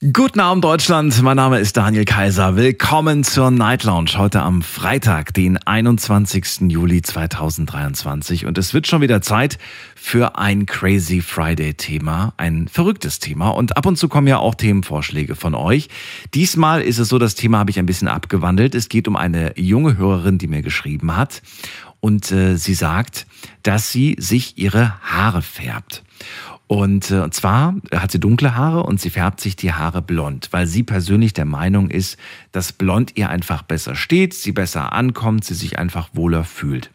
Guten Abend Deutschland, mein Name ist Daniel Kaiser. Willkommen zur Night Lounge heute am Freitag, den 21. Juli 2023 und es wird schon wieder Zeit für ein Crazy Friday Thema, ein verrücktes Thema und ab und zu kommen ja auch Themenvorschläge von euch. Diesmal ist es so, das Thema habe ich ein bisschen abgewandelt. Es geht um eine junge Hörerin, die mir geschrieben hat und äh, sie sagt, dass sie sich ihre Haare färbt. Und, äh, und zwar hat sie dunkle Haare und sie färbt sich die Haare blond, weil sie persönlich der Meinung ist, dass blond ihr einfach besser steht, sie besser ankommt, sie sich einfach wohler fühlt.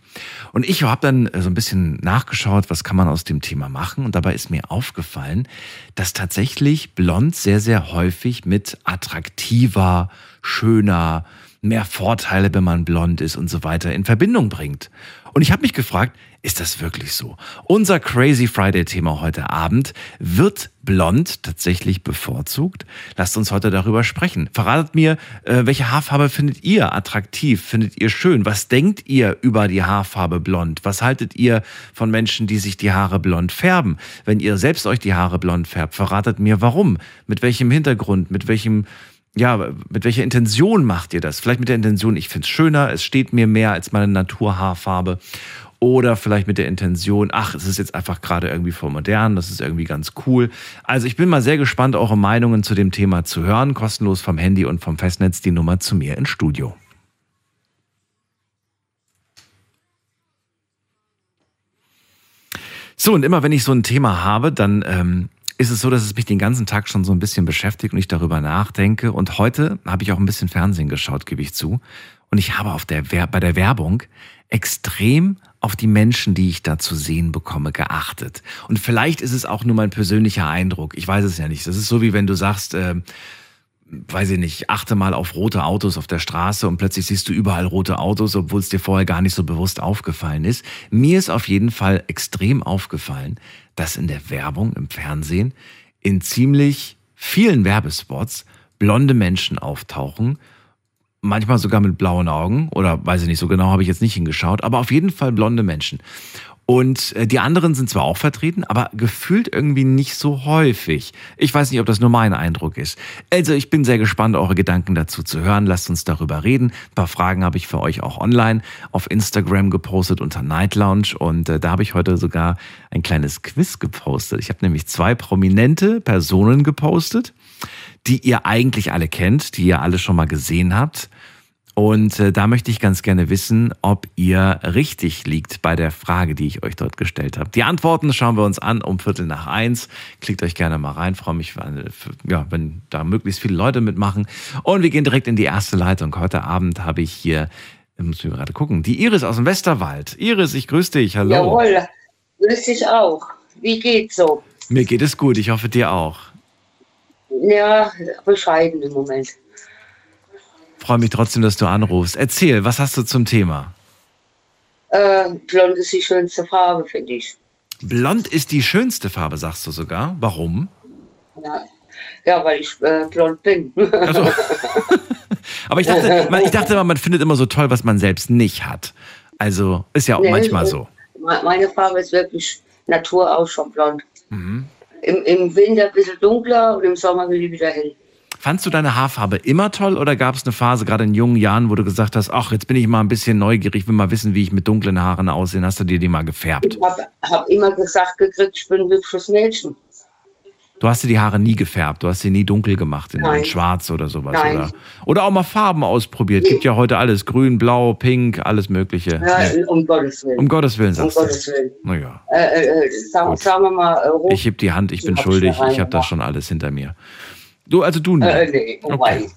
Und ich habe dann äh, so ein bisschen nachgeschaut, was kann man aus dem Thema machen. Und dabei ist mir aufgefallen, dass tatsächlich blond sehr, sehr häufig mit attraktiver, schöner, mehr Vorteile, wenn man blond ist und so weiter in Verbindung bringt. Und ich habe mich gefragt, ist das wirklich so? Unser Crazy Friday-Thema heute Abend wird blond tatsächlich bevorzugt? Lasst uns heute darüber sprechen. Verratet mir, äh, welche Haarfarbe findet ihr attraktiv, findet ihr schön? Was denkt ihr über die Haarfarbe blond? Was haltet ihr von Menschen, die sich die Haare blond färben? Wenn ihr selbst euch die Haare blond färbt, verratet mir warum, mit welchem Hintergrund, mit welchem ja, mit welcher Intention macht ihr das? Vielleicht mit der Intention, ich finde es schöner, es steht mir mehr als meine Naturhaarfarbe. Oder vielleicht mit der Intention, ach, es ist jetzt einfach gerade irgendwie voll modern, das ist irgendwie ganz cool. Also ich bin mal sehr gespannt, eure Meinungen zu dem Thema zu hören. Kostenlos vom Handy und vom Festnetz die Nummer zu mir ins Studio. So, und immer wenn ich so ein Thema habe, dann ähm, ist es so, dass es mich den ganzen Tag schon so ein bisschen beschäftigt und ich darüber nachdenke. Und heute habe ich auch ein bisschen Fernsehen geschaut, gebe ich zu. Und ich habe auf der, bei der Werbung extrem auf die Menschen, die ich da zu sehen bekomme, geachtet. Und vielleicht ist es auch nur mein persönlicher Eindruck. Ich weiß es ja nicht. Das ist so, wie wenn du sagst, äh, weiß ich nicht, achte mal auf rote Autos auf der Straße und plötzlich siehst du überall rote Autos, obwohl es dir vorher gar nicht so bewusst aufgefallen ist. Mir ist auf jeden Fall extrem aufgefallen, dass in der Werbung im Fernsehen in ziemlich vielen Werbespots blonde Menschen auftauchen, manchmal sogar mit blauen Augen oder weiß ich nicht, so genau habe ich jetzt nicht hingeschaut, aber auf jeden Fall blonde Menschen. Und äh, die anderen sind zwar auch vertreten, aber gefühlt irgendwie nicht so häufig. Ich weiß nicht, ob das nur mein Eindruck ist. Also ich bin sehr gespannt, eure Gedanken dazu zu hören. Lasst uns darüber reden. Ein paar Fragen habe ich für euch auch online auf Instagram gepostet unter Night Lounge. Und äh, da habe ich heute sogar ein kleines Quiz gepostet. Ich habe nämlich zwei prominente Personen gepostet, die ihr eigentlich alle kennt, die ihr alle schon mal gesehen habt. Und äh, da möchte ich ganz gerne wissen, ob ihr richtig liegt bei der Frage, die ich euch dort gestellt habe. Die Antworten schauen wir uns an um Viertel nach eins. Klickt euch gerne mal rein. Freue mich, ja, wenn da möglichst viele Leute mitmachen. Und wir gehen direkt in die erste Leitung. Heute Abend habe ich hier, ich muss mir gerade gucken, die Iris aus dem Westerwald. Iris, ich grüße dich. Hallo. Jawohl, grüß dich auch. Wie geht's so? Mir geht es gut. Ich hoffe dir auch. Ja, bescheiden im Moment. Freue mich trotzdem, dass du anrufst. Erzähl, was hast du zum Thema? Äh, blond ist die schönste Farbe, finde ich. Blond ist die schönste Farbe, sagst du sogar. Warum? Ja, ja weil ich äh, blond bin. Also, aber ich dachte, man, ich dachte immer, man findet immer so toll, was man selbst nicht hat. Also ist ja auch nee, manchmal so. Meine Farbe ist wirklich Natur aus schon blond. Mhm. Im, Im Winter ein bisschen dunkler und im Sommer wieder hell. Fandst du deine Haarfarbe immer toll oder gab es eine Phase, gerade in jungen Jahren, wo du gesagt hast, ach, jetzt bin ich mal ein bisschen neugierig, will mal wissen, wie ich mit dunklen Haaren aussehe? Hast du dir die mal gefärbt? Ich habe hab immer gesagt gekriegt, ich bin ein hübsches Mädchen. Du hast dir die Haare nie gefärbt, du hast sie nie dunkel gemacht, in, in schwarz oder sowas. Nein. Oder, oder auch mal Farben ausprobiert. Nee. Gibt ja heute alles, grün, blau, pink, alles mögliche. Ja, nee. um Gottes Willen. Um Gottes Willen, sagst um Gottes Willen. Naja. Äh, äh, sagen, sagen wir mal, äh, Ich heb die Hand, ich bin schuldig, ich habe das schon alles hinter mir. Du, also du nicht? Äh, nee, okay.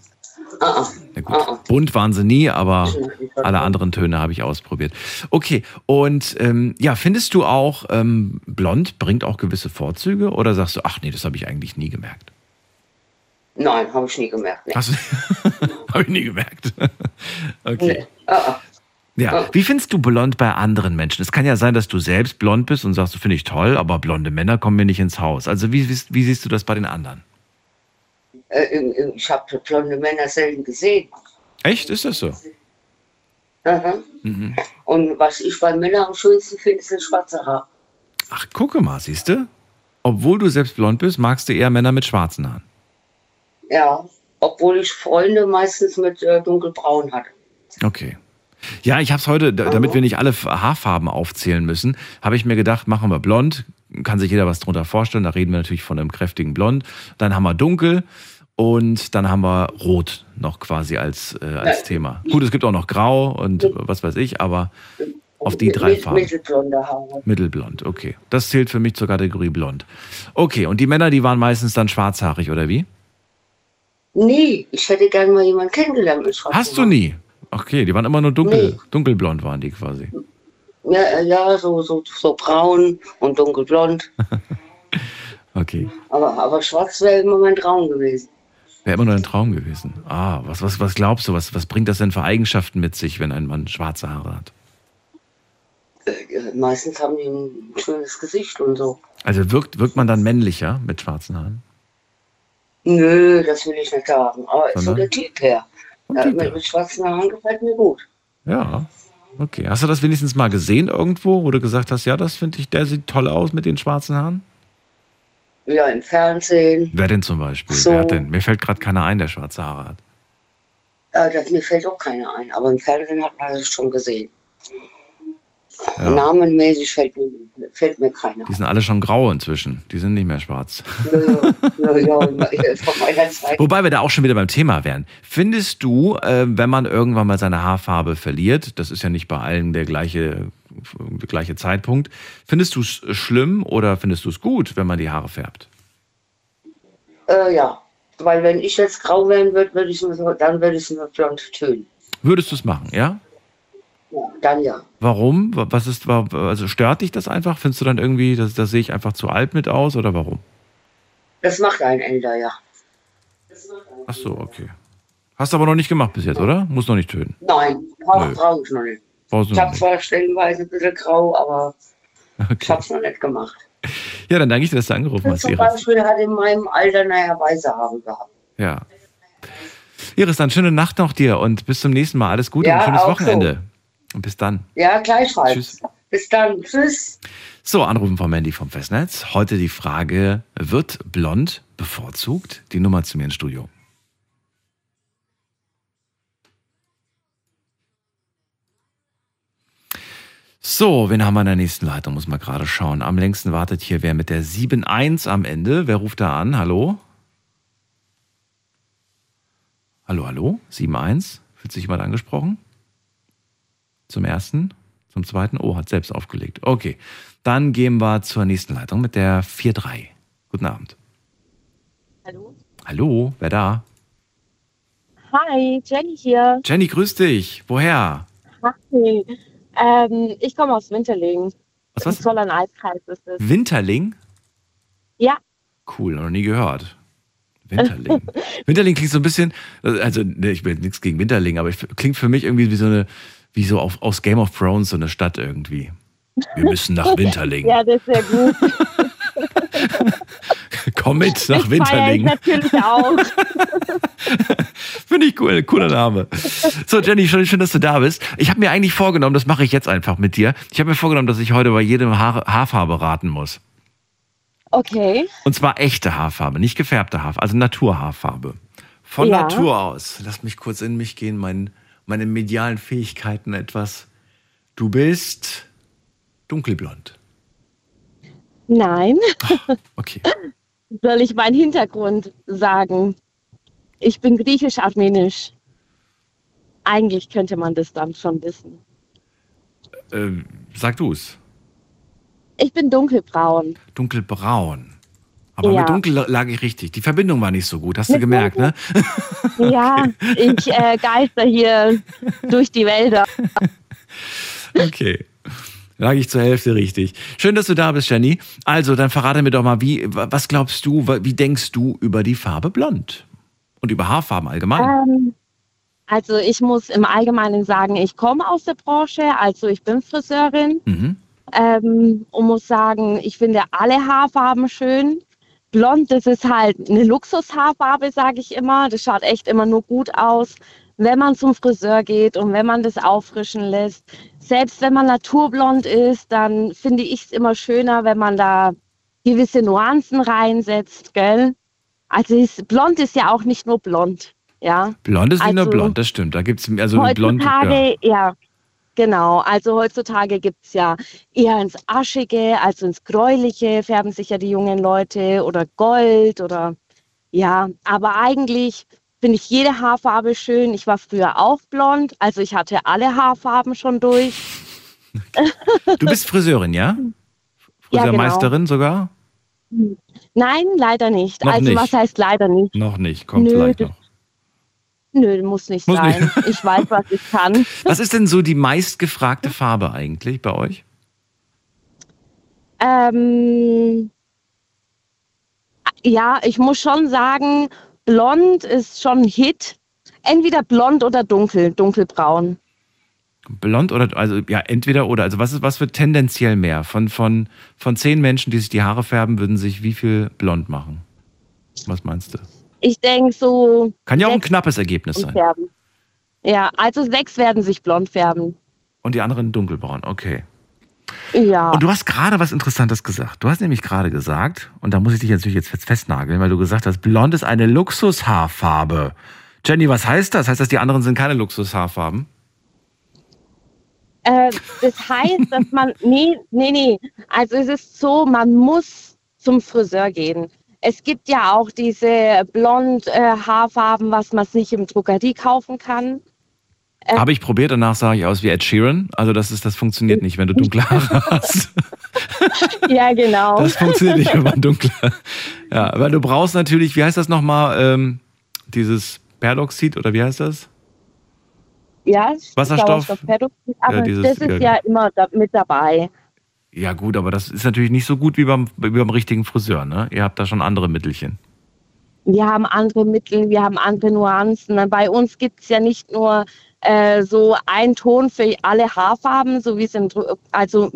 Ah, ah. Na gut. Ah, Bunt waren sie nie, aber alle anderen Töne habe ich ausprobiert. Okay, und ähm, ja, findest du auch, ähm, blond bringt auch gewisse Vorzüge oder sagst du, ach nee, das habe ich eigentlich nie gemerkt? Nein, habe ich nie gemerkt. Nee. habe ich nie gemerkt. okay. Nee. Ja, wie findest du blond bei anderen Menschen? Es kann ja sein, dass du selbst blond bist und sagst, du finde ich toll, aber blonde Männer kommen mir nicht ins Haus. Also wie, wie, wie siehst du das bei den anderen? Äh, ich habe blonde Männer selten gesehen. Echt? Ist das so? Aha. Und was ich bei Männern am schönsten finde, sind schwarze Haare. Ach, gucke mal, siehst du? Obwohl du selbst blond bist, magst du eher Männer mit schwarzen Haaren. Ja, obwohl ich Freunde meistens mit äh, dunkelbraun hatte. Okay. Ja, ich habe es heute, da- damit wir nicht alle Haarfarben aufzählen müssen, habe ich mir gedacht, machen wir blond. Kann sich jeder was drunter vorstellen. Da reden wir natürlich von einem kräftigen Blond. Dann haben wir dunkel und dann haben wir rot noch quasi als, äh, als. Thema. Gut, es gibt auch noch grau und was weiß ich, aber auf die drei Farben. Mittelblonde Haare. Mittelblond, okay. Das zählt für mich zur Kategorie blond. Okay, und die Männer, die waren meistens dann schwarzhaarig, oder wie? Nee, ich hätte gerne mal jemanden kennengelernt mit schwarzen Hast du Haaren. nie? Okay, die waren immer nur dunkel, Nee. dunkelblond waren die quasi. Ja, äh, ja so, so, so braun und dunkelblond. Okay. Aber, aber schwarz wäre immer mein Traum gewesen. Wäre immer nur ein Traum gewesen. Ah, was, was, was glaubst du, was, was bringt das denn für Eigenschaften mit sich, wenn ein Mann schwarze Haare hat? Äh, Meistens haben die ein schönes Gesicht und so. Also wirkt, wirkt man dann männlicher mit schwarzen Haaren? Nö, das will ich nicht sagen. Aber so Sondern? der Typ her. Ja, Typ mit, her. mit schwarzen Haaren gefällt mir gut. Ja. Okay. Hast du das wenigstens mal gesehen irgendwo, wo du gesagt hast, ja, das finde ich, der sieht toll aus mit den schwarzen Haaren? Ja, im Fernsehen. Wer denn zum Beispiel? So. Wer denn? Mir fällt gerade keiner ein, der schwarze Haare hat. Äh, das, mir fällt auch keiner ein. Aber im Fernsehen hat man das schon gesehen. Ja. Namenmäßig fällt mir, fällt mir keiner Die sind alle schon grau inzwischen. Die sind nicht mehr schwarz. Ja, ja. Wobei wir da auch schon wieder beim Thema wären. Findest du, äh, wenn man irgendwann mal seine Haarfarbe verliert, das ist ja nicht bei allen der gleiche, der gleiche Zeitpunkt, findest du es schlimm oder findest du es gut, wenn man die Haare färbt? Äh, ja, weil wenn ich jetzt grau werden würde, würde ich nur so, dann würde ich nur blond tönen. Würdest du es machen, ja? Dann ja. Warum? Was ist, also stört dich das einfach? Findest du dann irgendwie, das, das sehe ich einfach zu alt mit aus oder warum? Das macht ein älter, ja. Ach so, okay. Hast du aber noch nicht gemacht bis jetzt, oder? Muss noch nicht tönen. Nein, brauche brauch ich noch nicht. Brauchst Ich habe zwar stellenweise ein bisschen grau, aber ich Okay. habe es noch nicht gemacht. Ja, dann danke ich dir, dass du angerufen hast, Zum. Beispiel hat in meinem Alter nachher weiße Haare gehabt. Ja. Iris, dann schöne Nacht noch dir und bis zum nächsten Mal. Alles Gute Ja, und schönes Wochenende. Und bis dann. Ja, gleichfalls. Tschüss. Bis dann. Tschüss. So, Anrufen von Mandy vom Festnetz. Heute die Frage, wird blond bevorzugt? Die Nummer zu mir ins Studio. So, wen haben wir in der nächsten Leitung? Muss man gerade schauen. Am längsten wartet hier wer mit der 7.1 am Ende. Wer ruft da an? Hallo? Hallo, hallo? 7.1? Fühlt sich jemand angesprochen? Zum ersten? Zum zweiten? Oh, hat selbst aufgelegt. Okay. Dann gehen wir zur nächsten Leitung mit der 4.3. Guten Abend. Hallo. Hallo, wer da? Hi, Jenny hier. Jenny, grüß dich. Woher? Hi. Ähm, ich komme aus Winterling. Was, Im was? Zollern-Eiskreis ist es. Winterling? Ja. Cool, noch nie gehört. Winterling. Winterling klingt so ein bisschen, also ne, ich bin nichts gegen Winterling, aber ich, klingt für mich irgendwie wie so eine, wie so auf, aus Game of Thrones so eine Stadt irgendwie. Wir müssen nach Winterling. Ja, das ist sehr gut. Komm mit nach ich Winterling. natürlich auch. Finde ich cool, cooler Name. So, Jenny, schön, schön, dass du da bist. Ich habe mir eigentlich vorgenommen, das mache ich jetzt einfach mit dir. Ich habe mir vorgenommen, dass ich heute bei jedem Haar, Haarfarbe raten muss. Okay. Und zwar echte Haarfarbe, nicht gefärbte Haarfarbe, also Naturhaarfarbe. Von Ja. Natur aus. Lass mich kurz in mich gehen, mein, meine medialen Fähigkeiten etwas. Du bist dunkelblond. Nein. Okay. Soll ich meinen Hintergrund sagen? Ich bin griechisch-armenisch. Eigentlich könnte man das dann schon wissen. Ähm, sag du's. Ich bin dunkelbraun. Dunkelbraun. Aber Ja. mit dunkel lag ich richtig. Die Verbindung war nicht so gut, hast du Mit gemerkt, ne? Ja, ich äh, geister hier durch die Wälder. Okay. Lag ich zur Hälfte richtig. Schön, dass du da bist, Jenny. Also, dann verrate mir doch mal, wie, was glaubst du, wie denkst du über die Farbe blond? Und über Haarfarben allgemein? Ähm, also ich muss im Allgemeinen sagen, ich komme aus der Branche, also ich bin Friseurin Mhm. ähm, und muss sagen, ich finde alle Haarfarben schön. Blond, das ist halt eine Luxushaarfarbe, sage ich immer. Das schaut echt immer nur gut aus, wenn man zum Friseur geht und wenn man das auffrischen lässt. Selbst wenn man naturblond ist, dann finde ich es immer schöner, wenn man da gewisse Nuancen reinsetzt, gell? Also ist, blond ist ja auch nicht nur blond, ja. Blond ist nicht Also, nur blond, das stimmt. Da gibt es also blond. Heutzutage, Ja. ja. Genau. Also heutzutage gibt es ja eher ins Aschige, also ins Gräuliche färben sich ja die jungen Leute oder Gold oder ja. Aber eigentlich finde ich jede Haarfarbe schön. Ich war früher auch blond, also ich hatte alle Haarfarben schon durch. Du bist Friseurin, ja? Ja, genau. Friseurmeisterin sogar? Nein, leider nicht. Noch also nicht. was heißt leider nicht? Noch nicht, kommt Nö, vielleicht noch. Nö, muss nicht Muss sein. nicht. Ich weiß, was ich kann. Was ist denn so die meistgefragte Farbe eigentlich bei euch? Ähm, ja, ich muss schon sagen, blond ist schon ein Hit. Entweder blond oder dunkel, dunkelbraun. Blond oder also ja, entweder oder. Also was ist was wird tendenziell mehr? Von, von, von zehn Menschen, die sich die Haare färben, würden sich wie viel blond machen? Was meinst du? Ich denke so. Kann ja auch ein knappes Ergebnis sein. färben. Ja, also sechs werden sich blond färben. Und die anderen dunkelbraun, okay. Ja. Und du hast gerade was Interessantes gesagt. Du hast nämlich gerade gesagt, und da muss ich dich natürlich jetzt festnageln, weil du gesagt hast, blond ist eine Luxushaarfarbe. Jenny, was heißt das? Heißt das, die anderen sind keine Luxushaarfarben? Äh, das heißt, dass man, nee, nee, nee. Also es ist so, man muss zum Friseur gehen. Es gibt ja auch diese blond äh, Haarfarben, was man sich im Drogerie kaufen kann. Äh. Habe ich probiert, danach sah ich aus wie Ed Sheeran. Also das ist, das funktioniert nicht, wenn du dunkle Haare hast. Ja, genau. Das funktioniert nicht, wenn man dunkle. Ja, weil du brauchst natürlich, wie heißt das nochmal, ähm, dieses Peroxid oder wie heißt das? ja, Wasserstoff. Sauerstoffperoxid, Aber Ja, dieses- das ist ja. ja immer da, mit dabei. Ja gut, aber das ist natürlich nicht so gut wie beim, wie beim richtigen Friseur, ne? Ihr habt da schon andere Mittelchen. Wir haben andere Mittel, wir haben andere Nuancen. Bei uns gibt es ja nicht nur äh, so ein Ton für alle Haarfarben, so wie es im, also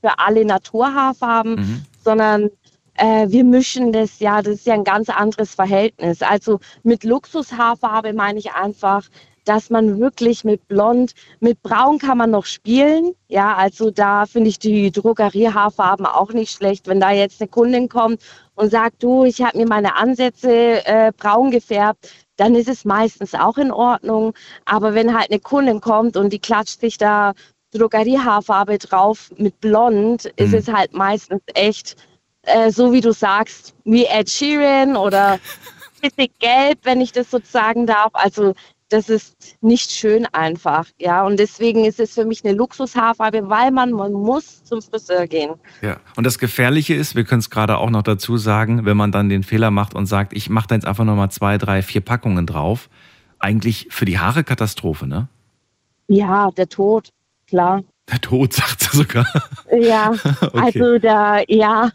für alle Naturhaarfarben, Mhm. sondern äh, wir mischen das ja, das ist ja ein ganz anderes Verhältnis. Also mit Luxushaarfarbe meine ich einfach, dass man wirklich mit Blond, mit Braun kann man noch spielen. Ja, also da finde ich die Drogeriehaarfarben auch nicht schlecht. Wenn da jetzt eine Kundin kommt und sagt, du, ich habe mir meine Ansätze äh, braun gefärbt, dann ist es meistens auch in Ordnung. Aber wenn halt eine Kundin kommt und die klatscht sich da Drogeriehaarfarbe drauf mit Blond, ist Mhm. es halt meistens echt äh, so wie du sagst, wie Ed Sheeran oder bisschen gelb, wenn ich das so sagen darf. Also das ist nicht schön einfach, ja. Und deswegen ist es für mich eine Luxushaarfarbe, weil man, man muss zum Friseur gehen. Ja. Und das Gefährliche ist, wir können es gerade auch noch dazu sagen, wenn man dann den Fehler macht und sagt, ich mache da jetzt einfach nochmal zwei, drei, vier Packungen drauf, eigentlich für die Haare Katastrophe, ne? Ja, der Tod, klar. Der Tod, sagt sie sogar. Ja, Okay. also da, ja,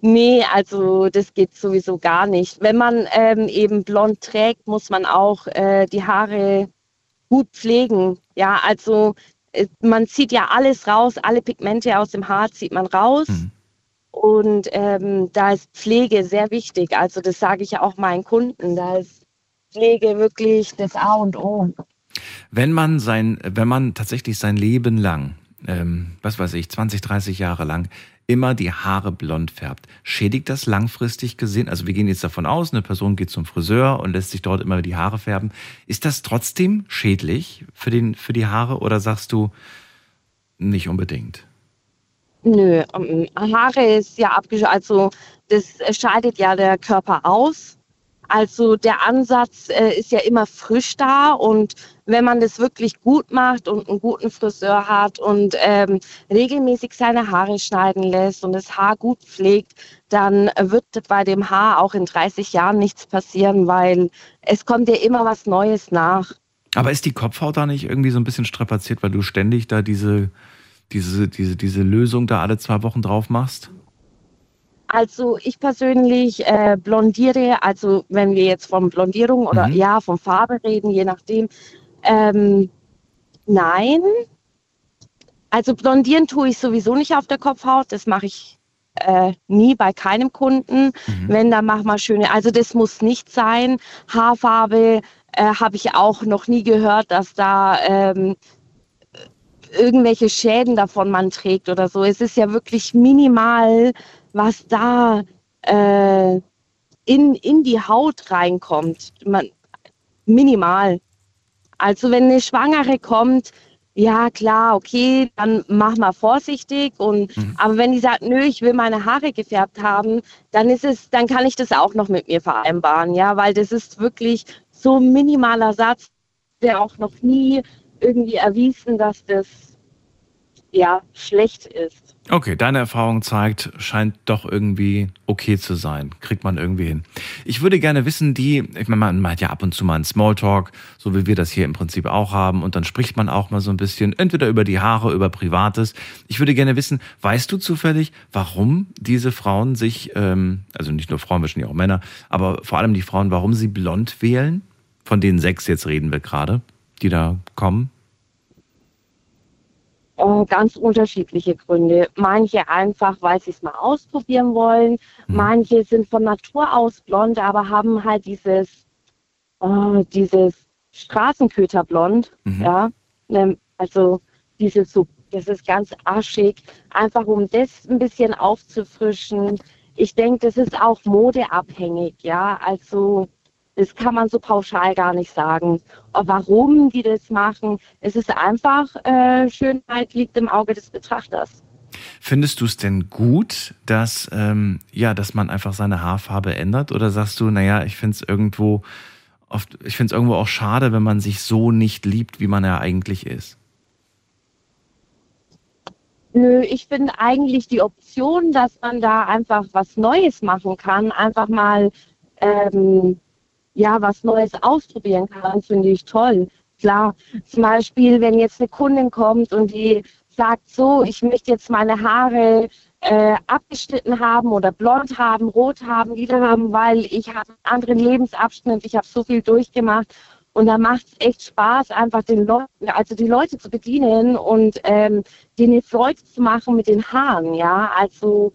nee, also das geht sowieso gar nicht. Wenn man ähm, eben blond trägt, muss man auch äh, die Haare gut pflegen. Ja, also äh, man zieht ja alles raus, alle Pigmente aus dem Haar zieht man raus. Mhm. Und ähm, da ist Pflege sehr wichtig. Also das sage ich ja auch meinen Kunden. Da ist Pflege wirklich das A und O. Wenn man sein, wenn man tatsächlich sein Leben lang, ähm, was weiß ich, 20, 30 Jahre lang, immer die Haare blond färbt, schädigt das langfristig gesehen? Also wir gehen jetzt davon aus, eine Person geht zum Friseur und lässt sich dort immer die Haare färben. Ist das trotzdem schädlich für, den, für die Haare oder sagst du nicht unbedingt? Nö, ähm, Haare ist ja abgeschaltet, also das äh, scheidet ja der Körper aus. Also der Ansatz äh, ist ja immer frisch da und wenn man das wirklich gut macht und einen guten Friseur hat und ähm, regelmäßig seine Haare schneiden lässt und das Haar gut pflegt, dann wird bei dem Haar auch in 30 Jahren nichts passieren, weil es kommt ja immer was Neues nach. Aber ist die Kopfhaut da nicht irgendwie so ein bisschen strapaziert, weil du ständig da diese, diese, diese, diese Lösung da alle zwei Wochen drauf machst? Also ich persönlich äh, blondiere, also wenn wir jetzt von Blondierung oder Mhm. ja, von Farbe reden, je nachdem. Ähm, nein. Also blondieren tue ich sowieso nicht auf der Kopfhaut, das mache ich äh, nie bei keinem Kunden. Mhm. Wenn, dann mach mal schöne, also das muss nicht sein. Haarfarbe äh, habe ich auch noch nie gehört, dass da ähm, irgendwelche Schäden davon man trägt oder so. Es ist ja wirklich minimal, was da äh, in, in die Haut reinkommt. Man, minimal. Also wenn eine Schwangere kommt, ja klar, okay, dann mach mal vorsichtig. Und mhm. aber wenn die sagt, nö, ich will meine Haare gefärbt haben, dann ist es, dann kann ich das auch noch mit mir vereinbaren, ja, weil das ist wirklich so ein minimaler Satz, der auch noch nie irgendwie erwiesen, dass das ja schlecht ist. Okay, deine Erfahrung zeigt, scheint doch irgendwie okay zu sein. Kriegt man irgendwie hin. Ich würde gerne wissen, die, ich meine, man hat ja ab und zu mal einen Smalltalk, so wie wir das hier im Prinzip auch haben, und dann spricht man auch mal so ein bisschen, entweder über die Haare, über Privates. Ich würde gerne wissen, weißt du zufällig, warum diese Frauen sich, ähm, also nicht nur Frauen, wahrscheinlich auch Männer, aber vor allem die Frauen, warum sie blond wählen? Von den sechs jetzt reden wir gerade, die da kommen. Äh, ganz unterschiedliche Gründe. Manche einfach, weil sie es mal ausprobieren wollen. Mhm. Manche sind von Natur aus blond, aber haben halt dieses, äh, dieses Straßenköterblond. Mhm. Ja, ne, also dieses so, das ist ganz aschig. Einfach um das ein bisschen aufzufrischen. Ich denke, das ist auch modeabhängig. Ja, also das kann man so pauschal gar nicht sagen. Warum die das machen, es ist einfach, äh, Schönheit liegt im Auge des Betrachters. Findest du es denn gut, dass, ähm, ja, dass man einfach seine Haarfarbe ändert? Oder sagst du, naja, ich finde es irgendwo oft, ich finde es irgendwo auch schade, wenn man sich so nicht liebt, wie man ja eigentlich ist? Nö, ich finde eigentlich die Option, dass man da einfach was Neues machen kann, einfach mal ähm, ja, was Neues ausprobieren kann, finde ich toll. Klar, zum Beispiel, wenn jetzt eine Kundin kommt und die sagt so, ich möchte jetzt meine Haare äh, abgeschnitten haben oder blond haben, rot haben, wieder haben, weil ich habe einen anderen Lebensabschnitt, ich habe so viel durchgemacht und da macht es echt Spaß, einfach den Leuten, also die Leute zu bedienen und ähm, denen Freude zu machen mit den Haaren, ja. Also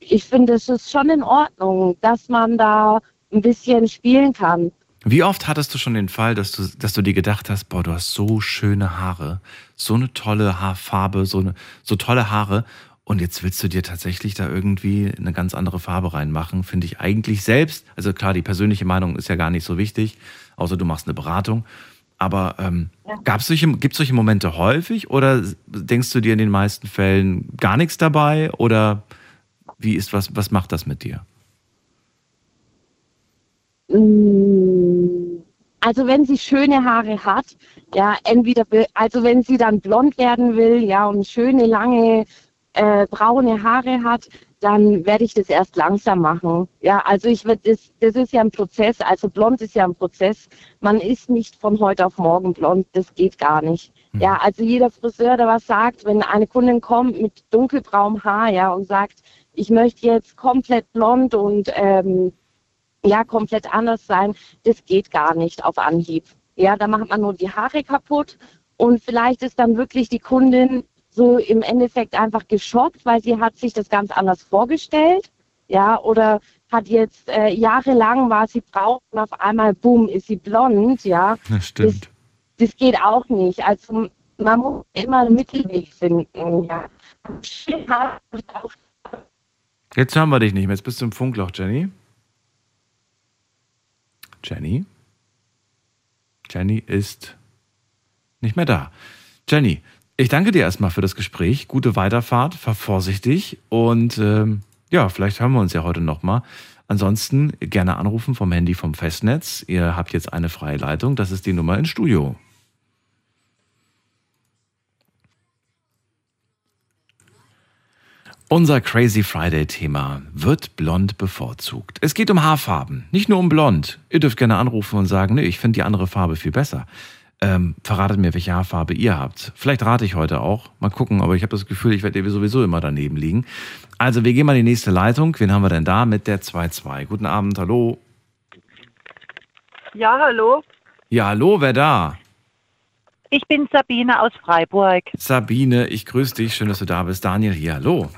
ich finde, es ist schon in Ordnung, dass man da ein bisschen spielen kann. Wie oft hattest du schon den Fall, dass du, dass du dir gedacht hast, boah, du hast so schöne Haare, so eine tolle Haarfarbe, so, eine, so tolle Haare und jetzt willst du dir tatsächlich da irgendwie eine ganz andere Farbe reinmachen, finde ich eigentlich selbst. Also klar, die persönliche Meinung ist ja gar nicht so wichtig, außer du machst eine Beratung. Aber ähm, ja. solche, gibt es solche Momente häufig oder denkst du dir in den meisten Fällen gar nichts dabei? Oder wie ist was, was macht das mit dir? Mm, also wenn sie schöne Haare hat, ja, entweder, also wenn sie dann blond werden will, ja, und schöne, lange, äh, braune Haare hat, dann werde ich das erst langsam machen. Ja, also ich werde das, das ist ja ein Prozess, also blond ist ja ein Prozess. Man ist nicht von heute auf morgen blond, das geht gar nicht. Mhm. Ja, also jeder Friseur, der was sagt, wenn eine Kundin kommt mit dunkelbraunem Haar, ja, und sagt, ich möchte jetzt komplett blond und ähm, ja komplett anders sein, das geht gar nicht auf Anhieb. Ja, da macht man nur die Haare kaputt und vielleicht ist dann wirklich die Kundin so im Endeffekt einfach geschockt, weil sie hat sich das ganz anders vorgestellt. Ja, oder hat jetzt äh, jahrelang war sie braun und auf einmal, boom, ist sie blond, ja. Das stimmt. Das, das geht auch nicht. Also man muss immer einen Mittelweg finden, ja. Jetzt hören wir dich nicht mehr. Jetzt bist du im Funkloch, Jenny. Jenny? Jenny ist nicht mehr da. Jenny, ich danke dir erstmal für das Gespräch. Gute Weiterfahrt, fahr vorsichtig und ähm, ja, vielleicht hören wir uns ja heute nochmal. Ansonsten gerne anrufen vom Handy vom Festnetz. Ihr habt jetzt eine freie Leitung. Das ist die Nummer ins Studio. Unser Crazy Friday-Thema wird blond bevorzugt. Es geht um Haarfarben, nicht nur um blond. Ihr dürft gerne anrufen und sagen, nee, ich finde die andere Farbe viel besser. Ähm, verratet mir, welche Haarfarbe ihr habt. Vielleicht rate ich heute auch. Mal gucken, aber ich habe das Gefühl, ich werde sowieso immer daneben liegen. Also, wir gehen mal in die nächste Leitung. Wen haben wir denn da mit der 2-2? Guten Abend, hallo. Ja, hallo. Ja, hallo, wer da? Ich bin Sabine aus Freiburg. Sabine, ich grüße dich. Schön, dass du da bist. Daniel hier, hallo.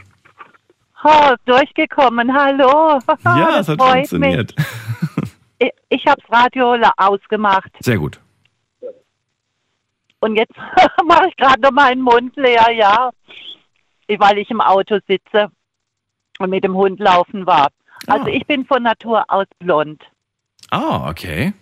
Oh, durchgekommen, hallo. Ja, es hat freut funktioniert. Mich. Ich, habe das Radio ausgemacht Sehr gut. und jetzt mache ich gerade noch meinen Mund leer, ja, weil ich im Auto sitze und mit dem Hund laufen war. Also Ah. ich bin von Natur aus blond. Ah, okay.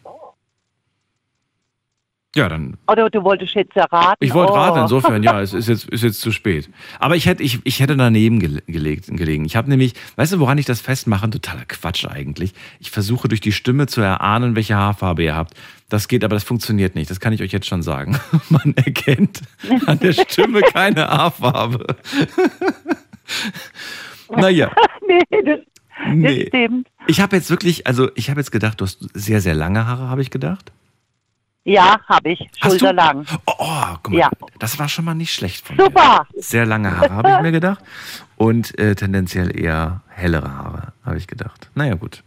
Ja, dann. Oder du wolltest jetzt erraten. Ich wollte oh. raten, insofern, ja, es ist jetzt, ist jetzt zu spät. Aber ich hätte, ich, ich hätte daneben gele- gelegt, gelegen. Ich habe nämlich, weißt du, woran ich das festmache? Totaler Quatsch eigentlich. Ich versuche durch die Stimme zu erahnen, welche Haarfarbe ihr habt. Das geht, aber das funktioniert nicht. Das kann ich euch jetzt schon sagen. Man erkennt an der Stimme keine Haarfarbe. naja. nee, das, das Nee. stimmt. Ich habe jetzt wirklich, also ich habe jetzt gedacht, du hast sehr, sehr lange Haare, habe ich gedacht. Ja, habe ich. Schulterlang. Oh, oh guck mal, Ja. das war schon mal nicht schlecht von mir. Super. Sehr lange Haare, habe ich mir gedacht. Und äh, tendenziell eher hellere Haare, habe ich gedacht. Naja, gut.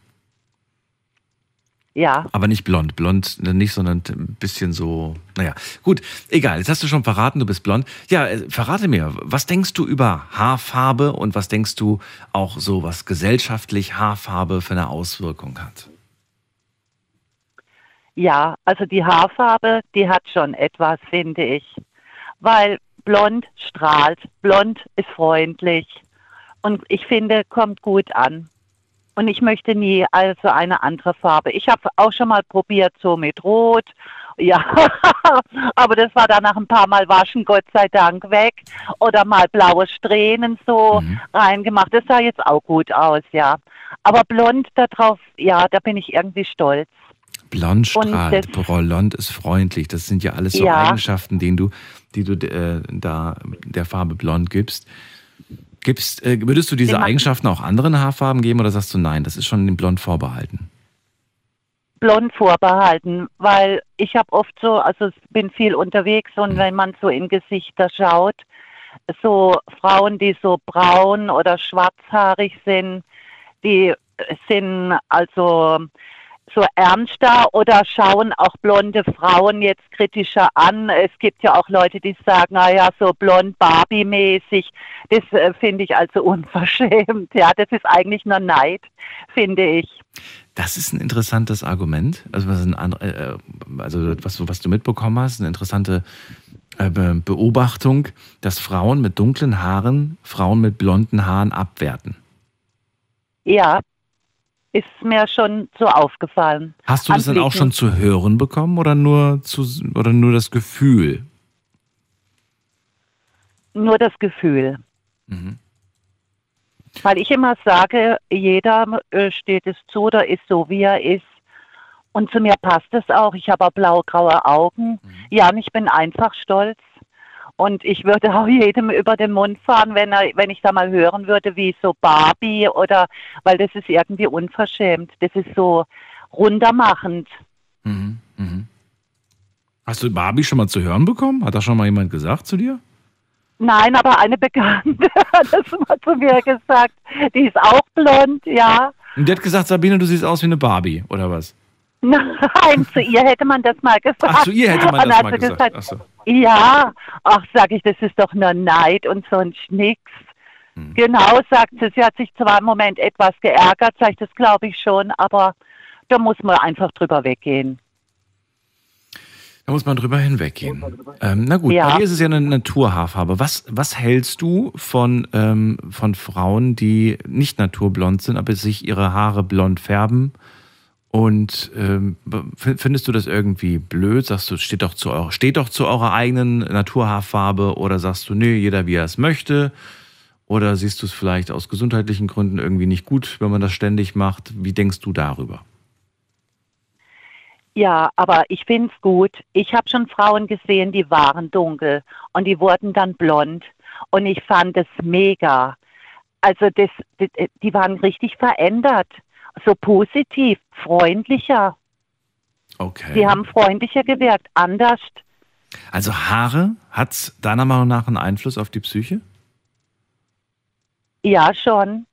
Ja. Aber nicht blond. Blond nicht, sondern ein bisschen so. Naja, gut. Egal. Jetzt hast du schon verraten, du bist blond. Ja, äh, verrate mir, was denkst du über Haarfarbe und was denkst du auch so, was gesellschaftlich Haarfarbe für eine Auswirkung hat? Ja, also die Haarfarbe, die hat schon etwas, finde ich. Weil blond strahlt, blond ist freundlich und ich finde, kommt gut an. Und ich möchte nie also eine andere Farbe. Ich habe auch schon mal probiert, so mit Rot. Ja, aber das war dann nach ein paar Mal waschen, Gott sei Dank, weg. Oder mal blaue Strähnen so Mhm. reingemacht. Das sah jetzt auch gut aus, ja. Aber blond darauf, ja, da bin ich irgendwie stolz. Blond strahlt, blond ist freundlich. Das sind ja alles so Ja. Eigenschaften, denen du, die du äh, da der Farbe blond gibst. Gibst, äh, würdest du diese Den Eigenschaften auch anderen Haarfarben geben oder sagst du nein, das ist schon dem Blond vorbehalten? blond vorbehalten, weil ich habe oft so, also bin viel unterwegs und wenn man so in Gesichter schaut, so Frauen, die so braun oder schwarzhaarig sind, die sind also so ernster oder schauen auch blonde Frauen jetzt kritischer an. Es gibt ja auch Leute, die sagen, naja, so blond Barbie-mäßig, das äh, finde ich also unverschämt. Ja, das ist eigentlich nur Neid, finde ich. Das ist ein interessantes Argument. Also was, ein, andre- äh, also was, du- was du mitbekommen hast, eine interessante äh, Be- Beobachtung, dass Frauen mit dunklen Haaren Frauen mit blonden Haaren abwerten. Ja, ist mir schon so aufgefallen. Hast du das dann auch schon zu hören bekommen oder nur zu oder nur das Gefühl? Nur das Gefühl. Mhm. Weil ich immer sage, jeder äh, steht es zu oder ist so, wie er ist. Und zu mir passt es auch. Ich habe auch blau-graue Augen. Ja, und ich bin einfach stolz. Und ich würde auch jedem über den Mund fahren, wenn, er, wenn ich da mal hören würde, wie so Barbie oder, weil das ist irgendwie unverschämt. Das ist so runtermachend. Mhm. Mhm. Hast du Barbie schon mal zu hören bekommen? Hat das schon mal jemand gesagt zu dir? Nein, aber eine Bekannte hat das mal zu mir gesagt. Die ist auch blond, ja. Und die hat gesagt, Sabine, du siehst aus wie eine Barbie, oder was? Nein, zu ihr hätte man das mal gesagt. Ach, zu ihr hätte man Und das mal gesagt. Ach so. Ja, ach, sag ich, das ist doch nur Neid und so ein Schnicks. Hm. Genau, sagt sie. Sie hat sich zwar im Moment etwas geärgert, sag ich, das glaube ich schon, aber da muss man einfach drüber weggehen. Da muss man drüber hinweggehen. Ähm, na gut, Ja. bei dir ist es ja eine Naturhaarfarbe. Was, was hältst du von, ähm, von Frauen, die nicht naturblond sind, aber sich ihre Haare blond färben? Und ähm, findest du das irgendwie blöd? Sagst du, steht doch zu eurer, steht doch zu eurer eigenen Naturhaarfarbe? Oder sagst du, nee, jeder wie er es möchte? Oder siehst du es vielleicht aus gesundheitlichen Gründen irgendwie nicht gut, wenn man das ständig macht? Wie denkst du darüber? Ja, aber ich finde es gut. Ich habe schon Frauen gesehen, die waren dunkel und die wurden dann blond. Und ich fand es mega. Also das, die, die waren richtig verändert. So positiv, freundlicher. Okay. Die haben freundlicher gewirkt, anders. Also Haare, hat deiner Meinung nach einen Einfluss auf die Psyche? Ja, schon.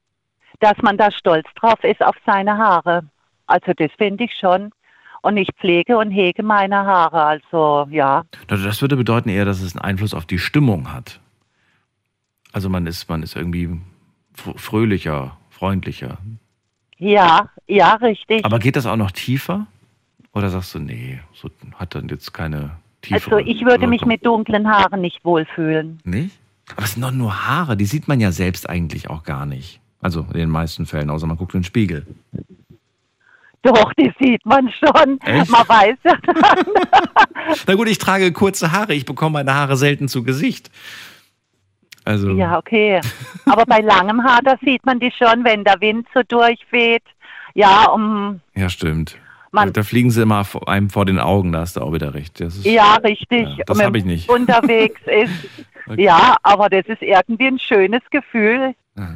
Dass man da stolz drauf ist auf seine Haare. Also das finde ich schon. Und ich pflege und hege meine Haare. Also ja. Das würde bedeuten eher, dass es einen Einfluss auf die Stimmung hat. Also man ist, man ist irgendwie fr- fröhlicher, freundlicher. Ja, ja, richtig. Aber geht das auch noch tiefer? Oder sagst du, nee, so hat dann jetzt keine tiefe also ich würde mich mit dunklen Haaren nicht wohlfühlen. Nicht? Aber es sind doch nur Haare, die sieht man ja selbst eigentlich auch gar nicht. Also in den meisten Fällen, außer man guckt in den Spiegel. Doch, die sieht man schon. Echt? Man weiß ja dann. Na gut, ich trage kurze Haare, ich bekomme meine Haare selten zu Gesicht. Also, Ja, okay. Aber bei langem Haar, da sieht man die schon, wenn der Wind so durchweht. Ja, um, ja stimmt. Man- da fliegen sie immer vor- einem vor den Augen, da hast du auch wieder recht. Ist, ja, richtig. Ja, das Wenn hab ich nicht. Unterwegs ist. Okay. Ja, aber das ist irgendwie ein schönes Gefühl. Ja.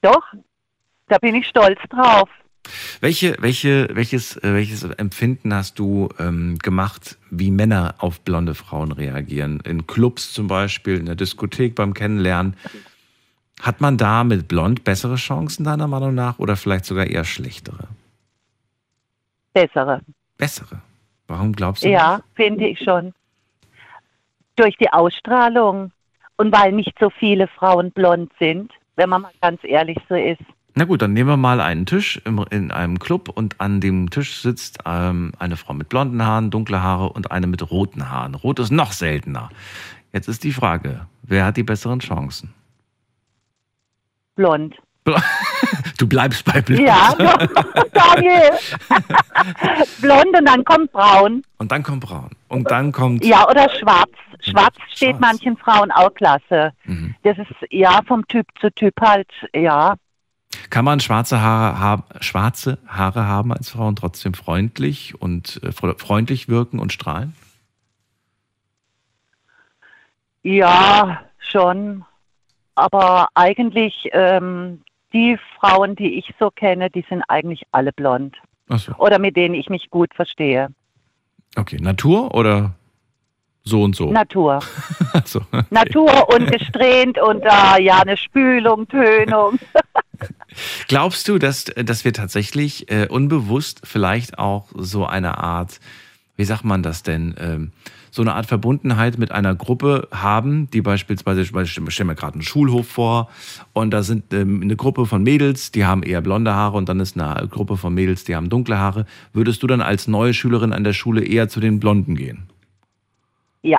Doch, da bin ich stolz drauf. Welche, welche, welches, äh, welches Empfinden hast du ähm, gemacht, wie Männer auf blonde Frauen reagieren? In Clubs zum Beispiel, in der Diskothek beim Kennenlernen. Hat man da mit blond bessere Chancen deiner Meinung nach oder vielleicht sogar eher schlechtere? Bessere. Bessere. Warum glaubst du? Ja, finde ich schon. Durch die Ausstrahlung und weil nicht so viele Frauen blond sind, wenn man mal ganz ehrlich so ist. Na gut, dann nehmen wir mal einen Tisch im, in einem Club und an dem Tisch sitzt ähm, eine Frau mit blonden Haaren, dunkle Haare und eine mit roten Haaren. Rot ist noch seltener. Jetzt ist die Frage, wer hat die besseren Chancen? Blond. Du bleibst bei blond. Ja, Daniel. Blond und dann kommt braun. Und dann kommt braun. Und dann kommt. Ja, oder schwarz. Schwarz steht Schwarz. manchen Frauen auch klasse. Mhm. Das ist ja vom Typ zu Typ halt, ja. Kann man schwarze Haare, haben, schwarze Haare haben als Frau und trotzdem freundlich und äh, fre- freundlich wirken und strahlen? Ja, schon. Aber eigentlich, ähm, die Frauen, die ich so kenne, die sind eigentlich alle blond. Achso. Oder mit denen ich mich gut verstehe. Okay. Natur oder so und so? Natur. Achso. okay. Natur und gesträhnt und äh, ja, eine Spülung, Tönung. Glaubst du, dass, dass wir tatsächlich äh, unbewusst vielleicht auch so eine Art, wie sagt man das denn, ähm, so eine Art Verbundenheit mit einer Gruppe haben, die beispielsweise, ich stelle mir gerade einen Schulhof vor und da sind ähm, eine Gruppe von Mädels, die haben eher blonde Haare und dann ist eine Gruppe von Mädels, die haben dunkle Haare. Würdest du dann als neue Schülerin an der Schule eher zu den Blonden gehen? Ja, Ja,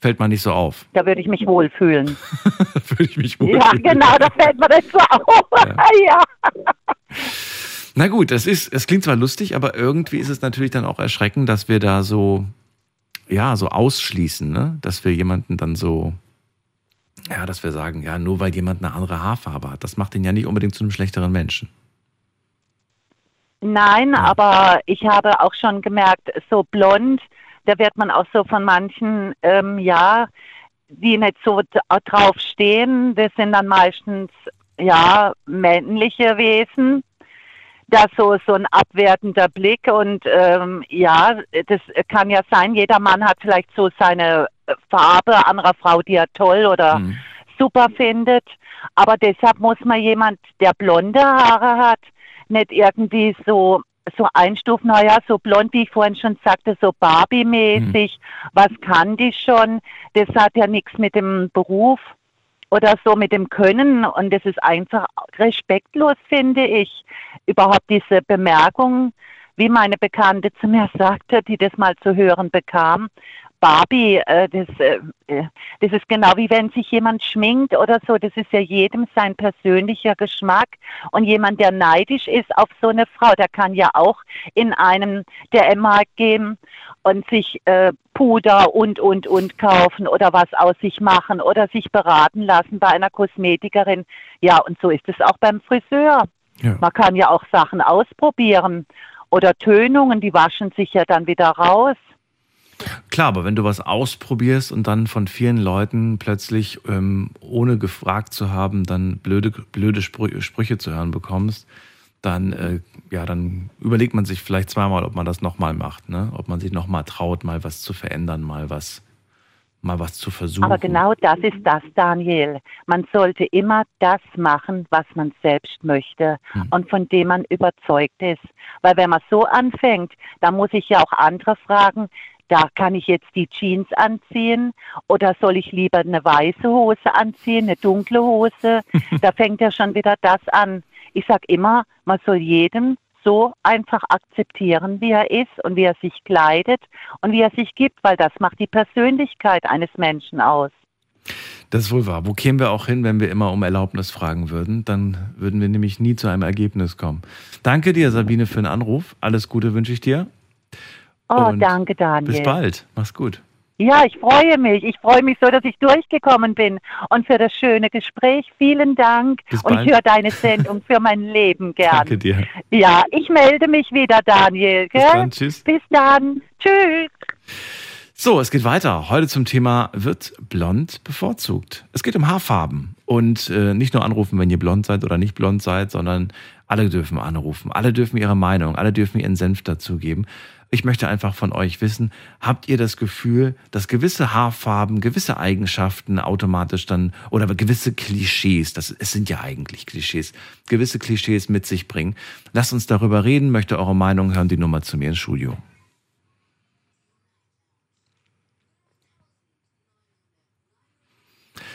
fällt man nicht so auf. da würde ich mich wohlfühlen. Würde ich mich wohl Ja, genau, da fällt mir das so auf. ja. Na gut, das ist, es klingt zwar lustig, aber irgendwie ist es natürlich dann auch erschreckend, dass wir da so, ja, so ausschließen, ne? Dass wir jemanden dann so, ja, dass wir sagen, ja, nur weil jemand eine andere Haarfarbe hat, das macht ihn ja nicht unbedingt zu einem schlechteren Menschen. Nein, aber ich habe auch schon gemerkt, so blond, da wird man auch so von manchen, ähm, ja, die nicht so d- drauf stehen, das sind dann meistens, ja, männliche Wesen. Da so, so ein abwertender Blick und ähm, ja, das kann ja sein, jeder Mann hat vielleicht so seine äh, Farbe anderer Frau, die er toll oder Mhm. super findet. Aber deshalb muss man jemand, der blonde Haare hat, nicht irgendwie so so einstufen, naja, so blond, wie ich vorhin schon sagte, so Barbie-mäßig, was kann die schon? Das hat ja nichts mit dem Beruf oder so mit dem Können und das ist einfach respektlos, finde ich. Überhaupt diese Bemerkung, wie meine Bekannte zu mir sagte, die das mal zu hören bekam, Barbie, äh, das, äh, äh, das ist genau wie wenn sich jemand schminkt oder so. Das ist ja jedem sein persönlicher Geschmack. Und jemand, der neidisch ist auf so eine Frau, der kann ja auch in einem der M-Markt gehen und sich äh, Puder und, und, und kaufen oder was aus sich machen oder sich beraten lassen bei einer Kosmetikerin. Ja, und so ist es auch beim Friseur. Ja. Man kann ja auch Sachen ausprobieren oder Tönungen, die waschen sich ja dann wieder raus. Klar, aber wenn du was ausprobierst und dann von vielen Leuten plötzlich, ähm, ohne gefragt zu haben, dann blöde, blöde Sprü Sprüche zu hören bekommst, dann, äh, ja, dann überlegt man sich vielleicht zweimal, ob man das nochmal macht, ne? Ob man sich nochmal traut, mal was zu verändern, mal was mal was zu versuchen. Aber genau das ist das, Daniel. Man sollte immer das machen, was man selbst möchte Hm. und von dem man überzeugt ist. Weil wenn man so anfängt, dann muss ich ja auch andere fragen, da kann ich jetzt die Jeans anziehen oder soll ich lieber eine weiße Hose anziehen, eine dunkle Hose? da fängt ja schon wieder das an. Ich sage immer, man soll jedem so einfach akzeptieren, wie er ist und wie er sich kleidet und wie er sich gibt, weil das macht die Persönlichkeit eines Menschen aus. Das ist wohl wahr. Wo kämen wir auch hin, wenn wir immer um Erlaubnis fragen würden? Dann würden wir nämlich nie zu einem Ergebnis kommen. Danke dir, Sabine, für den Anruf. Alles Gute wünsche ich dir. Oh, Und danke, Daniel. Bis bald. Mach's gut. Ja, ich freue mich. Ich freue mich so, dass ich durchgekommen bin. Und für das schöne Gespräch, vielen Dank. Bis Und ich höre deine Sendung für mein Leben gern. Danke dir. Ja, ich melde mich wieder, Daniel. Bis Gell? dann. Tschüss. Bis dann. Tschüss. So, es geht weiter. Heute zum Thema wird blond bevorzugt. Es geht um Haarfarben und äh, nicht nur anrufen, wenn ihr blond seid oder nicht blond seid, sondern alle dürfen anrufen. Alle dürfen ihre Meinung, alle dürfen ihren Senf dazugeben. Ich möchte einfach von euch wissen, habt ihr das Gefühl, dass gewisse Haarfarben, gewisse Eigenschaften automatisch dann oder gewisse Klischees, das es sind ja eigentlich Klischees, gewisse Klischees mit sich bringen? Lasst uns darüber reden, möchte eure Meinung hören, die Nummer zu mir ins Studio.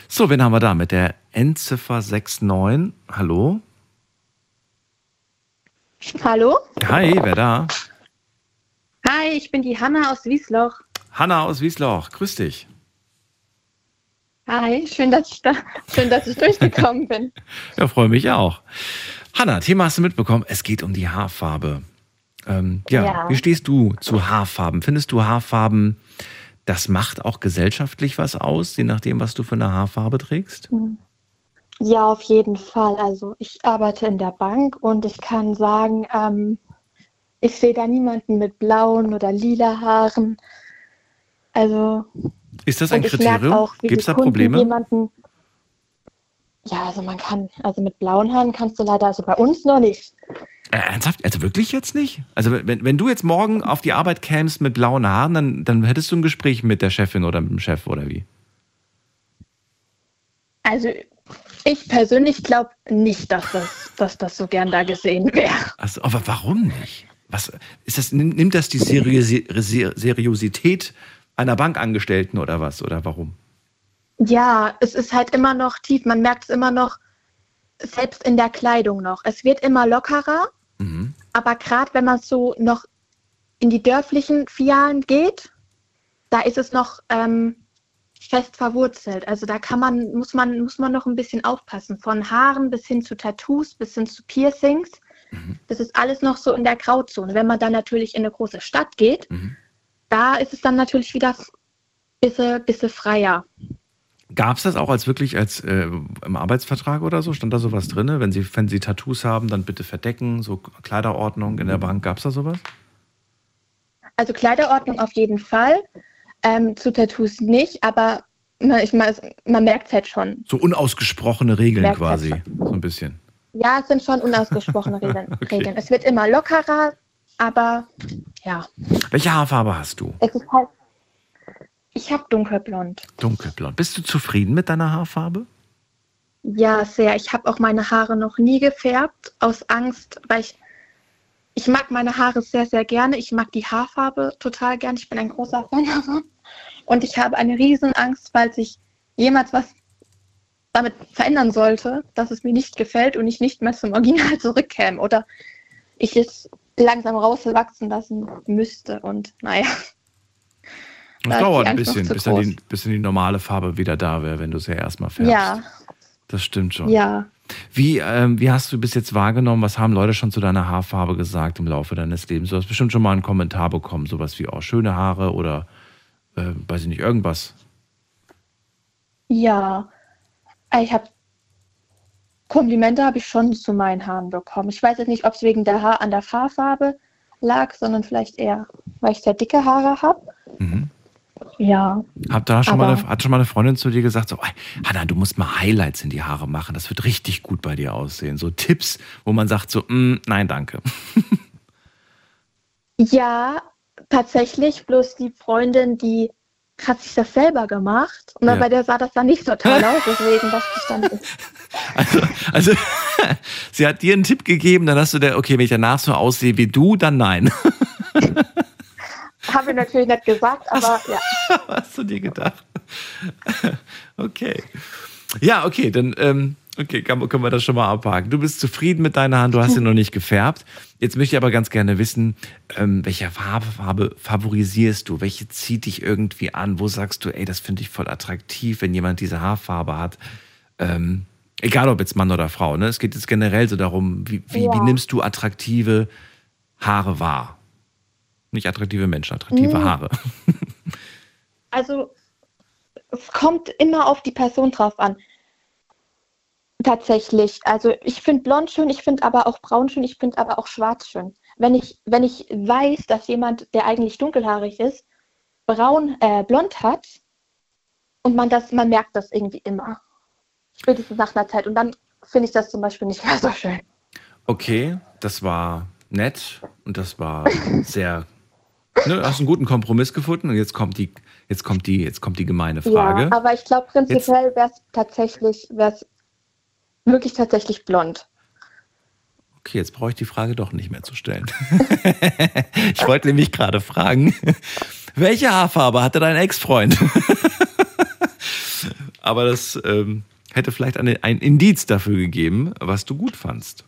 So, wen haben wir da mit der Endziffer 69? Hallo? Hallo? Hi, wer da? Hi, ich bin die Hanna aus Wiesloch. Hanna aus Wiesloch, grüß dich. Hi, schön, dass ich da, schön, dass ich durchgekommen bin. Ja, freue mich auch. Hanna, Thema hast du mitbekommen, es geht um die Haarfarbe. Ähm, ja, Ja. wie stehst du zu Haarfarben? Findest du Haarfarben, das macht auch gesellschaftlich was aus, je nachdem, was du für eine Haarfarbe trägst? Ja, auf jeden Fall. Also ich arbeite in der Bank und ich kann sagen, ähm, ich sehe da niemanden mit blauen oder lila Haaren. Also Ist das ein Kriterium? Gibt es da Probleme? Jemanden, ja, also man kann, also mit blauen Haaren kannst du leider, also bei uns noch nicht. Äh, ernsthaft? Also wirklich jetzt nicht? Also wenn, wenn du jetzt morgen auf die Arbeit kämst mit blauen Haaren, dann, dann hättest du ein Gespräch mit der Chefin oder mit dem Chef oder wie? Also ich persönlich glaube nicht, dass das, dass das so gern da gesehen wäre. Also, aber warum nicht? Was ist das? nimm- Nimmt das die Seriösi Se- Seriosität einer Bankangestellten oder was? Oder warum? Ja, es ist halt immer noch tief. Man merkt es immer noch, selbst in der Kleidung noch. Es wird immer lockerer, Mhm. aber gerade wenn man so noch in die dörflichen Filialen geht, da ist es noch ähm, fest verwurzelt. Also da kann man, muss man, muss man noch ein bisschen aufpassen. Von Haaren bis hin zu Tattoos, bis hin zu Piercings. Das ist alles noch so in der Grauzone. Wenn man dann natürlich in eine große Stadt geht, Mhm. da ist es dann natürlich wieder ein bisschen, bisschen freier. Gab es das auch als wirklich als äh, im Arbeitsvertrag oder so? Stand da sowas drin? Wenn Sie, wenn Sie Tattoos haben, dann bitte verdecken, so Kleiderordnung in der Bank. Gab es da sowas? Also Kleiderordnung auf jeden Fall. Ähm, zu Tattoos nicht, aber man, ich, man, man merkt es halt schon. So unausgesprochene Regeln Merkt quasi. halt So ein bisschen. Ja, es sind schon unausgesprochene Regeln. Okay. Es wird immer lockerer, aber ja, Welche Haarfarbe hast du? es ist halt. Ich habe dunkelblond. Dunkelblond. Bist du zufrieden mit deiner Haarfarbe? Ja, sehr. Ich habe auch meine Haare noch nie gefärbt, aus Angst, weil ich. Ich mag meine Haare sehr, sehr gerne. Ich mag die Haarfarbe total gern. Ich bin ein großer Fan davon. Und ich habe eine Angst, falls ich jemals was damit verändern sollte, dass es mir nicht gefällt und ich nicht mehr zum Original zurückkäme oder ich es langsam rauswachsen lassen müsste. Und naja, Das Da dauert ein bisschen, bis dann, die, bis dann die normale Farbe wieder da wäre, wenn du sie erstmal färbst. ja, Das stimmt schon. ja. Wie, ähm, wie hast du bis jetzt wahrgenommen, was haben Leute schon zu deiner Haarfarbe gesagt im Laufe deines Lebens? Du hast bestimmt schon mal einen Kommentar bekommen, sowas wie, oh, schöne Haare oder, äh, weiß ich nicht, irgendwas. Ja, ich habe Komplimente habe ich schon zu meinen Haaren bekommen. Ich weiß jetzt nicht, ob es wegen der Haar an der Haarfarbe lag, sondern vielleicht eher, weil ich sehr dicke Haare habe. Mhm. Ja, Hat da schon mal hat schon mal eine Freundin zu dir gesagt, so, "Ey, Hanna, du musst mal Highlights in die Haare machen, das wird richtig gut bei dir aussehen. So Tipps, wo man sagt so, "Mm, nein, danke. ja, tatsächlich. Bloß die Freundin, die hat sich das selber gemacht und Ja. bei der sah das dann nicht so toll aus, deswegen dachte ich dann, Also, also sie hat dir einen Tipp gegeben, dann hast du der, okay, wenn ich danach so aussehe wie du, dann nein. habe ich natürlich nicht gesagt, aber ja. hast du dir gedacht? Okay. Ja, okay, dann ähm, okay, kann, können wir das schon mal abhaken. Du bist zufrieden mit deiner Hand, du hast sie noch nicht gefärbt. Jetzt möchte ich aber ganz gerne wissen, ähm, welche Farbe, Farbe favorisierst du? Welche zieht dich irgendwie an? Wo sagst du, ey, das finde ich voll attraktiv, wenn jemand diese Haarfarbe hat? Ähm, egal ob jetzt Mann oder Frau, ne? Es geht jetzt generell so darum, wie, wie, wie Ja. nimmst du attraktive Haare wahr? Nicht attraktive Menschen, attraktive Mhm. Haare. Also es kommt immer auf die Person drauf an. Tatsächlich. Also ich finde blond schön, ich finde aber auch braun schön, ich finde aber auch schwarz schön. Wenn ich, wenn ich weiß, dass jemand, der eigentlich dunkelhaarig ist, braun, äh, blond hat und man das, man merkt das irgendwie immer. Spätestens nach einer Zeit. Und dann finde ich das zum Beispiel nicht mehr so schön. Okay, das war nett und das war sehr. Ne, hast einen guten Kompromiss gefunden und jetzt kommt die, jetzt kommt die, jetzt kommt die gemeine Frage. Ja, aber ich glaube prinzipiell wäre es tatsächlich, wäre es wirklich tatsächlich blond. Okay, jetzt brauche ich die Frage doch nicht mehr zu stellen. ich wollte nämlich gerade fragen, welche Haarfarbe hatte dein Ex-Freund? aber das ähm, hätte vielleicht eine, ein Indiz dafür gegeben, was du gut fandst.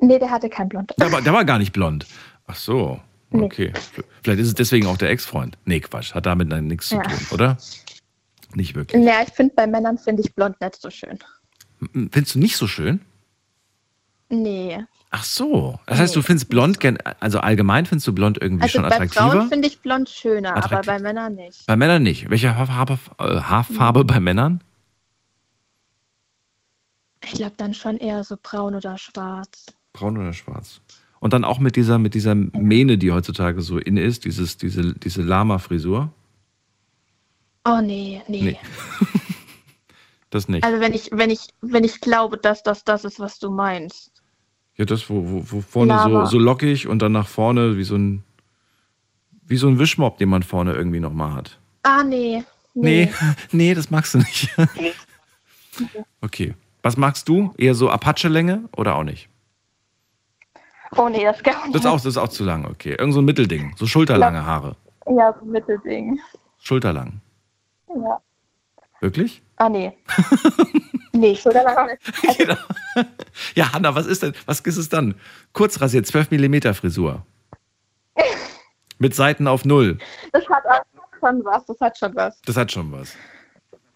Nee, der hatte kein Blond. Der war, der war gar nicht blond. Ach so, Nee. okay. Vielleicht ist es deswegen auch der Ex-Freund. Nee, Quatsch, hat damit nichts Ja. zu tun, oder? Nicht wirklich. Ja, ich finde bei Männern finde ich blond nicht so schön. Findest du nicht so schön? Nee. Ach so. Das heißt, du findest blond, gen- also allgemein findest du blond irgendwie Also schon bei attraktiver? Frauen finde ich blond schöner, aber Attraktiv. bei Männern nicht. bei Männern nicht. Welche Haarfarbe, äh, Haarfarbe bei Männern? Ich glaube dann schon eher so braun oder schwarz. Braun oder schwarz? Und dann auch mit dieser, mit dieser Mähne, die heutzutage so in ist, dieses, diese, diese Lama-Frisur? Oh nee, nee. Nee. Das nicht. Also wenn ich, wenn ich, wenn ich glaube, dass das das ist, was du meinst. Ja, das, wo, wo, wo vorne so, so lockig und dann nach vorne wie so ein, wie so ein Wischmopp, den man vorne irgendwie nochmal hat. Ah nee. Nee, nee, das magst du nicht. Okay. Was magst du? Eher so Apache-Länge oder auch nicht? Oh nee, das gar nicht. Das ist auch, das ist auch zu lang, okay. Irgend so ein Mittelding. So schulterlange Haare. Ja, so ein Mittelding. Schulterlang. Ja. Wirklich? Ah nee. nee, Schulterlang auch nicht. Genau. Ja, Hanna, was ist denn? Was ist es dann? Kurz rasiert, 12 mm Frisur. Mit Seiten auf Null. Das hat auch schon was, das hat schon was. Das hat schon was.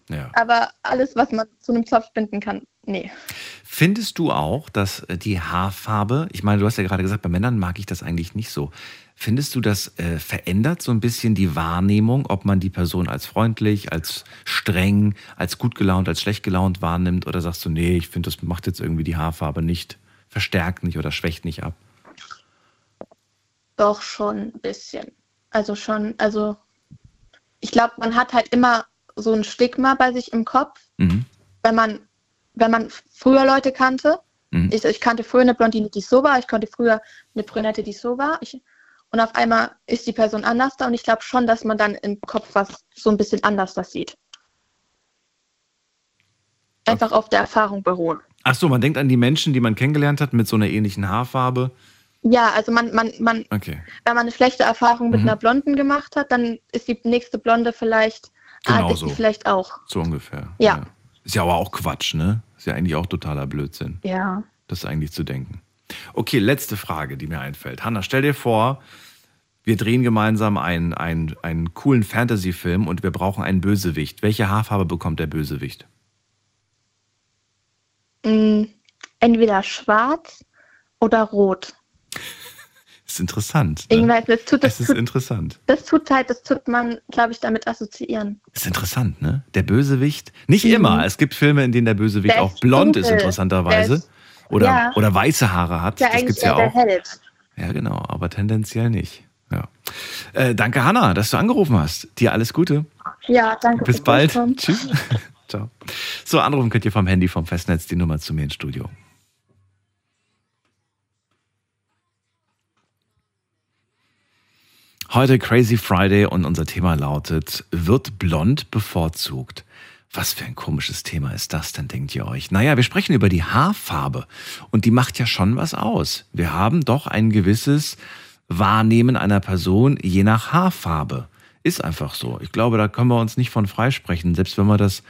Ja. Aber alles, was man zu einem Zopf binden kann, nee. Findest du auch, dass äh, die Haarfarbe, ich meine, du hast ja gerade gesagt, bei Männern mag ich das eigentlich nicht so. Findest du, das äh, verändert so ein bisschen die Wahrnehmung, ob man die Person als freundlich, als streng, als gut gelaunt, als schlecht gelaunt wahrnimmt? Oder sagst du, nee, ich finde, das macht jetzt irgendwie die Haarfarbe nicht, verstärkt nicht oder schwächt nicht ab? Doch schon ein bisschen. Also schon, also ich glaube, man hat halt immer so ein Stigma bei sich im Kopf, Mhm. wenn man, wenn man früher Leute kannte. Mhm. Ich, ich kannte früher eine Blondine, die so war, ich kannte früher eine Brünette, die so war. Ich, und auf einmal ist die Person anders da und ich glaube schon, dass man dann im Kopf was so ein bisschen anders das sieht. Einfach auf der Erfahrung beruhen. Ach so, man denkt an die Menschen, die man kennengelernt hat mit so einer ähnlichen Haarfarbe. Ja, also man, man, man, Okay. wenn man eine schlechte Erfahrung mit Mhm. einer Blonden gemacht hat, dann ist die nächste Blonde vielleicht, ah, Genau das so. vielleicht auch. So ungefähr. Ja. Ist ja aber auch Quatsch, ne? Ist ja eigentlich auch totaler Blödsinn. Ja. Das eigentlich zu denken. Okay, letzte Frage, die mir einfällt. Hanna, stell dir vor, wir drehen gemeinsam einen, einen, einen coolen Fantasy-Film und wir brauchen einen Bösewicht. Welche Haarfarbe bekommt der Bösewicht? Mm, entweder schwarz oder rot. Ist interessant. Ne? Irgendwann, das tut, das, Es ist tut, interessant. das tut halt, das tut man, glaube ich, damit assoziieren. Ist interessant, ne? Der Bösewicht. Nicht immer. Es gibt Filme, in denen der Bösewicht Mhm. Der auch ist blond ist, dunkel. interessanterweise. Der ist- Oder, ja. oder weiße Haare hat. Ja, das gibt's ja auch. der Held. Ja, genau, aber tendenziell nicht. Äh, danke, Hanna, dass du angerufen hast. Dir alles Gute. Ja, danke. Bis bald. Tschüss. Ciao. So, anrufen könnt ihr vom Handy, vom Festnetz die Nummer zu mir ins Studio. Heute Crazy Friday und unser Thema lautet, wird blond bevorzugt? Was für ein komisches Thema ist das denn, denkt ihr euch? Naja, wir sprechen über die Haarfarbe und die macht ja schon was aus. Wir haben doch ein gewisses Wahrnehmen einer Person je nach Haarfarbe. Ist einfach so. Ich glaube, da können wir uns nicht von freisprechen, selbst wenn wir das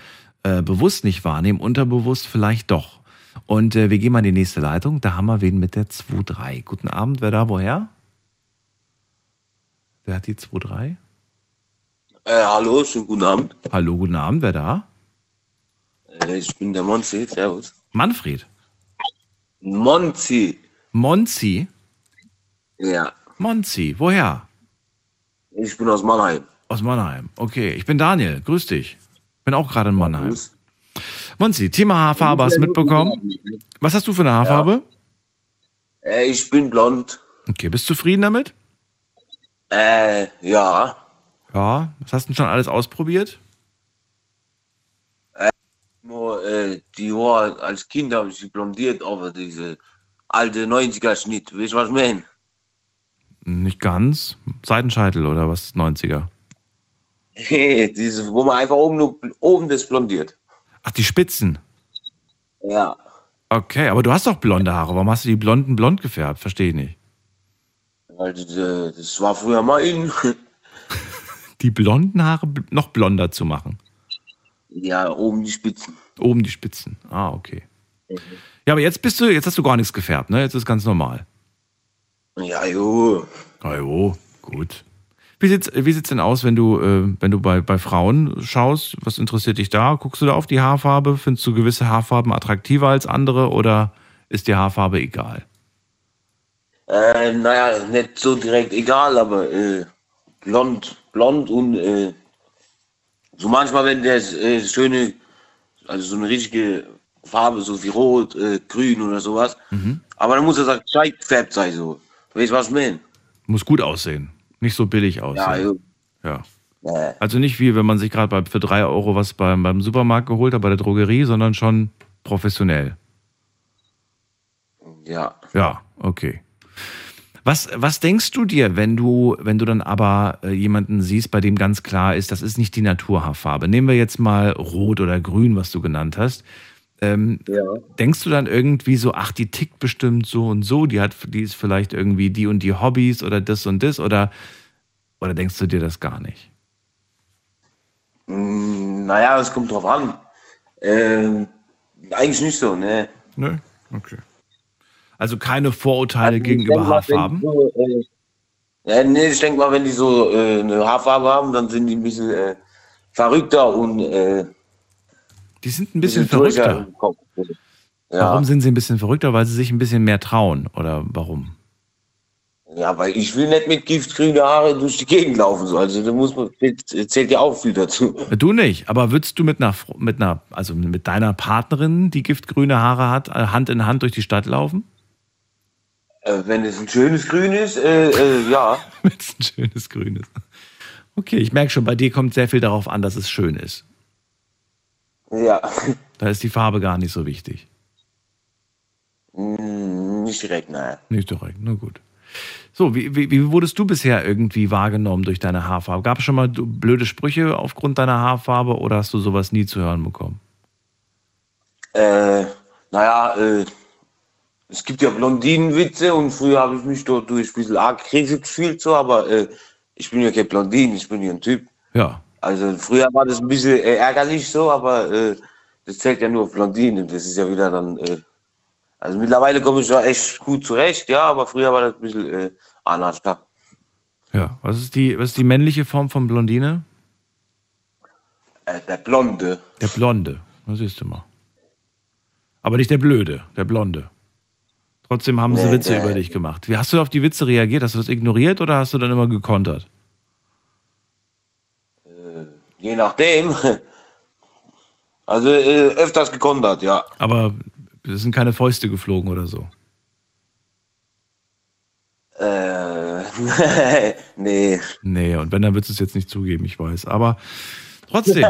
äh, bewusst nicht wahrnehmen, unterbewusst vielleicht doch. Und äh, wir gehen mal in die nächste Leitung. Da haben wir wen mit der 2-3. Guten Abend, wer da, woher? Wer hat die 2-3? Äh, hallo, schönen guten Abend. Hallo, guten Abend, wer da? Äh, ich bin der Monzi, servus. Manfred. Monzi. Monzi? Ja, Monzi, woher? ich bin aus Mannheim. Aus Mannheim. Okay, ich bin Daniel. Grüß dich. Bin auch gerade in Mannheim. Grüß. Monzi, Thema Haarfarbe hast du mitbekommen? Was hast du für eine Haarfarbe? Äh, ich bin blond. Okay, bist du zufrieden damit? Äh, ja. Ja. Was hast du denn schon alles ausprobiert? Nur, äh, die Haare als Kind habe ich sie blondiert, aber diese alte 90er-Schnitt, weißt du, was ich meine? Nicht ganz. Seitenscheitel oder was? 90er. diese, wo man einfach oben, nur, oben das blondiert. Ach, die Spitzen. Ja. Okay, aber du hast doch blonde Haare. Warum hast du die blonden blond gefärbt? Verstehe ich nicht. Weil das war früher mal in. Die blonden Haare noch blonder zu machen. ja, oben die Spitzen. Oben die Spitzen. Ah, okay. Ja, aber jetzt bist du, jetzt hast du gar nichts gefärbt, ne? Jetzt ist ganz normal. Ja, jo. Ah, jo, gut. Wie sieht's, wie sieht's denn aus, wenn du, äh, wenn du bei, bei Frauen schaust? Was interessiert dich da? Guckst du da auf die Haarfarbe? Findest du gewisse Haarfarben attraktiver als andere oder ist dir Haarfarbe egal? Äh, naja, nicht so direkt egal, aber äh, blond, blond und äh, so manchmal, wenn der äh, schöne, also so eine richtige Farbe, so wie rot, äh, grün oder sowas, aber dann muss er gescheit gefärbt sein, so. Weißt du, was meine? Muss gut aussehen. Nicht so billig aussehen. Ja, jo. Ja. Äh, Also nicht wie wenn man sich gerade für drei Euro was beim, beim Supermarkt geholt hat, bei der Drogerie, sondern schon professionell. ja. Ja, okay. Was, was denkst du dir, wenn du, wenn du dann aber äh, jemanden siehst, bei dem ganz klar ist, das ist nicht die Naturhaarfarbe? Nehmen wir jetzt mal Rot oder Grün, was du genannt hast. Ähm, Ja. Denkst du dann irgendwie so, ach, die tickt bestimmt so und so, die hat, die ist vielleicht irgendwie die und die Hobbys oder das und das oder, oder denkst du dir das gar nicht? Mm, naja, es kommt drauf an. Ähm, eigentlich nicht so, ne? Nö, okay. Also keine Vorurteile Also gegenüber Haarfarben? So, äh, ja, nee, ich denke mal, wenn die so äh, eine Haarfarbe haben, dann sind die ein bisschen äh, verrückter und äh, Die sind ein bisschen verrückter. Ja, Warum sind sie ein bisschen verrückter? Weil sie sich ein bisschen mehr trauen oder warum? ja, weil ich will nicht mit giftgrüne Haare durch die Gegend laufen. So. Also da muss man, zählt ja auch viel dazu. Du nicht, aber würdest du mit einer, mit einer, also mit deiner Partnerin, die giftgrüne Haare hat, äh, Hand in Hand durch die Stadt laufen? Äh, wenn es ein schönes Grün ist, äh, äh, ja. Wenn es ein schönes Grün ist. Okay, ich merke schon, bei dir kommt sehr viel darauf an, dass es schön ist. Ja. Da ist die Farbe gar nicht so wichtig. Mm, nicht direkt, naja. Nicht direkt, na gut. So, wie, wie, wie wurdest du bisher irgendwie wahrgenommen durch deine Haarfarbe? Gab es schon mal blöde Sprüche aufgrund deiner Haarfarbe oder hast du sowas nie zu hören bekommen? Äh, naja, äh, es gibt ja Blondinenwitze und früher habe ich mich dort durch ein bisschen arg gefühlt, so, aber äh, ich bin ja kein Blondin, ich bin ja ein Typ. Ja, Also früher war das ein bisschen äh, ärgerlich so, aber äh, das zählt ja nur auf Blondinen. Das ist ja wieder dann. Äh, also mittlerweile komme ich ja echt gut zurecht, ja, aber früher war das ein bisschen äh, anders. Ja. Was ist die, was ist die männliche Form von Blondine? Äh, der Blonde. Der Blonde. Das siehst du mal. Aber nicht der Blöde, der Blonde. Trotzdem haben sie Nee, Witze der- über dich gemacht. Wie hast du auf die Witze reagiert? Hast du das ignoriert oder hast du dann immer gekontert? Je nachdem. Also äh, öfters gekontert, ja. Aber es sind keine Fäuste geflogen oder so. Äh, nee. Nee, und wenn, dann du es jetzt nicht zugeben, ich weiß. Aber trotzdem.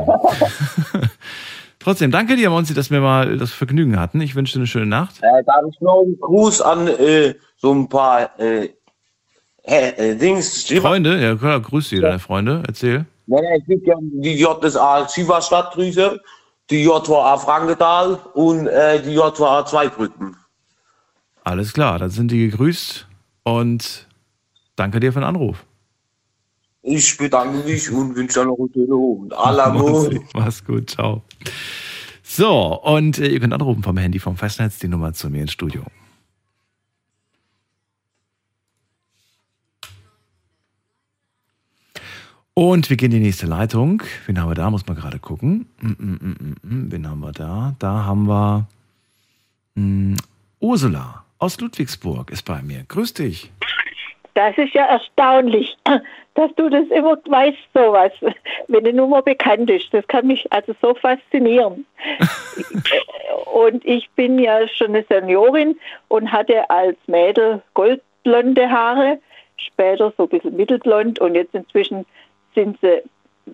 trotzdem, danke dir, Monzi, dass wir mal das Vergnügen hatten. Ich wünsche dir eine schöne Nacht. Äh, da habe ich noch einen Gruß an äh, so ein paar äh, äh, Dings. Freunde? Ja, klar, grüß Sie, deine Freunde. Erzähl. Nein, nein, es gibt ja die JSA Schieferstadtdrüse, die JVA Frankenthal und äh, die JVA Zweibrücken. Alles klar, dann sind die gegrüßt und danke dir für den Anruf. Ich bedanke mich und wünsche dir noch einen schönen Abend. Alamo. Mach's gut, ciao. So, und äh, ihr könnt anrufen vom Handy vom Festnetz die Nummer zu mir ins Studio. Und wir gehen in die nächste Leitung. Wen haben wir da? Muss man gerade gucken. Mm, mm, mm. Wen haben wir da? Da haben wir Ursula aus Ludwigsburg ist bei mir. Grüß dich. Das ist ja erstaunlich, dass du das immer weißt, sowas, wenn eine Nummer bekannt ist. Das kann mich also so faszinieren. und ich bin ja schon eine Seniorin und hatte als Mädel goldblonde Haare, später so ein bisschen mittelblond und jetzt inzwischen sind sie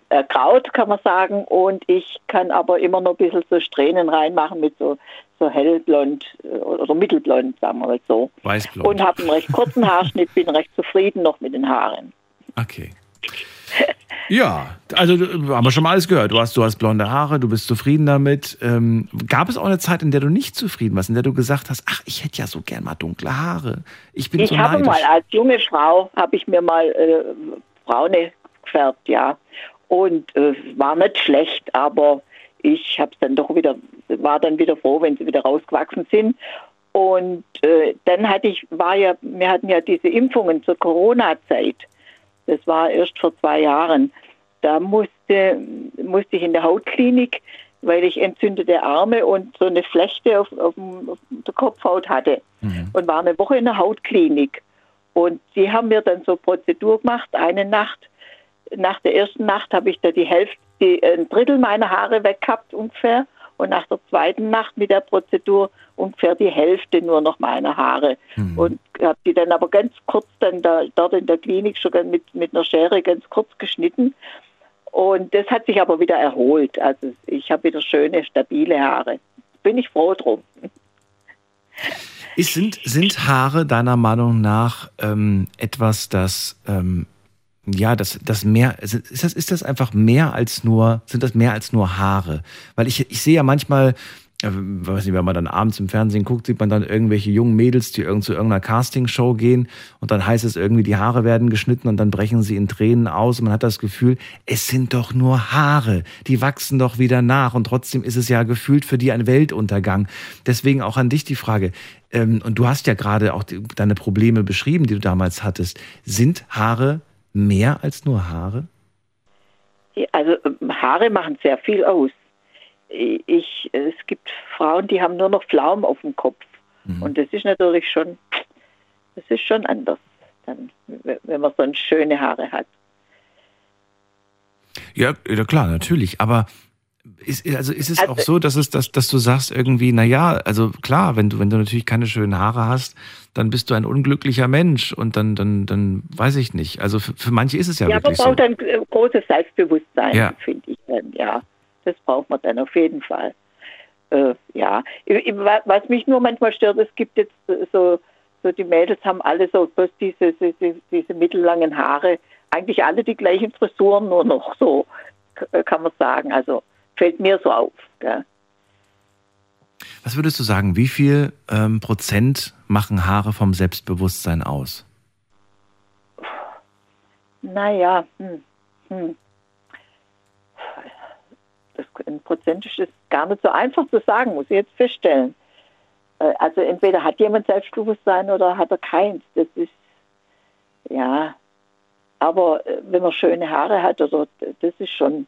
äh, graut, kann man sagen. Und ich kann aber immer noch ein bisschen so Strähnen reinmachen mit so, so hellblond äh, oder mittelblond, sagen wir mal so. Weißblond. Und habe einen recht kurzen Haarschnitt, bin recht zufrieden noch mit den Haaren. Okay. Ja, also äh, haben wir schon mal alles gehört. Du hast, du hast blonde Haare, du bist zufrieden damit. Ähm, gab es auch eine Zeit, in der du nicht zufrieden warst, in der du gesagt hast, ach, ich hätte ja so gern mal dunkle Haare. Ich bin ich so habe neidisch. mal als junge Frau, habe ich mir mal äh, braune gefärbt, ja. Und äh, war nicht schlecht, aber ich habe dann doch wieder, war dann wieder froh, wenn sie wieder rausgewachsen sind. Und äh, dann hatte ich, war ja, wir hatten ja diese Impfungen zur Corona-Zeit. Das war erst vor zwei Jahren. Da musste, musste ich in der Hautklinik, weil ich entzündete Arme und so eine Flechte auf, auf, auf der Kopfhaut hatte. Und war eine Woche in der Hautklinik. Und die haben mir dann so Prozedur gemacht, eine Nacht. Nach der ersten Nacht habe ich da die Hälfte, die, ein Drittel meiner Haare weg gehabt ungefähr. Und nach der zweiten Nacht mit der Prozedur ungefähr die Hälfte nur noch meiner Haare. Und habe die dann aber ganz kurz dann da, dort in der Klinik schon mit, mit einer Schere ganz kurz geschnitten. Und das hat sich aber wieder erholt. Also ich habe wieder schöne, stabile Haare. Bin ich froh drum. Ist, sind, sind Haare deiner Meinung nach ähm, etwas, das ähm, ja, das, das mehr, ist das, ist das einfach mehr als nur, sind das mehr als nur Haare? Weil ich, ich sehe ja manchmal, äh, weiß nicht, wenn man dann abends im Fernsehen guckt, sieht man dann irgendwelche jungen Mädels, die irgend zu irgendeiner Castingshow gehen und dann heißt es irgendwie, die Haare werden geschnitten und dann brechen sie in Tränen aus und man hat das Gefühl, es sind doch nur Haare, die wachsen doch wieder nach und trotzdem ist es ja gefühlt für die ein Weltuntergang. Deswegen auch an dich die Frage, ähm, und du hast ja gerade auch deine Probleme beschrieben, die du damals hattest, sind Haare mehr als nur Haare? Also ähm, Haare machen sehr viel aus. Ich, es gibt Frauen, die haben nur noch Pflaumen auf dem Kopf. Und das ist natürlich schon, das ist schon anders, dann, wenn man so schöne Haare hat. Ja, ja klar, natürlich. Aber ist, also ist es auch so, dass es, dass, dass du sagst irgendwie, na ja, also klar, wenn du, wenn du natürlich keine schönen Haare hast, dann bist du ein unglücklicher Mensch und dann, dann, dann weiß ich nicht. Also für, für manche ist es ja, Ja, man wirklich so. braucht ein großes Selbstbewusstsein, Ja. finde ich dann, ja. Das braucht man dann auf jeden Fall. Äh, ja, was mich nur manchmal stört, es gibt jetzt so, so die Mädels haben alle so bloß diese, diese, diese mittellangen Haare, eigentlich alle die gleichen Frisuren, nur noch so, kann man sagen. Also fällt mir so auf. Gell? Was würdest du sagen, wie viel ähm, Prozent machen Haare vom Selbstbewusstsein aus? Naja, hm, hm. Das, ein Prozent ist gar nicht so einfach zu sagen, muss ich jetzt feststellen. Äh, Also entweder hat jemand Selbstbewusstsein oder hat er keins. Das ist, ja, aber äh, wenn man schöne Haare hat, oder das ist schon,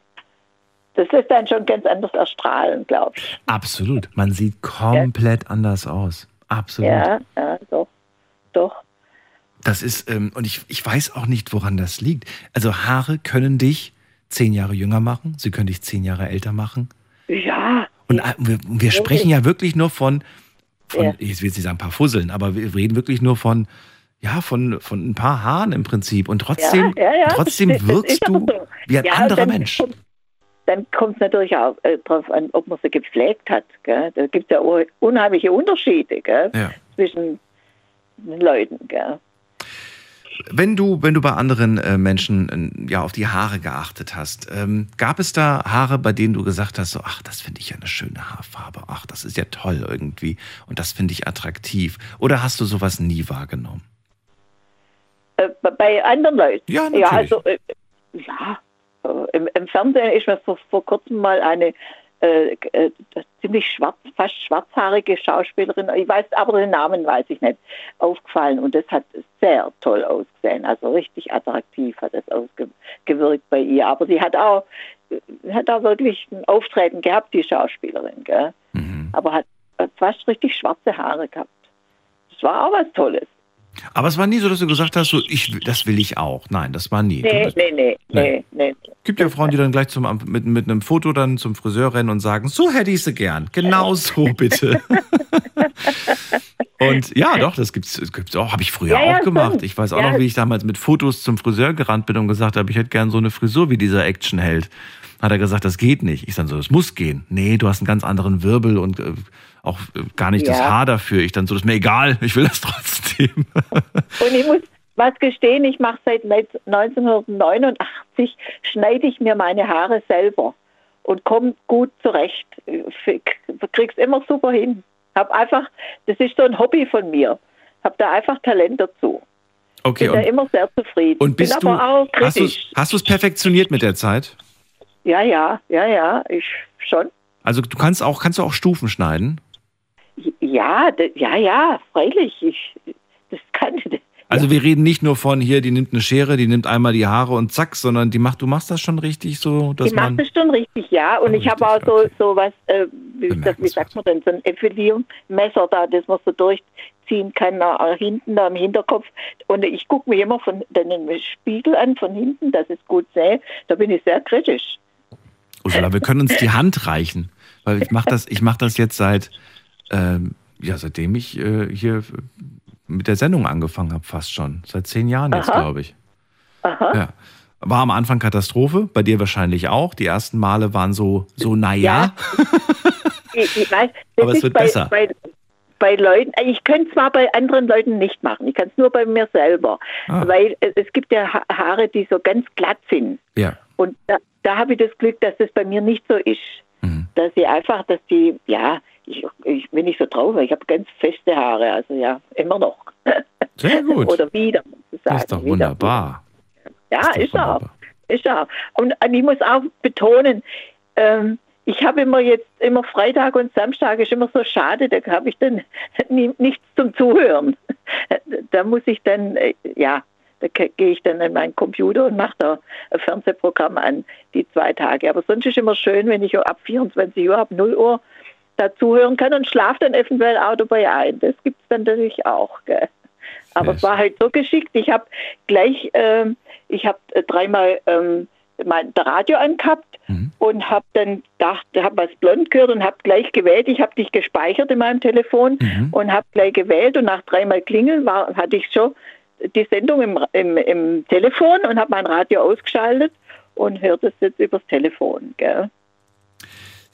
das lässt einen schon ganz anders erstrahlen, glaube ich. Absolut. Man sieht komplett anders aus. Absolut. Ja, ja, doch, doch. Das ist, ähm, und ich, ich weiß auch nicht, woran das liegt. Also Haare können dich zehn Jahre jünger machen, sie können dich zehn Jahre älter machen. Ja, Und äh, wir, wir sprechen ja wirklich nur von, von Ja. ich will jetzt nicht sagen ein paar Fusseln, aber wir reden wirklich nur von, ja, von, von ein paar Haaren im Prinzip. Und trotzdem, ja, ja, ja. trotzdem ist wirkst du so. wie ein Ja, anderer dann Mensch. Dann kommt es natürlich auch äh, darauf an, ob man sie gepflegt hat. Gell? Da gibt es ja un- unheimliche Unterschiede gell? Ja. zwischen den Leuten. Gell? Wenn du, wenn du bei anderen äh, Menschen äh, ja auf die Haare geachtet hast, ähm, gab es da Haare, bei denen du gesagt hast, so, ach, das finde ich ja eine schöne Haarfarbe, ach, das ist ja toll irgendwie und das finde ich attraktiv? Oder hast du sowas nie wahrgenommen? Äh, bei anderen Leuten? Ja, natürlich. Ja, also, äh, ja, äh, im, im, Fernsehen ist mir vor, vor kurzem mal eine äh, äh, ziemlich schwarz, fast schwarzhaarige Schauspielerin, ich weiß, aber den Namen weiß ich nicht, aufgefallen und das hat sehr toll ausgesehen, also richtig attraktiv hat das ausgewirkt bei ihr. Aber sie hat auch, hat auch wirklich ein Auftreten gehabt, die Schauspielerin? Mhm. aber hat fast richtig schwarze Haare gehabt. Das war auch was Tolles. Aber es war nie so, dass du gesagt hast, so, ich, das will ich auch. Nein, das war nie. Nee, nee, nee, nee, nee. Gibt ja Frauen, die dann gleich zum, mit, mit einem Foto dann zum Friseur rennen und sagen, so hätte ich sie gern. Genau so, bitte. und ja, doch, das gibt's, gibt's auch. Habe ich früher ja, auch ja, gemacht. Ich weiß auch ja. noch, wie ich damals mit Fotos zum Friseur gerannt bin und gesagt habe, ich hätte gern so eine Frisur wie dieser Actionheld. Hat er gesagt, das geht nicht. Ich dann so, das muss gehen. Nee, du hast einen ganz anderen Wirbel und äh, auch äh, gar nicht ja. das Haar dafür. Ich dann so, das ist mir egal, ich will das trotzdem. Und ich muss was gestehen, ich mache seit 1989, schneide ich mir meine Haare selber und komme gut zurecht. Krieg's immer super hin. Hab einfach, das ist so ein Hobby von mir. Hab da einfach Talent dazu. Okay. Bin da immer sehr zufrieden. Und bist Bin du, hast du es perfektioniert mit der Zeit? Ja, ja, ja, ja, ich schon. Also du kannst auch, kannst du auch Stufen schneiden? Ja, ja, ja, freilich. Ich, das kann ich. Also wir reden nicht nur von hier, die nimmt eine Schere, die nimmt einmal die Haare und zack, sondern die macht, du machst das schon richtig so, dass die man. macht das schon richtig, ja. Und ich habe auch so, so was, äh, wie, das, wie sagt man denn, so ein Effiliermesser da, das man so durchziehen kann nach hinten, da im Hinterkopf. Und ich gucke mir immer von den Spiegel an, von hinten, dass ich es gut sehe. Da bin ich sehr kritisch. Ursula, wir können uns die Hand reichen, weil ich mache das, ich mache das jetzt seit ähm, ja, seitdem ich äh, hier mit der Sendung angefangen habe, fast schon. Seit zehn Jahren jetzt, glaube ich. Aha. Ja. War am Anfang Katastrophe, bei dir wahrscheinlich auch. Die ersten Male waren so, so naja. Ja. ich, ich weiß, Aber es wird bei, besser. Bei, bei Leuten, ich könnte es zwar bei anderen Leuten nicht machen, ich kann es nur bei mir selber. Ah. Weil es gibt ja Haare, die so ganz glatt sind. Ja. Und da, da habe ich das Glück, dass das bei mir nicht so ist. Mhm. Dass sie einfach, dass die, ja, ich, ich bin nicht so traurig, ich habe ganz feste Haare, also ja, immer noch. Sehr gut. Oder wieder, muss Das ist doch wunderbar. Ja, ist, auch. Ist auch. Und, und ich muss auch betonen, ähm, ich habe immer jetzt, immer Freitag und Samstag ist immer so schade, da habe ich dann nie, nichts zum Zuhören. Da muss ich dann, äh, ja, da gehe ich dann an meinen Computer und mache da ein Fernsehprogramm an, die zwei Tage. Aber sonst ist es immer schön, wenn ich ab 24 Uhr, ab 0 Uhr dazuhören kann und schlafe dann eventuell auch dabei ein. Das gibt es dann natürlich auch. Gell? Aber es war halt so geschickt. Ich habe gleich, ähm, äh, ich habe dreimal ähm, mein Radio angehabt mhm. und habe dann gedacht, habe was blond gehört und habe gleich gewählt. Ich habe dich gespeichert in meinem Telefon mhm. und habe gleich gewählt und nach dreimal klingeln war, hatte ich schon die Sendung im, im, im Telefon und habe mein Radio ausgeschaltet und hört es jetzt übers Telefon. Gell?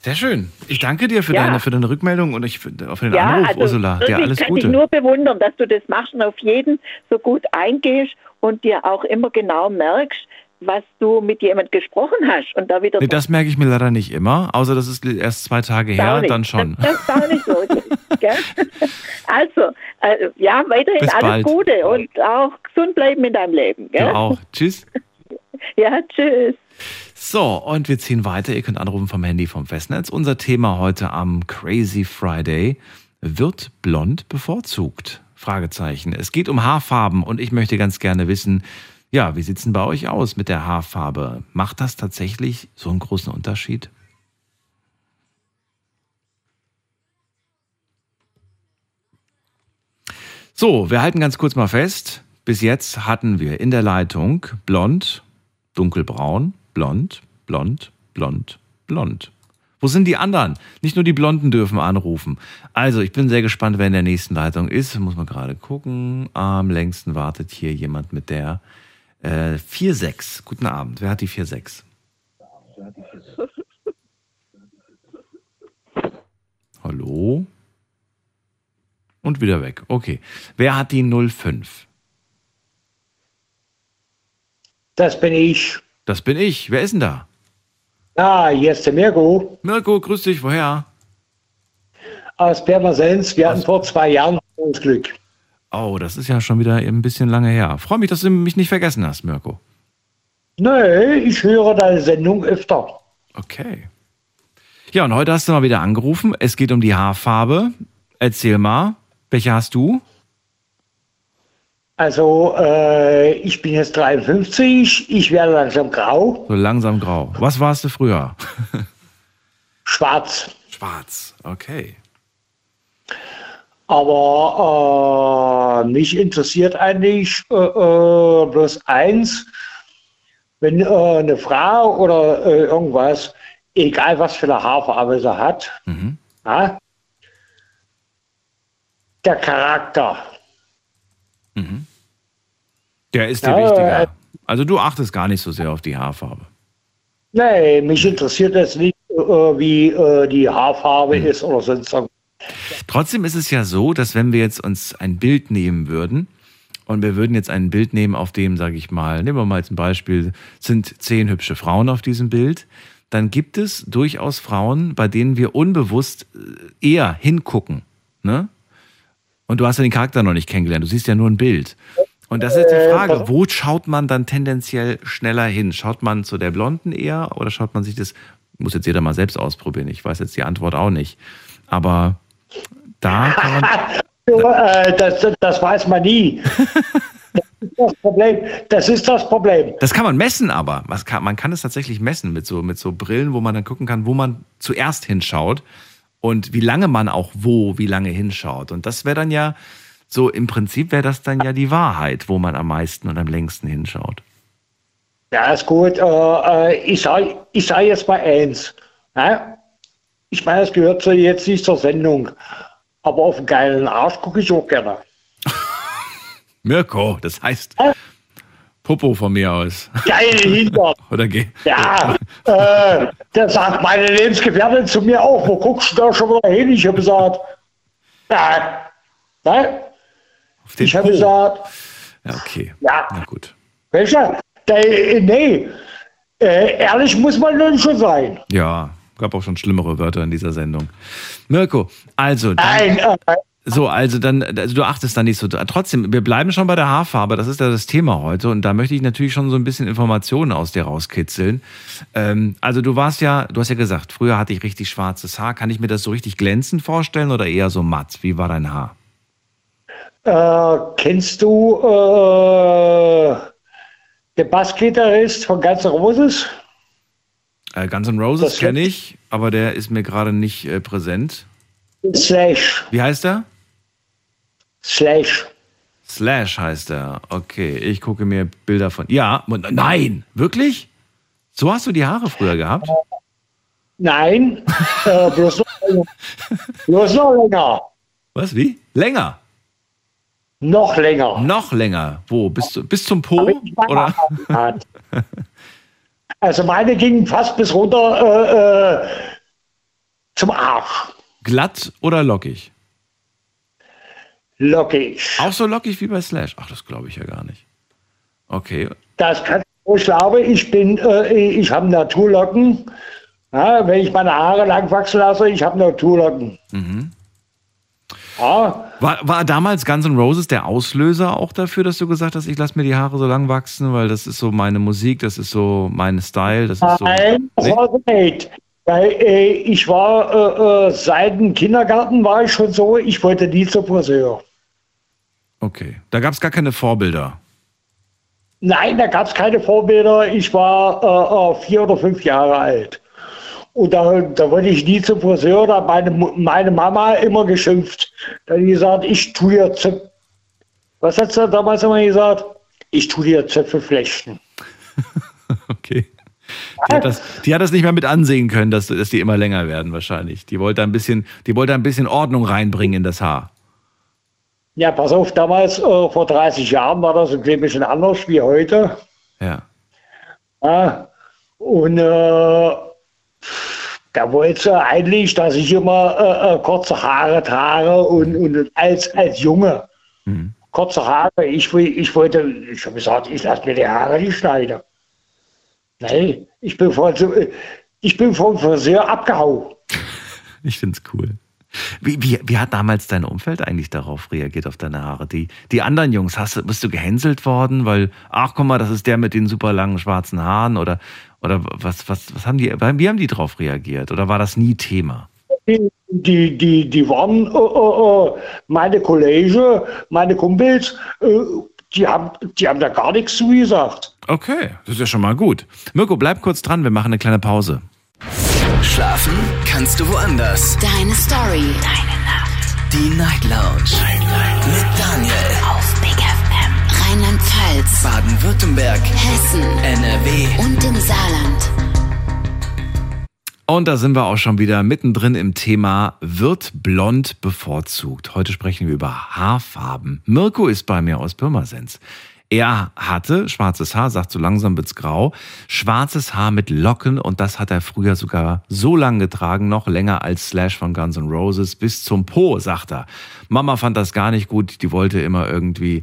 Sehr schön. Ich danke dir für, ja. deine, für deine Rückmeldung und ich, für den ja, Anruf, also Ursula. Ja, alles ich kann Gute. dich nur bewundern, dass du das machst und auf jeden so gut eingehst und dir auch immer genau merkst, was du mit jemand gesprochen hast und da wieder. Nee, das merke ich mir leider nicht immer, außer das ist erst zwei Tage her, dann schon. Das, das ist nicht so. also, äh, ja, weiterhin Bis alles bald. Gute und auch gesund bleiben in deinem Leben. Gell? Du auch. Tschüss. Ja, tschüss. So, und wir ziehen weiter. Ihr könnt anrufen vom Handy vom Festnetz. Unser Thema heute am Crazy Friday. Wird blond bevorzugt? Fragezeichen. Es geht um Haarfarben und ich möchte ganz gerne wissen, ja, wie sieht es denn bei euch aus mit der Haarfarbe? Macht das tatsächlich so einen großen Unterschied? So, wir halten ganz kurz mal fest. Bis jetzt hatten wir in der Leitung blond, dunkelbraun, blond, blond, blond, blond. Wo sind die anderen? Nicht nur die Blonden dürfen anrufen. Also, ich bin sehr gespannt, wer in der nächsten Leitung ist. Muss man gerade gucken. Am längsten wartet hier jemand mit der äh, 4-6. Guten Abend. Wer hat die 4-6? Hallo? Und wieder weg. Okay. Wer hat die 05? Das bin ich. Das bin ich. Wer ist denn da? Ah, hier ist der Mirko Mirko, grüß dich. Woher? aus Pirmasens. Wir hatten vor zwei Jahren das Glück. Oh, das ist ja schon wieder ein bisschen lange her. Freue mich, dass du mich nicht vergessen hast, Mirko. Nee, ich höre deine Sendung öfter. Okay. Ja, und heute hast du mal wieder angerufen. Es geht um die Haarfarbe. Erzähl mal, welche hast du? Also, äh, ich bin jetzt 53, ich werde langsam grau, So langsam grau. Was warst du früher? schwarz. Schwarz. Okay. Aber äh, mich interessiert eigentlich äh, äh, bloß eins, wenn äh, eine Frau oder äh, irgendwas, egal was für eine Haarfarbe sie hat, Mhm. ja, der Charakter. Der ist dir Ja, äh, wichtiger. Also du achtest gar nicht so sehr auf die Haarfarbe. Nee, mich interessiert jetzt nicht, äh, wie äh, die Haarfarbe Mhm. ist oder sonst irgendwas. Trotzdem ist es ja so, dass wenn wir jetzt uns ein Bild nehmen würden und wir würden jetzt ein Bild nehmen, auf dem, sage ich mal, nehmen wir mal ein Beispiel, sind zehn hübsche Frauen auf diesem Bild, dann gibt es durchaus Frauen, bei denen wir unbewusst äh, eher hingucken. Ne? Und du hast ja den Charakter noch nicht kennengelernt, du siehst ja nur ein Bild. Und das ist jetzt die Äh, Frage, wo schaut man dann tendenziell schneller hin? Schaut man zu der Blonden eher oder schaut man sich das, muss jetzt jeder mal selbst ausprobieren, ich weiß jetzt die Antwort auch nicht. Aber da kann man, äh, das, das weiß man nie. das ist das Problem. Das ist das Problem. Das kann man messen, aber kann, man kann es tatsächlich messen mit so, mit so Brillen, wo man dann gucken kann, wo man zuerst hinschaut und wie lange man auch wo, wie lange hinschaut. Und das wäre dann ja so, im Prinzip wäre das dann ja die Wahrheit, wo man am meisten und am längsten hinschaut. Ja, ist gut. Äh, äh, ich sage ich sag jetzt mal eins. Ja? Ich meine, es gehört so jetzt nicht zur Sendung. Aber auf einen geilen Arsch gucke ich auch gerne. Mirko, das heißt Popo von mir aus. Geil Hintern. Oder geh. Ja, äh, das sagt meine Lebensgefährtin zu mir auch. Wo guckst du da schon wieder hin? Ich habe gesagt, ja, nein. Ich habe gesagt, Ja, okay. ja, Na gut. welcher? Der, nee, äh, ehrlich muss man nun schon sein. Ja, gab auch schon schlimmere Wörter in dieser Sendung. Mirko, also. Nein, äh, So, also dann, also du achtest da nicht so. Trotzdem, wir bleiben schon bei der Haarfarbe, das ist ja das Thema heute und da möchte ich natürlich schon so ein bisschen Informationen aus dir rauskitzeln. Ähm, also du warst ja, du hast ja gesagt, früher hatte ich richtig schwarzes Haar. Kann ich mir das so richtig glänzend vorstellen oder eher so matt? Wie war dein Haar? Äh, kennst du äh, den Bassgitarrist von Guns N' Roses? Äh, Guns N' Roses kenne ich, aber der ist mir gerade nicht äh, präsent. Slash. Wie heißt er? Slash. Slash heißt er. Okay, ich gucke mir Bilder von. Ja, nein, wirklich? So hast du die Haare früher gehabt? Nein, äh, bloß, noch, länger. bloß noch länger. Was, wie? Länger? Noch länger. Noch länger. Wo? Bis, bis zum Po? Oder? Also meine gingen fast bis runter äh, äh, zum Arsch. Glatt oder lockig? Lockig. Auch so lockig wie bei Slash? Ach, das glaube ich ja gar nicht. Okay. Das kann ich glaube, ich bin, äh, ich habe Naturlocken. Ja, wenn ich meine Haare lang wachsen lasse, ich habe Naturlocken. Mhm. Ja, War, war damals Guns N' Roses der Auslöser auch dafür, dass du gesagt hast, ich lasse mir die Haare so lang wachsen, weil das ist so meine Musik, das ist so mein Style, das ist so. Nein, das war so nicht. Weil äh, ich war, äh, äh, seit dem Kindergarten war ich schon so, ich wollte nie zum Friseur. Okay. Da gab es gar keine Vorbilder. Nein, da gab es keine Vorbilder. Ich war äh, äh, vier oder fünf Jahre alt. Und da, da wollte ich nie zum Friseur. Da hat meine, meine Mama immer geschimpft. Da hat die gesagt, ich tue dir Zöpfe. Was hat sie damals immer gesagt? Ich tue dir Zöpfe flechten. Okay. Die hat, das, die hat das nicht mehr mit ansehen können, dass, dass die immer länger werden, wahrscheinlich. Die wollte ein bisschen, die wollte ein bisschen Ordnung reinbringen in das Haar. Ja, pass auf, damals, äh, vor 30 Jahren, war das ein bisschen anders wie heute. Ja. Ja, und äh, da wollte eigentlich, dass ich immer äh, äh, kurze Haare trage und, und als, als Junge. Mhm. Kurze Haare, ich, ich wollte, ich habe gesagt, ich lasse mir die Haare nicht schneiden. Nee, ich bin von, ich bin vom Friseur abgehauen. Ich find's cool. Wie, wie, wie hat damals dein Umfeld eigentlich darauf reagiert, auf deine Haare? Die, die anderen Jungs, hast, bist du gehänselt worden, weil, ach guck mal, das ist der mit den super langen schwarzen Haaren oder, oder was, was, was haben die, wie haben die darauf reagiert? Oder war das nie Thema? Die, die, die, die waren äh, äh, meine Kollegen, meine Kumpels, äh, die, haben, die haben da gar nichts zu gesagt. Okay, das ist ja schon mal gut. Mirko, bleib kurz dran, wir machen eine kleine Pause. Schlafen kannst du woanders. Deine Story. Deine Nacht. Die Night Lounge. Night, Night. Mit Daniel. Rheinland-Pfalz. Baden-Württemberg. Hessen. NRW. Und im Saarland. Und da sind wir auch schon wieder mittendrin im Thema Wird blond bevorzugt? Heute sprechen wir über Haarfarben. Mirko ist bei mir aus Pirmasens. Er hatte schwarzes Haar, sagt so langsam wird's grau, schwarzes Haar mit Locken und das hat er früher sogar so lange getragen, noch länger als Slash von Guns N' Roses, bis zum Po, sagt er. Mama fand das gar nicht gut, die wollte immer irgendwie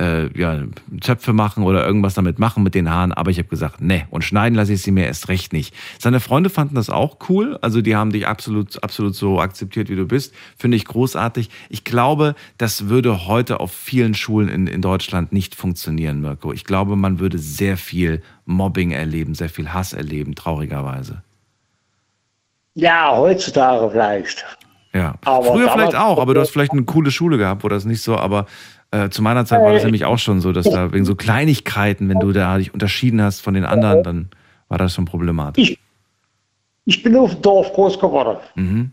äh, ja, Zöpfe machen oder irgendwas damit machen mit den Haaren, aber ich habe gesagt, ne, und schneiden lasse ich sie mir erst recht nicht. Seine Freunde fanden das auch cool, also die haben dich absolut, absolut so akzeptiert, wie du bist. Finde ich großartig. Ich glaube, das würde heute auf vielen Schulen in, in Deutschland nicht funktionieren, Mirko. Ich glaube, man würde sehr viel Mobbing erleben, sehr viel Hass erleben, traurigerweise. Ja, heutzutage vielleicht. Ja, aber früher vielleicht auch, aber du hast vielleicht eine coole Schule gehabt, wo das nicht so, aber äh, zu meiner Zeit war das nämlich auch schon so, dass da wegen so Kleinigkeiten, wenn du da dich unterschieden hast von den anderen, dann war das schon problematisch. Ich, ich bin auf dem Dorf groß geworden. Mhm.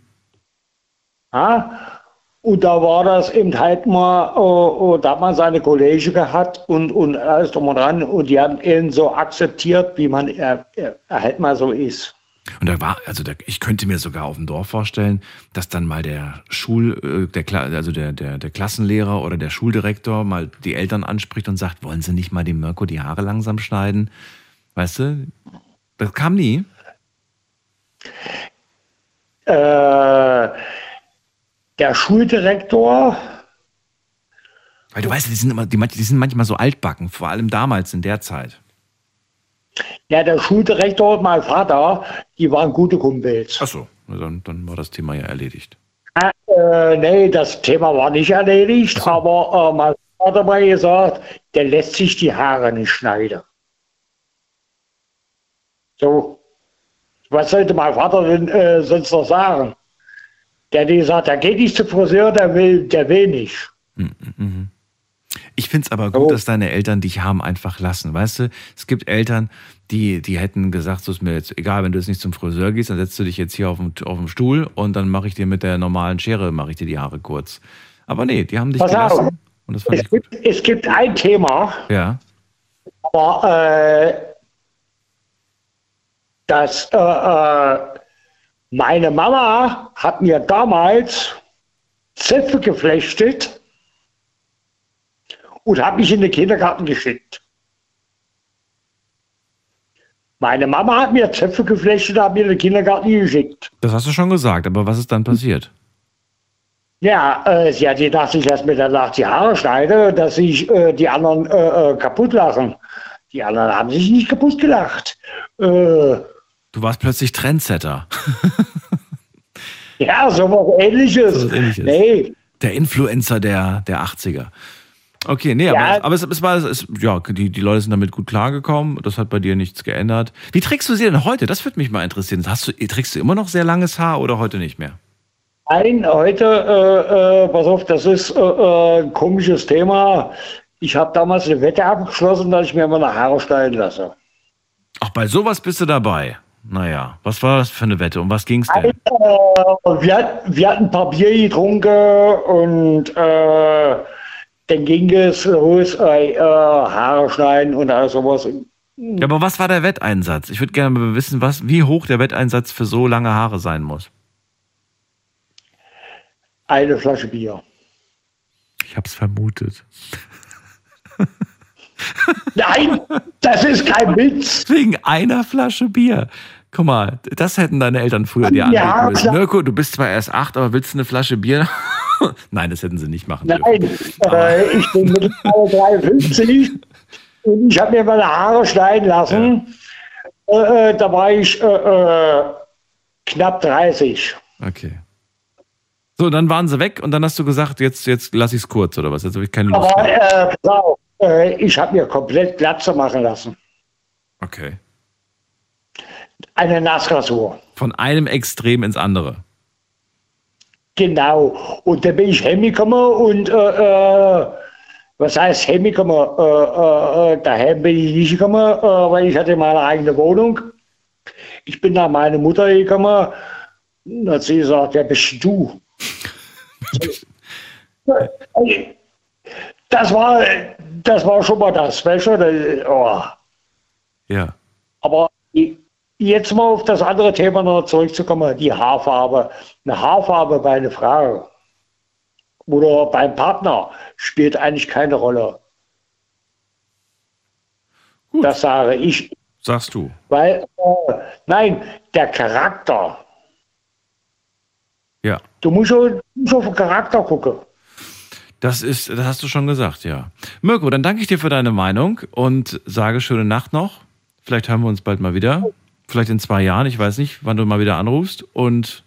Ja, und da war das eben halt mal, oh, oh, da hat man seine Kollegen gehabt und, und alles drum und dran und die haben ihn so akzeptiert, wie man er, er, er halt mal so ist. Und da war, also da, ich könnte mir sogar auf dem Dorf vorstellen, dass dann mal der Schul, äh, der, also der, der, der Klassenlehrer oder der Schuldirektor mal die Eltern anspricht und sagt, wollen Sie nicht mal dem Mirko die Haare langsam schneiden? Weißt du? Das kam nie. Äh, der Schuldirektor. Weil du weißt, die sind, immer, die, die sind manchmal so altbacken, vor allem damals in der Zeit. Ja, der Schuldirektor und mein Vater, die waren gute Kumpels. Ach so, dann, dann war das Thema ja erledigt. Äh, nee, das Thema war nicht erledigt, so. aber äh, mein Vater hat mal gesagt, der lässt sich die Haare nicht schneiden. So, was sollte mein Vater denn äh, sonst noch sagen? Der hat gesagt, der geht nicht zum Friseur, der will, der will nicht. Mhm. Ich finde es aber gut, oh. dass deine Eltern dich haben einfach lassen. Weißt du, es gibt Eltern, die, die hätten gesagt, so ist mir jetzt egal, wenn du jetzt nicht zum Friseur gehst, dann setzt du dich jetzt hier auf dem, auf dem Stuhl und dann mache ich dir mit der normalen Schere, mache ich dir die Haare kurz. Aber nee, die haben dich Pass gelassen. Auf. Und das fand es, gibt, es gibt ein Thema. Ja. Aber äh, dass äh, äh, meine Mama hat mir damals Zöpfe geflechtet und habe mich in den Kindergarten geschickt. Meine Mama hat mir Zöpfe geflechtet und hat mir in den Kindergarten geschickt. Das hast du schon gesagt, aber was ist dann passiert? Ja, äh, sie hat gedacht, ich lasse mir danach die Haare schneiden, dass sich äh, die anderen äh, äh, kaputt lachen. Die anderen haben sich nicht kaputt gelacht. Äh, du warst plötzlich Trendsetter. ja, so was ähnliches. So ähnliches. Nee. Der Influencer der, der 80er. Okay, nee, ja. aber, aber es, es war, es, ja, die, die Leute sind damit gut klargekommen. Das hat bei dir nichts geändert. Wie trägst du sie denn heute? Das würde mich mal interessieren. Hast du, trägst du immer noch sehr langes Haar oder heute nicht mehr? Nein, heute, äh, äh, pass auf, das ist äh, äh ein komisches Thema. Ich habe damals eine Wette abgeschlossen, dass ich mir meine Haare schneiden lasse. Ach, bei sowas bist du dabei. Naja, was war das für eine Wette? Um was ging es denn? Äh, wir, wir hatten ein paar Bier getrunken und äh, dann ging es los, äh, Haare schneiden und all sowas. Ja, aber was war der Wetteinsatz? Ich würde gerne wissen, was, wie hoch der Wetteinsatz für so lange Haare sein muss. Eine Flasche Bier. Ich habe es vermutet. Nein, das ist kein Witz. Wegen einer Flasche Bier. Guck mal, das hätten deine Eltern früher dir ja, anbieten müssen. Mirko, du bist zwar erst acht, aber willst du eine Flasche Bier? Nein, das hätten sie nicht machen Nein, äh, ich bin mittlerweile 53 und ich habe mir meine Haare schneiden lassen. äh, da war ich äh, äh, knapp 30. Okay. So, dann waren sie weg und dann hast du gesagt, jetzt, jetzt lasse ich es kurz oder was? Jetzt habe ich keine Lust Aber mehr. äh, pass auf, äh, ich habe mir komplett Glatze machen lassen. Okay. Eine Nassrasur. Von einem Extrem ins andere. Genau. Und da bin ich heimgekommen und äh, äh, was heißt heimgekommen? Äh, äh, äh, daheim bin ich nicht gekommen, äh, weil ich hatte meine eigene Wohnung. Ich bin nach meiner Mutter gekommen und hat sie gesagt, ja, bist du. Das war, das war schon mal das, du? Das, oh. Ja. Aber jetzt mal auf das andere Thema noch zurückzukommen, die Haarfarbe. Eine Haarfarbe bei einer Frau oder beim Partner spielt eigentlich keine Rolle. Das sage ich. Sagst du. Weil, äh, nein, der Charakter. Ja. Du musst, schon, du musst auf den Charakter gucken. Das ist, das hast du schon gesagt, ja. Mirko, dann danke ich dir für deine Meinung und sage schöne Nacht noch. Vielleicht hören wir uns bald mal wieder. Vielleicht in zwei Jahren, ich weiß nicht, wann du mal wieder anrufst. Und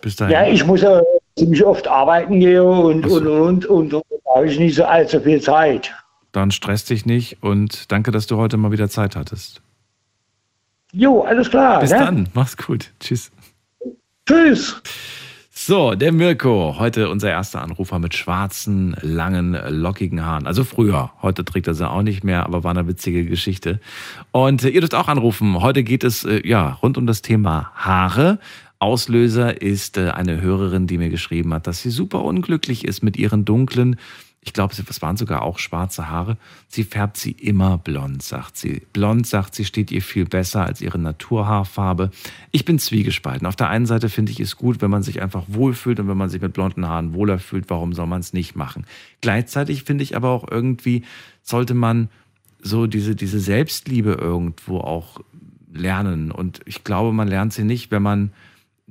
bis dahin. Ja, ich muss ja ziemlich oft arbeiten gehen und, und, und, und, und da habe ich nicht so allzu viel Zeit. Dann stress dich nicht und danke, dass du heute mal wieder Zeit hattest. Jo, alles klar. Bis ne? dann, mach's gut. Tschüss. Tschüss. So, der Mirko, heute unser erster Anrufer mit schwarzen, langen, lockigen Haaren. Also früher, heute trägt er sie auch nicht mehr, aber war eine witzige Geschichte. Und äh, ihr dürft auch anrufen. Heute geht es äh, ja rund um das Thema Haare. Auslöser ist äh, eine Hörerin, die mir geschrieben hat, dass sie super unglücklich ist mit ihren dunklen, ich glaube, es waren sogar auch schwarze Haare. Sie färbt sie immer blond, sagt sie. Blond, sagt sie, steht ihr viel besser als ihre Naturhaarfarbe. Ich bin zwiegespalten. Auf der einen Seite finde ich es gut, wenn man sich einfach wohlfühlt und wenn man sich mit blonden Haaren wohler fühlt, warum soll man es nicht machen? Gleichzeitig finde ich aber auch irgendwie, sollte man so diese, diese Selbstliebe irgendwo auch lernen. Und ich glaube, man lernt sie nicht, wenn man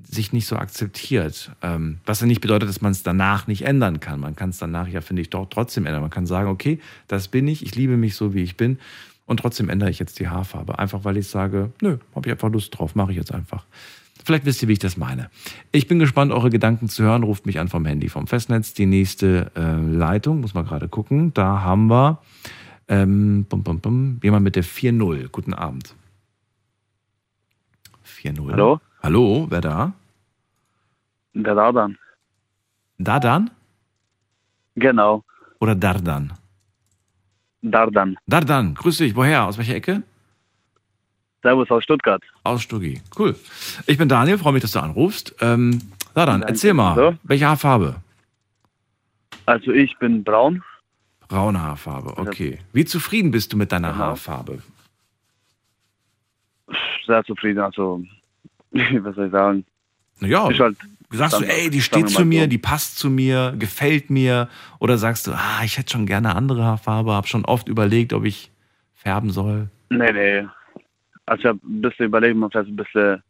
sich nicht so akzeptiert. Ähm, was ja nicht bedeutet, dass man es danach nicht ändern kann. Man kann es danach ja, finde ich, doch trotzdem ändern. Man kann sagen, okay, das bin ich, ich liebe mich so, wie ich bin. Und trotzdem ändere ich jetzt die Haarfarbe. Einfach weil ich sage, nö, habe ich einfach Lust drauf, mache ich jetzt einfach. Vielleicht wisst ihr, wie ich das meine. Ich bin gespannt, eure Gedanken zu hören. Ruft mich an vom Handy, vom Festnetz. Die nächste äh, Leitung, muss man gerade gucken. Da haben wir ähm, bum, bum, bum, jemand mit der 4-0. Guten Abend. 4-0. Hallo? Hallo, wer da? Der Dardan. Dardan? Genau. Oder Dardan? Dardan. Dardan, grüß dich. Woher? Aus welcher Ecke? Servus aus Stuttgart. Aus Stuggi. Cool. Ich bin Daniel, freue mich, dass du anrufst. Ähm, Dardan, Danke. erzähl mal, So. welche Haarfarbe? Also ich bin braun. Braune Haarfarbe, okay. Wie zufrieden bist du mit deiner Genau. Haarfarbe? Sehr zufrieden. Also, was soll ich sagen? Naja, halt sagst du, ey, die steht zu mir, so. die passt zu mir, gefällt mir? Oder sagst du, ah, ich hätte schon gerne andere Haarfarbe, habe schon oft überlegt, ob ich färben soll? Nee, nee. Also ich habe ein bisschen überlegt, mal vielleicht ein bisschen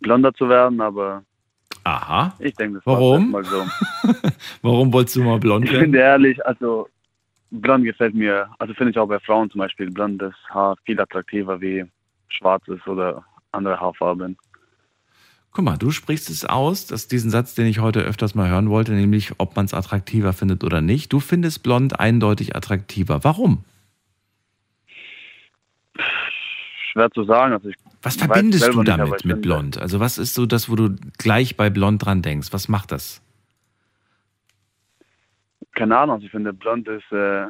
blonder zu werden, aber Aha. ich denke, das Warum? war mal so. Warum wolltest du mal blond Ich werden? finde ehrlich, also blond gefällt mir, also finde ich auch bei Frauen zum Beispiel blondes Haar viel attraktiver wie schwarzes oder andere Haarfarben. Guck mal, du sprichst es aus, dass diesen Satz, den ich heute öfters mal hören wollte, nämlich ob man es attraktiver findet oder nicht. Du findest blond eindeutig attraktiver. Warum? Schwer zu sagen. Also ich Was verbindest du damit mit blond? Also was ist so das, wo du gleich bei blond dran denkst? Was macht das? keine Ahnung, also ich finde blond ist, äh,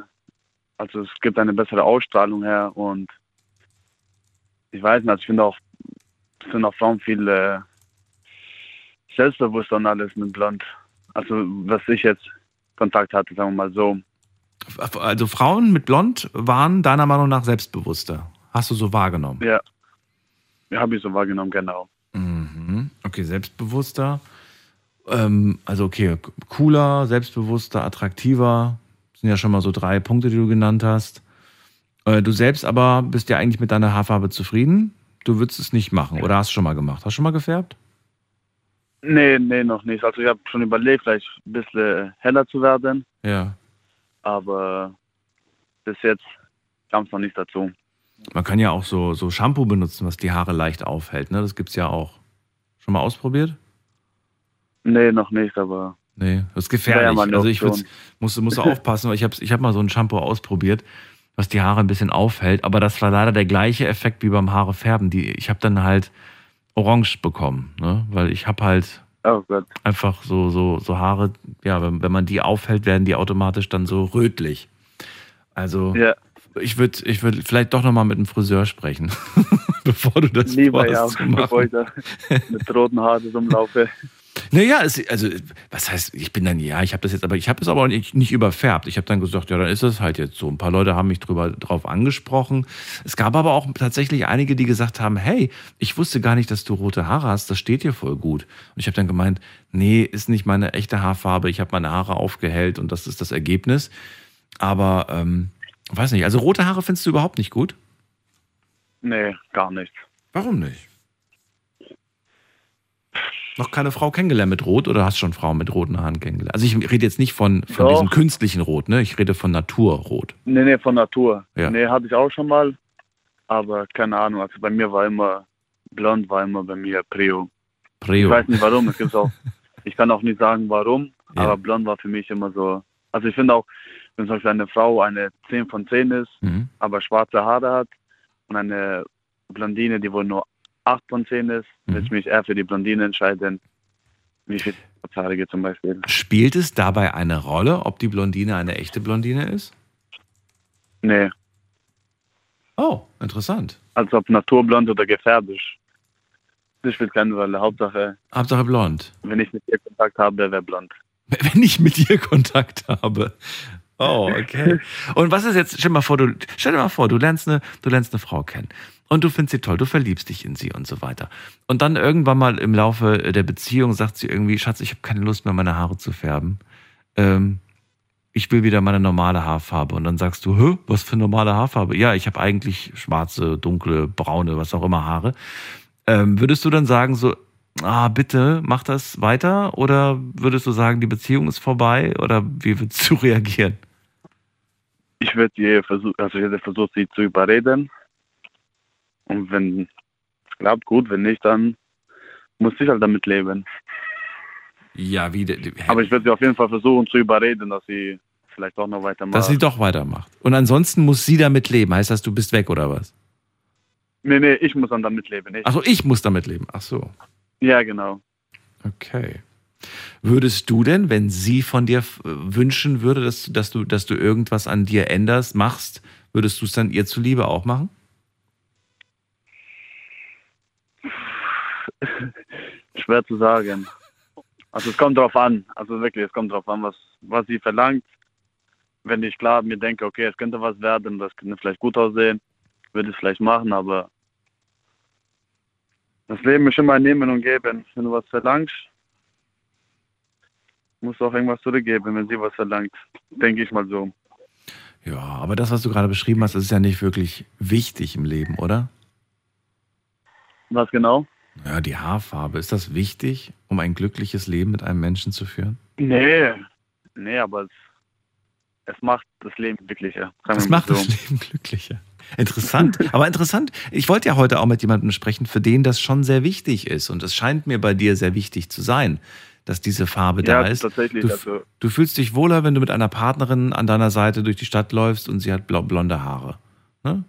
also es gibt eine bessere Ausstrahlung her und ich weiß nicht, also ich finde auch, ich finde auch Frauen viel äh, selbstbewusster und alles mit blond. Also was ich jetzt Kontakt hatte, sagen wir mal so. Also Frauen mit blond waren deiner Meinung nach selbstbewusster. Hast du so wahrgenommen? Ja, ja habe ich so wahrgenommen, genau. Mhm. Okay, selbstbewusster. Ähm, also okay, cooler, selbstbewusster, attraktiver. Das sind ja schon mal so drei Punkte, die du genannt hast. Äh, du selbst aber bist ja eigentlich mit deiner Haarfarbe zufrieden. Du würdest es nicht machen oder hast du schon mal gemacht? Hast du schon mal gefärbt? Nee, nee, noch nicht. Also ich habe schon überlegt, vielleicht ein bisschen heller zu werden, Ja. aber bis jetzt kam es noch nicht dazu. Man kann ja auch so, so Shampoo benutzen, was die Haare leicht aufhält. Ne? Das gibt's ja auch. Schon mal ausprobiert? Nee, noch nicht, aber. Nee, das ist ja gefährlich. eine also ich muss, muss aufpassen, weil ich habe ich hab mal so ein Shampoo ausprobiert, was die Haare ein bisschen aufhält, aber das war leider der gleiche Effekt wie beim Haare färben. Die, ich habe dann halt orange bekommen, ne? weil ich habe halt Oh einfach so, so, so Haare, ja, wenn, wenn man die aufhält, werden die automatisch dann so rötlich. Also Ja. ich würde ich würd vielleicht doch nochmal mit dem Friseur sprechen, bevor du das Lieber, ja, bevor ich da mit roten Haaren rumlaufe. Naja, es, also was heißt, ich bin dann, ja, ich habe das jetzt, aber ich habe es aber nicht, nicht überfärbt. Ich habe dann gesagt, ja, dann ist es halt jetzt so. Ein paar Leute haben mich drüber drauf angesprochen. Es gab aber auch tatsächlich einige, die gesagt haben, hey, ich wusste gar nicht, dass du rote Haare hast, das steht dir voll gut. Und ich habe dann gemeint, nee, ist nicht meine echte Haarfarbe, ich habe meine Haare aufgehellt und das ist das Ergebnis. Aber, ähm, weiß nicht, also rote Haare findest du überhaupt nicht gut? Nee, gar nicht. Warum nicht? Noch keine Frau kennengelernt mit Rot oder hast schon Frauen mit roten Haaren kennengelernt? Also ich rede jetzt nicht von, von Doch. diesem künstlichen Rot, ne? Ich rede von Naturrot. Nee, nee, von Natur. Ja. Nee, hatte ich auch schon mal. Aber keine Ahnung, also bei mir war immer, blond war immer bei mir Prio. Preo. Ich weiß nicht warum, es gibt auch, ich kann auch nicht sagen warum, Ja. aber blond war für mich immer so. Also ich finde auch, wenn zum Beispiel eine Frau eine 10 von 10 ist, Mhm. aber schwarze Haare hat und eine Blondine, die wohl nur 8 von 10 ist, Mhm. würde ich mich eher für die Blondine entscheiden, wie viel Schwarzhaarige zum Beispiel. Spielt es dabei eine Rolle, ob die Blondine eine echte Blondine ist? Nee, Oh, interessant. als ob naturblond oder gefärbt. Das spielt keine Rolle. Hauptsache, Hauptsache blond. wenn ich mit ihr Kontakt habe, wäre blond. Wenn ich mit dir Kontakt habe. Oh, okay. Und was ist jetzt, stell dir mal vor, du, stell dir mal vor, du lernst eine, du lernst eine Frau kennen. Und du findest sie toll, du verliebst dich in sie und so weiter. Und dann irgendwann mal im Laufe der Beziehung sagt sie irgendwie, Schatz, ich habe keine Lust mehr, meine Haare zu färben. Ähm, ich will wieder meine normale Haarfarbe. Und dann sagst du, Hä, was für normale Haarfarbe? Ja, ich habe eigentlich schwarze, dunkle, braune, was auch immer Haare. Ähm, würdest du dann sagen, so, ah, bitte, mach das weiter? Oder würdest du sagen, die Beziehung ist vorbei? Oder wie würdest du reagieren? Ich würde versuchen, also ich hätte versucht, sie zu überreden. Und wenn es klappt, gut, wenn nicht, dann muss ich halt damit leben. Ja, wie, de- Aber ich würde sie auf jeden Fall versuchen zu überreden, dass sie vielleicht auch noch weitermacht. dass sie doch weitermacht. Und ansonsten muss sie damit leben. Heißt das, du bist weg oder was? nee, nee, ich muss dann damit leben. Ich. Achso, ich muss damit leben. Ach so. Ja, genau. Okay. Würdest du denn, wenn sie von dir wünschen würde, dass, dass, du, dass du irgendwas an dir änderst, machst, würdest du es dann ihr zuliebe auch machen? Schwer zu sagen. Also es kommt drauf an. Also wirklich, es kommt drauf an, was, was sie verlangt. Wenn ich klar mir denke, okay, es könnte was werden, das könnte vielleicht gut aussehen, würde ich es vielleicht machen, aber das Leben ist immer ein Nehmen und Geben. Wenn du was verlangst, musst du auch irgendwas zurückgeben, wenn sie was verlangt. Denke ich mal so. Ja, aber das, was du gerade beschrieben hast, das ist ja nicht wirklich wichtig im Leben, oder? Was genau? Ja, die Haarfarbe. Ist das wichtig, um ein glückliches Leben mit einem Menschen zu führen? Nee, nee, aber es, es macht das Leben glücklicher. mal macht das Leben glücklicher. Interessant, aber interessant. Ich wollte ja heute auch mit jemandem sprechen, für den das schon sehr wichtig ist. Und es scheint mir bei dir sehr wichtig zu sein, dass diese Farbe Ja, da ist. tatsächlich, Du, also- du fühlst dich wohler, wenn du mit einer Partnerin an deiner Seite durch die Stadt läufst und sie hat blonde Haare. Ne?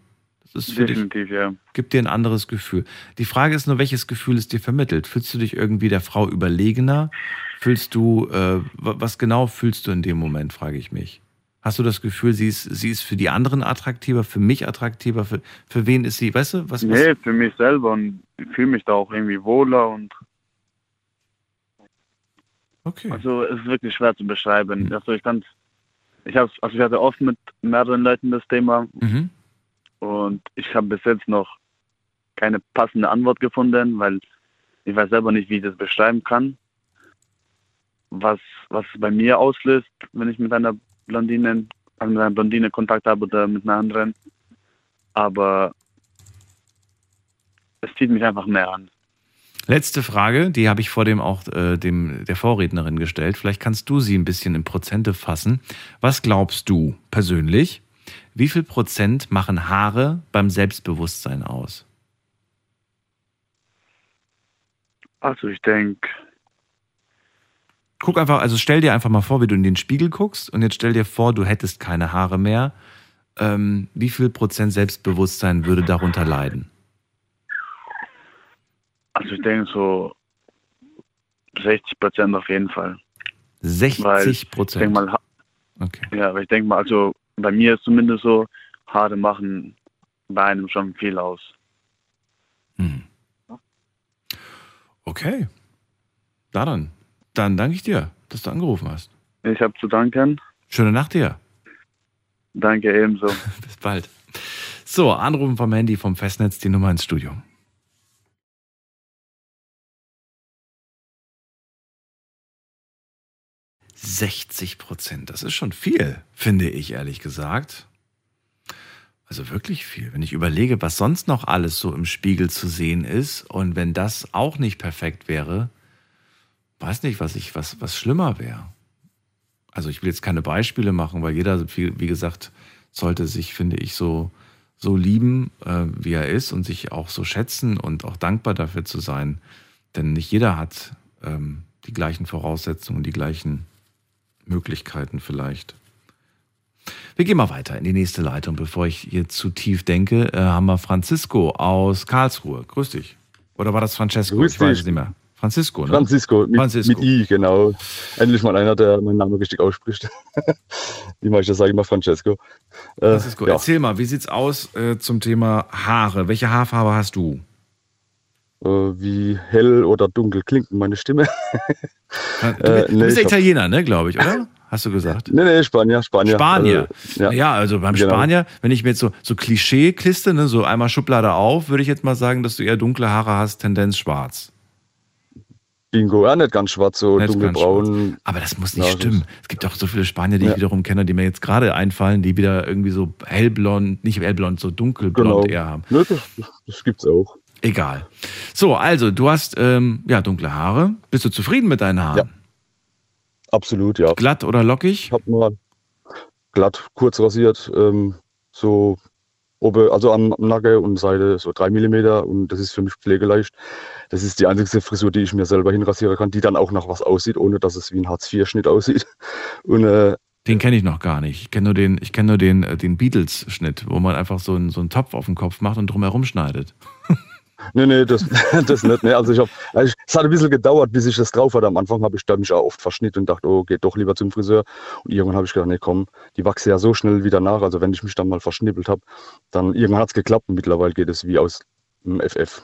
Das für dich, Definitiv, ja. gibt dir ein anderes Gefühl. Die Frage ist nur, welches Gefühl es dir vermittelt. Fühlst du dich irgendwie der Frau überlegener? Fühlst du, äh, wa- was genau fühlst du in dem Moment, frage ich mich. Hast du das Gefühl, sie ist, sie ist für die anderen attraktiver, für mich attraktiver? Für, für wen ist sie? Weißt du, was, was Nee, für mich selber und ich fühle mich da auch irgendwie wohler und Okay. also es ist wirklich schwer zu beschreiben. Also ich kann ich habe also ich hatte oft mit mehreren Leuten das Thema Mhm. Und ich habe bis jetzt noch keine passende Antwort gefunden, weil ich weiß selber nicht, wie ich das beschreiben kann. Was was es bei mir auslöst, wenn ich mit einer Blondine also mit einer Blondine Kontakt habe oder mit einer anderen. Aber es zieht mich einfach mehr an. Letzte Frage, die habe ich vor dem auch äh, dem, der Vorrednerin gestellt. Vielleicht kannst du sie ein bisschen in Prozente fassen. Was glaubst du persönlich? Wie viel Prozent machen Haare beim Selbstbewusstsein aus? Also ich denke, Guck einfach, also stell dir einfach mal vor, wie du in den Spiegel guckst und jetzt stell dir vor, du hättest keine Haare mehr. Ähm, wie viel Prozent Selbstbewusstsein würde darunter leiden? also ich denke so 60 Prozent auf jeden Fall. 60 Weil ich Prozent. Okay. ja, aber ich denke mal, also bei mir ist zumindest so, Haare machen bei einem schon viel aus. Okay. Da dann. Dann danke ich dir, dass du angerufen hast. Ich habe zu danken. Schöne Nacht dir. Danke ebenso. Bis bald. So, anrufen vom Handy vom Festnetz, die Nummer ins Studio. »60 Prozent, das ist schon viel, finde ich ehrlich gesagt. Also wirklich viel. Wenn ich überlege, was sonst noch alles so im Spiegel zu sehen ist und wenn das auch nicht perfekt wäre, weiß nicht, was ich, was, was schlimmer wäre. Also ich will jetzt keine Beispiele machen, weil jeder, wie, gesagt, sollte sich, finde ich, so, so lieben, äh, wie er ist und sich auch so schätzen und auch dankbar dafür zu sein. Denn nicht jeder hat ähm, die gleichen Voraussetzungen, die gleichen Möglichkeiten vielleicht. Wir gehen mal weiter in die nächste Leitung. Bevor ich hier zu tief denke, äh, haben wir Francisco aus Karlsruhe. Grüß dich. Oder war das Francesco? Grüß ich weiß dich. es nicht mehr. Francisco, ne? Francisco, mit, Francisco. mit I, genau. Endlich mal einer, der meinen Namen richtig ausspricht. Die meisten sagen immer Francesco. Äh, Francisco, ja. erzähl mal, wie sieht's aus äh, zum Thema Haare? Welche Haarfarbe hast du? Äh, wie hell oder dunkel klingt meine Stimme. Du, Äh, bist- du bist ich Italiener, ne, glaube ich, oder? Hast du gesagt? Nee, nee, Spanier, Spanier. Spanier. Also, ja. ja. also beim Genau. Spanier, wenn ich mir jetzt so, so Klischee-Kliste, ne, so einmal Schublade auf, würde ich jetzt mal sagen, dass du eher dunkle Haare hast, Tendenz schwarz. Bingo, ja, nicht ganz schwarz, so Nicht dunkelbraun. Aber das muss nicht Ja, stimmen. Es gibt auch so viele Spanier, die ich Ja. wiederum kenne, die mir jetzt gerade einfallen, die wieder irgendwie so hellblond, nicht hellblond, so dunkelblond Genau. eher haben. Ne, das, das, das gibt's auch. Egal. So, also du hast ähm, ja dunkle Haare. Bist du zufrieden mit deinen Haaren? Absolut, ja. Glatt oder lockig? Ich habe mal glatt, kurz rasiert, ähm, so oben, also am, am Nacken und Seite so drei Millimeter und das ist für mich pflegeleicht. Das ist die einzige Frisur, die ich mir selber hinrasieren kann, die dann auch nach was aussieht, ohne dass es wie ein Hartz-IV-Schnitt aussieht. Und äh, Den kenne ich noch gar nicht. Ich kenne nur den, ich kenne nur den, äh, den Beatles-Schnitt, wo man einfach so einen, so einen Topf auf den Kopf macht und drumherum schneidet. Nee, nee, das, das nicht. Nee. Also ich hab, also es hat ein bisschen gedauert, bis ich das drauf hatte. Am Anfang habe ich da mich auch oft verschnitten und dachte, oh, geht doch lieber zum Friseur. Und irgendwann habe ich gedacht, nee, komm, die wachsen ja so schnell wieder nach. Also wenn ich mich dann mal verschnippelt habe, dann irgendwann hat es geklappt und mittlerweile geht es wie aus dem FF.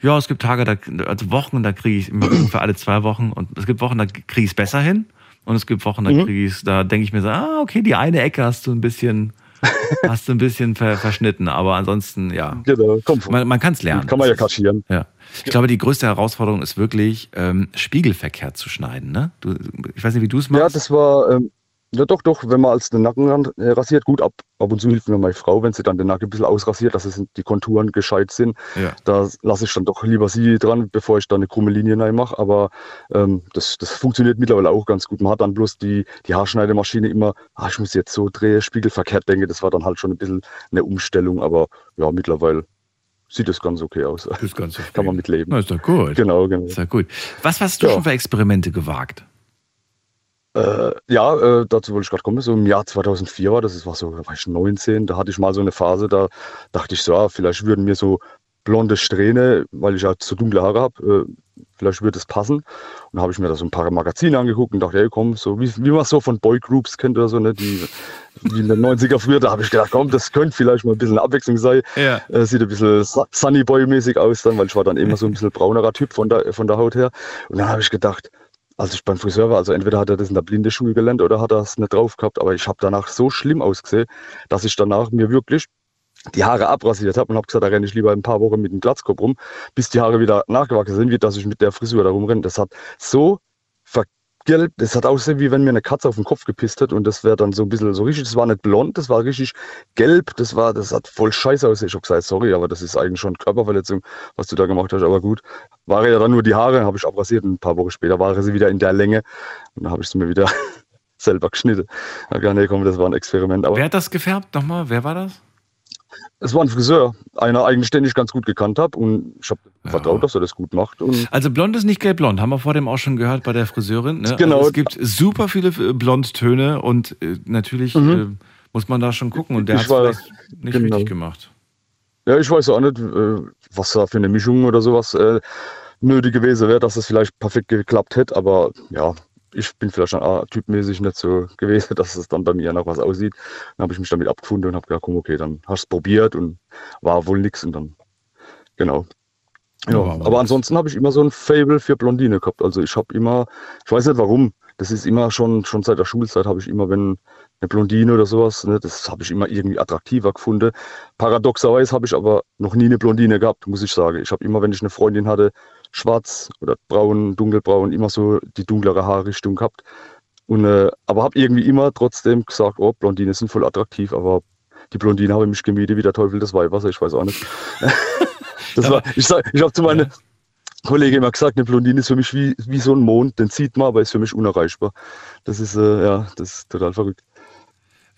Ja, es gibt Tage, da, also Wochen, da kriege ich immer für alle zwei Wochen und es gibt Wochen, da kriege ich es besser hin und es gibt Wochen, da Mhm. kriege ich es, da denke ich mir so, ah, okay, die eine Ecke hast du ein bisschen, hast du ein bisschen ver, verschnitten, aber ansonsten, ja. Genau, komm, Man, man kann es lernen. kann man ja kaschieren. Ja. Ich glaube, die größte Herausforderung ist wirklich, ähm, spiegelverkehrt zu schneiden. Ne? Du, ich weiß nicht, wie du es machst. Ja, das war, ähm, ja doch, doch, wenn man als den Nacken ran- äh, rasiert, gut, ab, ab und zu hilft mir meine Frau, wenn sie dann den Nacken ein bisschen ausrasiert, dass es die Konturen gescheit sind. Ja. Da lasse ich dann doch lieber sie dran, bevor ich da eine krumme Linie reinmache. Aber ähm, das, das funktioniert mittlerweile auch ganz gut. Man hat dann bloß die, die Haarschneidemaschine immer, ah, ich muss jetzt so drehen, spiegelverkehrt denke, das war dann halt schon ein bisschen eine Umstellung, aber ja, mittlerweile sieht es ganz okay aus. Ist ganz okay. Kann man mitleben. Na, ist doch gut. Genau, genau. Ist ja gut. Was hast du Ja. schon für Experimente gewagt? Äh, ja, äh, dazu wollte ich gerade kommen. So im Jahr 2004 war das, das war so, da war ich 19, da hatte ich mal so eine Phase, da dachte ich so, ja, vielleicht würden mir so blonde Strähne, weil ich halt so dunkle Haare habe, äh, vielleicht würde es passen. Und da habe ich mir da so ein paar Magazine angeguckt und dachte, hey, komm, so wie, wie man es so von Boygroups kennt oder so, ne, die wie in den 90er früher, da habe ich gedacht, komm, das könnte vielleicht mal ein bisschen Abwechslung sein. Ja. Äh, sieht ein bisschen Su- Sunny Boy-mäßig aus dann, weil ich war dann immer so ein bisschen braunerer Typ von der, von der Haut her. Und dann habe ich gedacht, als ich beim Friseur war, also entweder hat er das in der Blindeschule gelernt oder hat er es nicht drauf gehabt, aber ich habe danach so schlimm ausgesehen, dass ich danach mir wirklich die Haare abrasiert habe und habe gesagt, da renne ich lieber ein paar Wochen mit dem Glatzkopf rum, bis die Haare wieder nachgewachsen sind, wie dass ich mit der Frisur da rumrenne. Das hat so vergelbt, das hat ausgesehen, wie wenn mir eine Katze auf den Kopf gepisst hat und das wäre dann so ein bisschen so richtig, das war nicht blond, das war richtig gelb, das war, das hat voll scheiße ausgesehen. Ich habe gesagt, sorry, aber das ist eigentlich schon Körperverletzung, was du da gemacht hast, aber gut. War ja dann nur die Haare, habe ich abrasiert ein paar Wochen später waren sie wieder in der Länge und dann habe ich sie mir wieder selber geschnitten. Ja, gar nee, komm, das war ein Experiment. Aber Wer hat das gefärbt? Nochmal, wer war das? Es war ein Friseur, einer eigentlich, den ich ganz gut gekannt habe und ich habe vertraut, dass er das gut macht. Und Also blond ist nicht gelb-blond, haben wir vor dem auch schon gehört bei der Friseurin. Ne? Genau. Also es gibt super viele äh, Blondtöne und äh, natürlich Mhm. äh, muss man da schon gucken und der hat es nicht genau. richtig gemacht. Ja, ich weiß auch nicht, äh, was da für eine Mischung oder sowas äh, nötig gewesen wäre, dass das vielleicht perfekt geklappt hätte. Aber ja, ich bin vielleicht schon ah, typmäßig nicht so gewesen, dass es dann bei mir nach was aussieht. Dann habe ich mich damit abgefunden und habe gedacht, komm, okay, dann hast du es probiert und war wohl nix und dann, genau. Ja, aber ansonsten habe ich immer so ein Fable für Blondine gehabt. Also ich habe immer, ich weiß nicht warum, das ist immer schon, schon seit der Schulzeit habe ich immer, wenn eine Blondine oder sowas, ne, das habe ich immer irgendwie attraktiver gefunden. Paradoxerweise habe ich aber noch nie eine Blondine gehabt, muss ich sagen. Ich habe immer, wenn ich eine Freundin hatte, schwarz oder braun, dunkelbraun, immer so die dunklere Haarrichtung gehabt. Und, äh, aber habe irgendwie immer trotzdem gesagt, oh, Blondine sind voll attraktiv, aber die Blondine habe mich gemieden wie der Teufel des Weihwasser, ich weiß auch nicht. das war, ich sag, ich habe zu meiner Kollege immer gesagt, eine Blondine ist für mich wie, wie so ein Mond, den sieht man, aber ist für mich unerreichbar. Das ist, äh, ja, das ist total verrückt.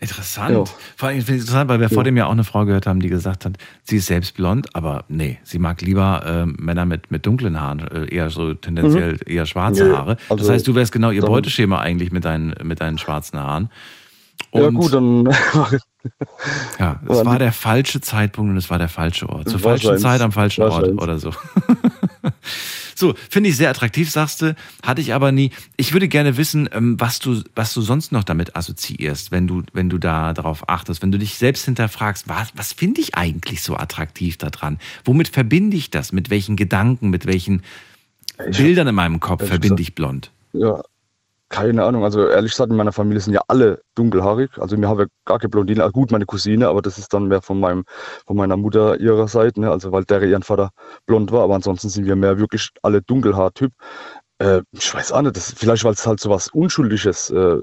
Interessant. Ja. Vor allem finde ich interessant, weil wir vor Ja. dem ja auch eine Frau gehört haben, die gesagt hat, sie ist selbst blond, aber nee, sie mag lieber äh, Männer mit, mit dunklen Haaren, äh, eher so tendenziell Mhm. eher schwarze Ja, Haare. das also heißt, du wärst genau ihr Beuteschema eigentlich mit deinen, mit deinen schwarzen Haaren. ja Und- gut, dann Ja, es war der falsche Zeitpunkt und es war der falsche Ort. Zur falschen. Zeit am falschen Ort oder so. so, finde ich sehr attraktiv, sagst du. Hatte ich aber nie. Ich würde gerne wissen, ähm, was du, was du sonst noch damit assoziierst, wenn du, wenn du da darauf achtest, wenn du dich selbst hinterfragst, was, was finde ich eigentlich so attraktiv daran? Womit verbinde ich das? Mit welchen Gedanken, mit welchen Bildern in meinem Kopf verbinde ich blond? Ja, keine Ahnung. Also ehrlich gesagt, in meiner Familie sind ja alle dunkelhaarig. Also wir haben ja gar keine Blondine. Also gut, meine Cousine, aber das ist dann mehr von meinem, von meiner Mutter ihrer Seite, ne? Also weil der ihren Vater blond war. Aber ansonsten sind wir mehr wirklich alle Dunkelhaartyp. Äh, ich weiß auch nicht, das, vielleicht weil es halt so was Unschuldiges, äh,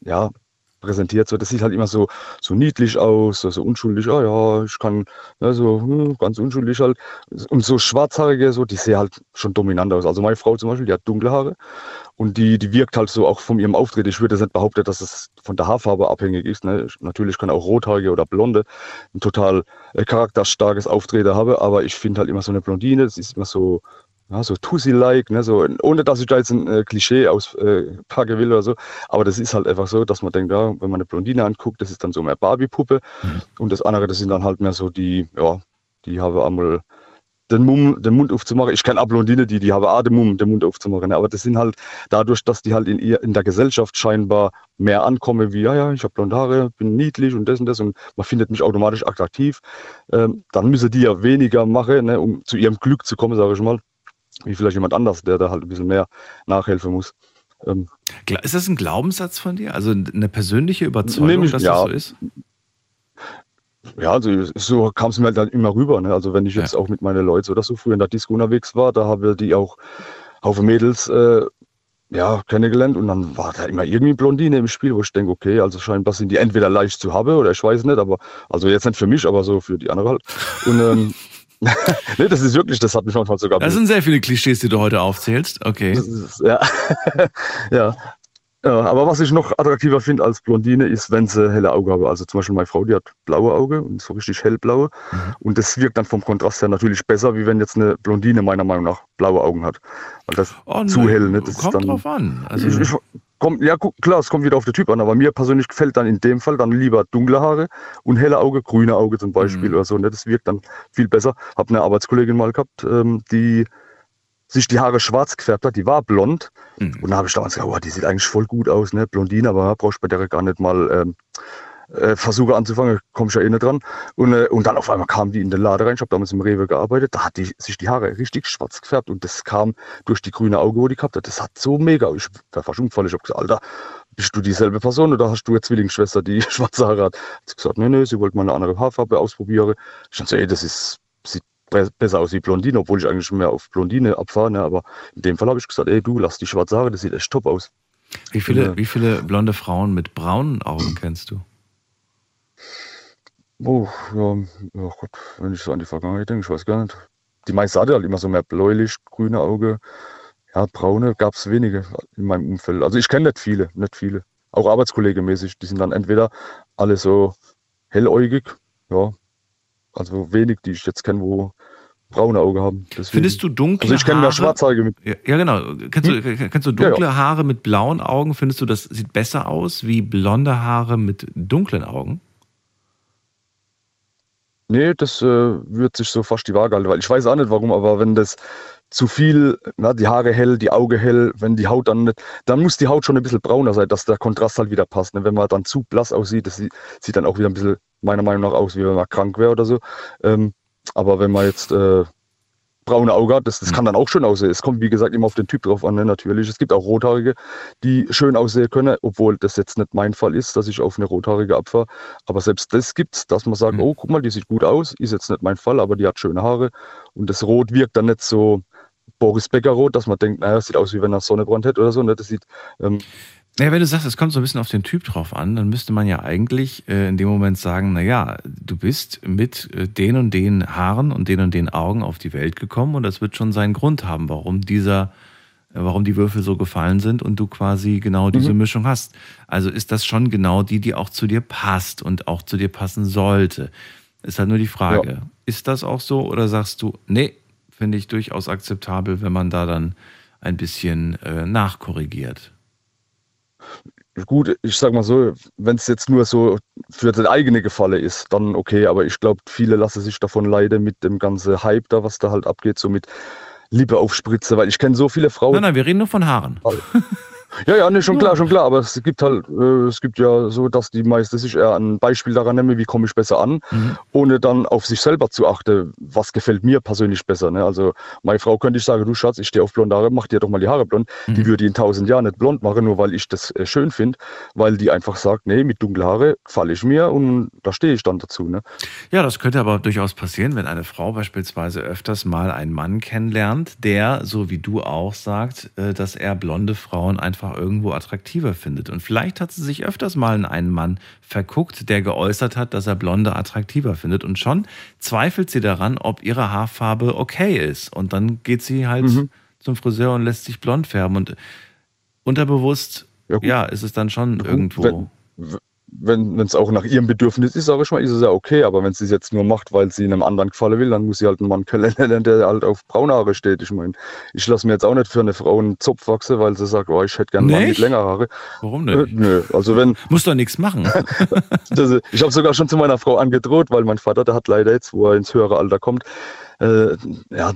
ja, präsentiert. So, das sieht halt immer so, so niedlich aus, so, so unschuldig, ah ja, ich kann, ne, so hm, ganz unschuldig halt. Und so Schwarzhaarige, so, die sehen halt schon dominant aus. Also meine Frau zum Beispiel, die hat dunkle Haare und die, die wirkt halt so auch von ihrem Auftritt. Ich würde jetzt nicht behaupten, dass es von der Haarfarbe abhängig ist. Ne? Ich- Natürlich kann auch Rothaarige oder Blonde ein total äh, charakterstarkes Auftreten haben, aber ich finde halt immer so eine Blondine, das ist immer so, ja, so Tussi-like, ne? so, ohne dass ich da jetzt ein äh, Klischee auspacken äh, will oder so. Aber das ist halt einfach so, dass man denkt, ja, wenn man eine Blondine anguckt, das ist dann so mehr Barbie-Puppe. Und das andere, das sind dann halt mehr so die, ja, die haben einmal den, Mumm, den Mund aufzumachen. Ich kenne auch Blondine, die, die haben auch den Mumm, den Mund aufzumachen. ne? Aber das sind halt dadurch, dass die halt in, ihr, in der Gesellschaft scheinbar mehr ankommen, wie, ja, ja, ich habe blonde Haare, bin niedlich und das und das und man findet mich automatisch attraktiv. Ähm, dann müssen die ja weniger machen, ne, um zu ihrem Glück zu kommen, sage ich mal, wie vielleicht jemand anders, der da halt ein bisschen mehr nachhelfen muss. Ähm, Ist das ein Glaubenssatz von dir? Also eine persönliche Überzeugung, Nämlich, dass ja. das so ist? Ja, also so kam es mir halt dann immer rüber. Ne? Also wenn ich jetzt auch mit meinen Leuten oder so früher in der Disco unterwegs war, da haben die auch Haufen Mädels äh, ja, kennengelernt und dann war da immer irgendwie Blondine im Spiel, wo ich denke, okay, also scheinbar sind die entweder leicht zu haben oder ich weiß nicht, aber also jetzt nicht für mich, aber so für die andere halt. Und ähm, nee, das ist wirklich, das hat mich manchmal sogar Das sind sehr viele Klischees, die du heute aufzählst. Okay. Ist, ja. ja. Ja, aber was ich noch attraktiver finde als Blondine ist, wenn sie helle Augen haben. Also zum Beispiel meine Frau, die hat blaue Augen und so richtig hellblaue. Und das wirkt dann vom Kontrast her natürlich besser, wie wenn jetzt eine Blondine meiner Meinung nach blaue Augen hat. Weil das Oh, zu ne, hell, ne? Das kommt dann, drauf an. Also- ich, ich, komm, ja, klar, es kommt wieder auf den Typ an, aber mir persönlich gefällt dann in dem Fall dann lieber dunkle Haare und helle Auge, grüne Auge zum Beispiel Mhm. oder so. Ne? Das wirkt dann viel besser. Hab eine Arbeitskollegin mal gehabt, ähm, die sich die Haare schwarz gefärbt hat, die war blond. Mhm. Und da habe ich damals gesagt, oh, die sieht eigentlich voll gut aus, ne? Blondine, aber brauchst bei der gar nicht mal ähm, äh, Versuche anzufangen, komm ich ja eh nicht dran. Und, äh, und dann auf einmal kam die in den Laden rein, ich habe damals im Rewe gearbeitet, da hat die sich die Haare richtig schwarz gefärbt und das kam durch die grüne Auge, wo die gehabt hat. Das hat so mega, ich war fast umgefallen, ich habe gesagt, Alter, bist du dieselbe Person oder hast du eine Zwillingsschwester, die schwarze Haare hat? Hat sie gesagt, nee, nee, sie wollte mal eine andere Haarfarbe ausprobieren. Ich dachte ey, das ist, sieht be- besser aus wie Blondine, obwohl ich eigentlich mehr auf Blondine abfahre, ne? aber in dem Fall habe ich gesagt, ey, du, lass die schwarze Haare, das sieht echt top aus. Wie viele, Ja. wie viele blonde Frauen mit braunen Augen kennst du? Oh, ja, ja Gott, wenn ich so an die Vergangenheit denke, ich weiß gar nicht. Die meisten hatte halt immer so mehr bläulich, grüne Auge. Ja, braune gab es wenige in meinem Umfeld. Also ich kenne nicht viele, nicht viele. auch arbeitskollegemäßig, die sind dann entweder alle so helläugig, ja, also wenig, die ich jetzt kenne, wo braune Augen haben. Deswegen. Findest du dunkle Also ich kenne mehr Schwarzhaarige mit. Ja, ja, genau. Kennst du, kennst du Ja, ja. dunkle Haare mit blauen Augen? Findest du, das sieht besser aus wie blonde Haare mit dunklen Augen? Nee, das äh, wird sich so fast die Waage halten, weil ich weiß auch nicht warum, aber wenn das zu viel, na, die Haare hell, die Augen hell, wenn die Haut dann nicht, dann muss die Haut schon ein bisschen brauner sein, dass der Kontrast halt wieder passt. Ne? Wenn man dann zu blass aussieht, das sieht, sieht dann auch wieder ein bisschen meiner Meinung nach aus, wie wenn man krank wäre oder so. Ähm, aber wenn man jetzt äh, braune Augen hat, das, das kann dann auch schön aussehen. Es kommt, wie gesagt, immer auf den Typ drauf an, ne? natürlich. Es gibt auch Rothaarige, die schön aussehen können, obwohl das jetzt nicht mein Fall ist, dass ich auf eine Rothaarige abfahre. Aber selbst das gibt's, dass man sagt, oh, guck mal, die sieht gut aus, ist jetzt nicht mein Fall, aber die hat schöne Haare. Und das Rot wirkt dann nicht so Boris Becker Rot, dass man denkt, naja, das sieht aus, wie wenn er Sonnenbrand hätte oder so. Ne? Das sieht, ähm, Ja, wenn du sagst, es kommt so ein bisschen auf den Typ drauf an, dann müsste man ja eigentlich äh, in dem Moment sagen, na ja, du bist mit äh, den und den Haaren und den und den Augen auf die Welt gekommen und das wird schon seinen Grund haben, warum dieser, äh, warum die Würfel so gefallen sind und du quasi genau diese Mhm. Mischung hast. Also ist das schon genau die, die auch zu dir passt und auch zu dir passen sollte. Ist halt nur die Frage, ist das auch so oder sagst du, nee, finde ich durchaus akzeptabel, wenn man da dann ein bisschen äh, nachkorrigiert. Gut, ich sag mal so, wenn es jetzt nur so für das eigene Gefalle ist, dann okay, aber ich glaube, viele lassen sich davon leiden mit dem ganzen Hype da, was da halt abgeht, so mit Liebe auf Spritze, weil ich kenne so viele Frauen. Nein, nein, wir reden nur von Haaren. Ja, ja, nee, schon klar, schon klar, aber es gibt halt, äh, es gibt ja so, dass die meisten sich eher ein Beispiel daran nehmen, wie komme ich besser an, Mhm. ohne dann auf sich selber zu achten, was gefällt mir persönlich besser. Ne? Also meine Frau könnte ich sagen, du Schatz, ich stehe auf blonde Haare, mach dir doch mal die Haare blond. Mhm. Die würde in tausend Jahren nicht blond machen, nur weil ich das äh, schön finde, weil die einfach sagt, nee, mit dunklen Haare falle ich mir und da stehe ich dann dazu. Ne? Ja, das könnte aber durchaus passieren, wenn eine Frau beispielsweise öfters mal einen Mann kennenlernt, der, so wie du auch sagt, äh, dass er blonde Frauen einfach irgendwo attraktiver findet. Und vielleicht hat sie sich öfters mal in einen Mann verguckt, der geäußert hat, dass er Blonde attraktiver findet. Und schon zweifelt sie daran, ob ihre Haarfarbe okay ist. Und dann geht sie halt Mhm. zum Friseur und lässt sich blond färben. Und unterbewusst, ja, ist es dann schon irgendwo. Wenn wenn es auch nach ihrem Bedürfnis ist, sage ich mal, ist es ja okay, aber wenn sie es jetzt nur macht, weil sie einem anderen gefallen will, dann muss sie halt einen Mann kennenlernen, der halt auf braune Haare steht. Ich meine, ich lasse mir jetzt auch nicht für eine Frau einen Zopf wachsen, weil sie sagt, oh, ich hätte gerne einen Mann mit Nicht? länger Haare. Warum Äh, nicht? nö, also wenn... Muss doch nichts machen. das, ich habe sogar schon zu meiner Frau angedroht, weil mein Vater, der hat leider jetzt, wo er ins höhere Alter kommt, äh, ja,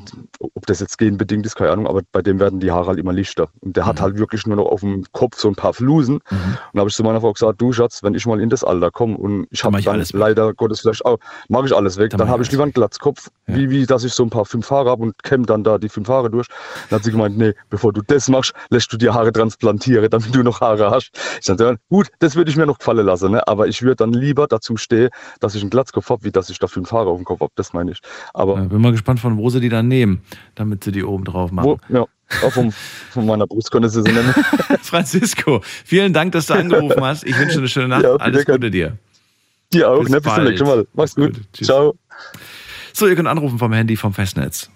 ob das jetzt genbedingt ist, keine Ahnung, aber bei dem werden die Haare halt immer lichter. Und der Mhm. hat halt wirklich nur noch auf dem Kopf so ein paar Flusen. Und da habe ich zu meiner Frau gesagt, du Schatz, wenn ich mal in das Alter komme und ich habe dann leider Gottes vielleicht auch, mache ich alles weg, dann, habe ich lieber einen Glatzkopf, wie, wie dass ich so ein paar fünf Haare habe und kämme dann da die fünf Haare durch. Dann hat sie gemeint, nee, bevor du das machst, lässt du dir Haare transplantieren, damit du noch Haare hast. Ich ja, gut, das würde ich mir noch gefallen lassen, ne? aber ich würde dann lieber dazu stehen, dass ich einen Glatzkopf habe, wie dass ich da fünf Haare auf dem Kopf habe, das meine ich. Aber Ja, mal gespannt, von wo sie die dann nehmen, damit sie die oben drauf machen. wo, ja, auch vom, von meiner Brust können sie sie nennen. Francisco, vielen Dank, dass du angerufen hast. Ich wünsche eine schöne Nacht. Ja, Alles Gute dir. Dir auch, Bis ne? Bis zum nächsten Mal. Mach's gut. Ciao. So, ihr könnt anrufen vom Handy vom Festnetz.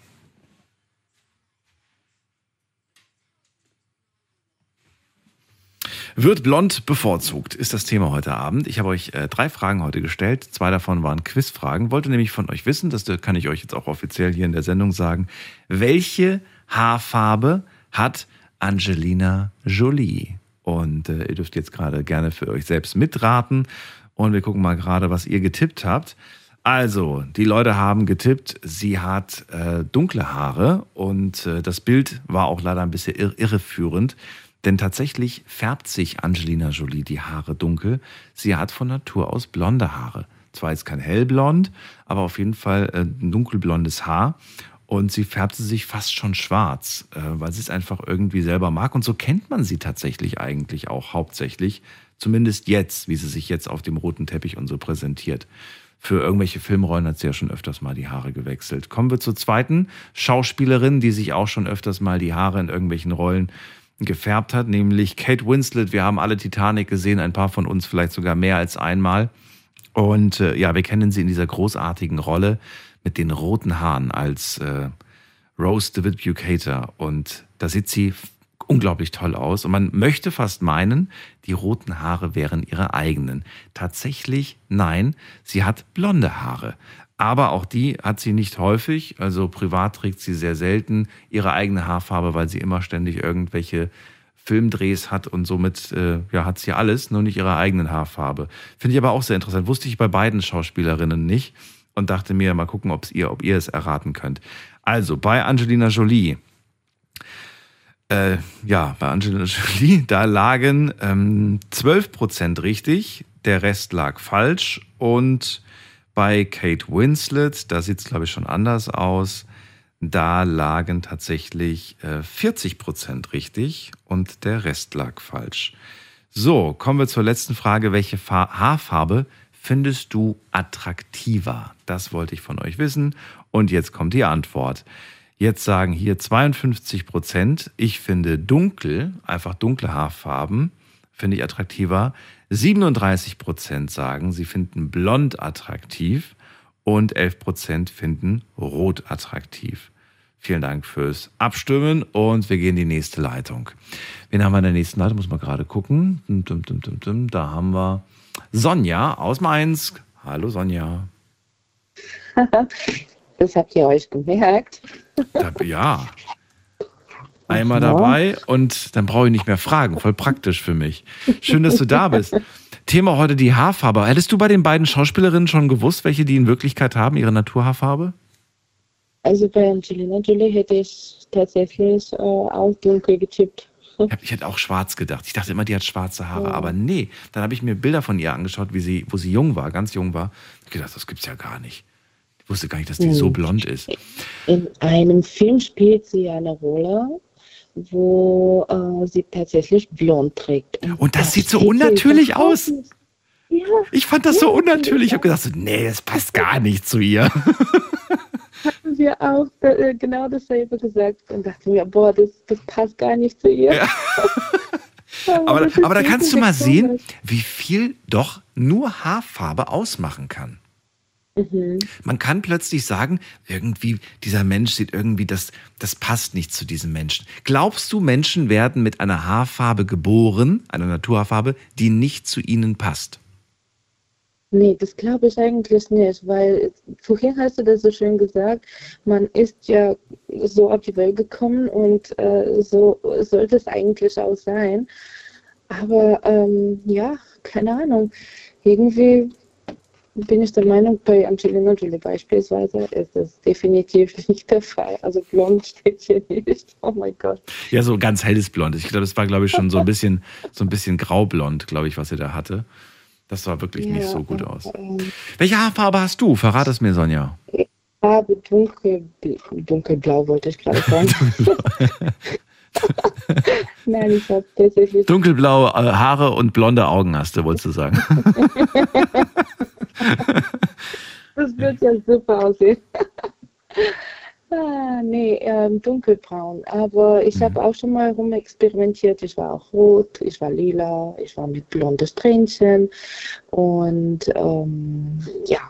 Wird blond bevorzugt, ist das Thema heute Abend. Ich habe euch äh, drei Fragen heute gestellt. Zwei davon waren Quizfragen. Wollte nämlich von euch wissen, das kann ich euch jetzt auch offiziell hier in der Sendung sagen, welche Haarfarbe hat Angelina Jolie? Und äh, ihr dürft jetzt gerade gerne für euch selbst mitraten. Und wir gucken mal gerade, was ihr getippt habt. Also, die Leute haben getippt, sie hat äh, dunkle Haare und äh, das Bild war auch leider ein bisschen irr irreführend, denn tatsächlich färbt sich Angelina Jolie die Haare dunkel. Sie hat von Natur aus blonde Haare. Zwar jetzt kein hellblond, aber auf jeden Fall äh, ein dunkelblondes Haar. Und sie färbte sich fast schon schwarz, äh, weil sie es einfach irgendwie selber mag. Und so kennt man sie tatsächlich eigentlich auch hauptsächlich. Zumindest jetzt, wie sie sich jetzt auf dem roten Teppich und so präsentiert. Für irgendwelche Filmrollen hat sie ja schon öfters mal die Haare gewechselt. Kommen wir zur zweiten Schauspielerin, die sich auch schon öfters mal die Haare in irgendwelchen Rollen gefärbt hat, nämlich Kate Winslet. Wir haben alle Titanic gesehen, ein paar von uns vielleicht sogar mehr als einmal. Und äh, ja, wir kennen sie in dieser großartigen Rolle mit den roten Haaren als äh, Rose DeWitt Bucator. Und da sieht sie unglaublich toll aus. Und man möchte fast meinen, die roten Haare wären ihre eigenen. Tatsächlich nein, sie hat blonde Haare. Aber auch die hat sie nicht häufig. Also privat trägt sie sehr selten ihre eigene Haarfarbe, weil sie immer ständig irgendwelche Filmdrehs hat und somit äh, ja, hat sie alles, nur nicht ihre eigenen Haarfarbe. Finde ich aber auch sehr interessant. Wusste ich bei beiden Schauspielerinnen nicht und dachte mir, mal gucken, ob's ihr, ob ihr es erraten könnt. Also bei Angelina Jolie. Äh, ja, bei Angelina Jolie, da lagen ähm, 12% richtig, der Rest lag falsch und bei Kate Winslet, da sieht es, glaube ich, schon anders aus. Da lagen tatsächlich äh, 40 Prozent richtig und der Rest lag falsch. So, kommen wir zur letzten Frage. Welche Fa Haarfarbe findest du attraktiver? Das wollte ich von euch wissen. Und jetzt kommt die Antwort. Jetzt sagen hier 52 Prozent, ich finde dunkel, einfach dunkle Haarfarben, finde ich attraktiver. 37 Prozent sagen, sie finden blond attraktiv und 11 Prozent finden rot attraktiv. Vielen Dank fürs Abstimmen und wir gehen in die nächste Leitung. Wen haben wir in der nächsten Leitung? Muss man gerade gucken. Da haben wir Sonja aus Mainz. Hallo Sonja. Das habt ihr euch gemerkt. Ja. Einmal dabei und dann brauche ich nicht mehr fragen. Voll praktisch für mich. Schön, dass du da bist. Thema heute die Haarfarbe. Hättest du bei den beiden Schauspielerinnen schon gewusst, welche die in Wirklichkeit haben, ihre Naturhaarfarbe? Also bei Angelina Jolie hätte ich tatsächlich äh, auch dunkel getippt. Ich hätte auch schwarz gedacht. Ich dachte immer, die hat schwarze Haare, ja. aber nee. Dann habe ich mir Bilder von ihr angeschaut, wie sie, wo sie jung war, ganz jung war. Ich gedacht, das gibt's ja gar nicht. Ich wusste gar nicht, dass die hm. so blond ist. In einem Film spielt sie eine Rolle, wo äh, sie tatsächlich blond trägt. Und, Und das, das, sieht so unnatürlich aus. Ja. Ich fand das so unnatürlich. Ich habe gedacht, so, nee, das passt gar nicht zu ihr. Hatten wir auch äh, genau dasselbe gesagt und dachten mir, boah, das, das passt gar nicht zu ihr. Ja. aber, aber da kannst du mal sehen, wie viel doch nur Haarfarbe ausmachen kann. Mhm. Man kann plötzlich sagen, irgendwie, dieser Mensch sieht irgendwie, das, das passt nicht zu diesem Menschen. Glaubst du, Menschen werden mit einer Haarfarbe geboren, einer Naturhaarfarbe, die nicht zu ihnen passt? Nee, das glaube ich eigentlich nicht, weil vorhin hast du das so schön gesagt, man ist ja so auf die Welt gekommen und äh, so sollte es eigentlich auch sein. Aber ähm, ja, keine Ahnung, irgendwie bin ich der Meinung, bei Angelina Jolie beispielsweise ist das definitiv nicht der Fall. Also blond steht hier nicht. Oh mein Gott. Ja, so ganz helles Blond. Ich glaube, das war, glaube ich, schon so ein bisschen, so ein bisschen graublond, glaube ich, was sie da hatte. Das sah wirklich ja, nicht so gut aus. Ähm, Welche Haarfarbe hast du? Verrat es mir, Sonja. Ich habe dunkel, dunkelblau, wollte ich gerade sagen. Nein, ich habe tatsächlich. Dunkelblaue äh, Haare und blonde Augen hast du, wolltest du sagen. das wird ja super aussehen. ah, nee, ähm, dunkelbraun. Aber ich mhm. habe auch schon mal rumexperimentiert. Ich war auch rot, ich war lila, ich war mit blondes Strähnchen. Und ähm, ja,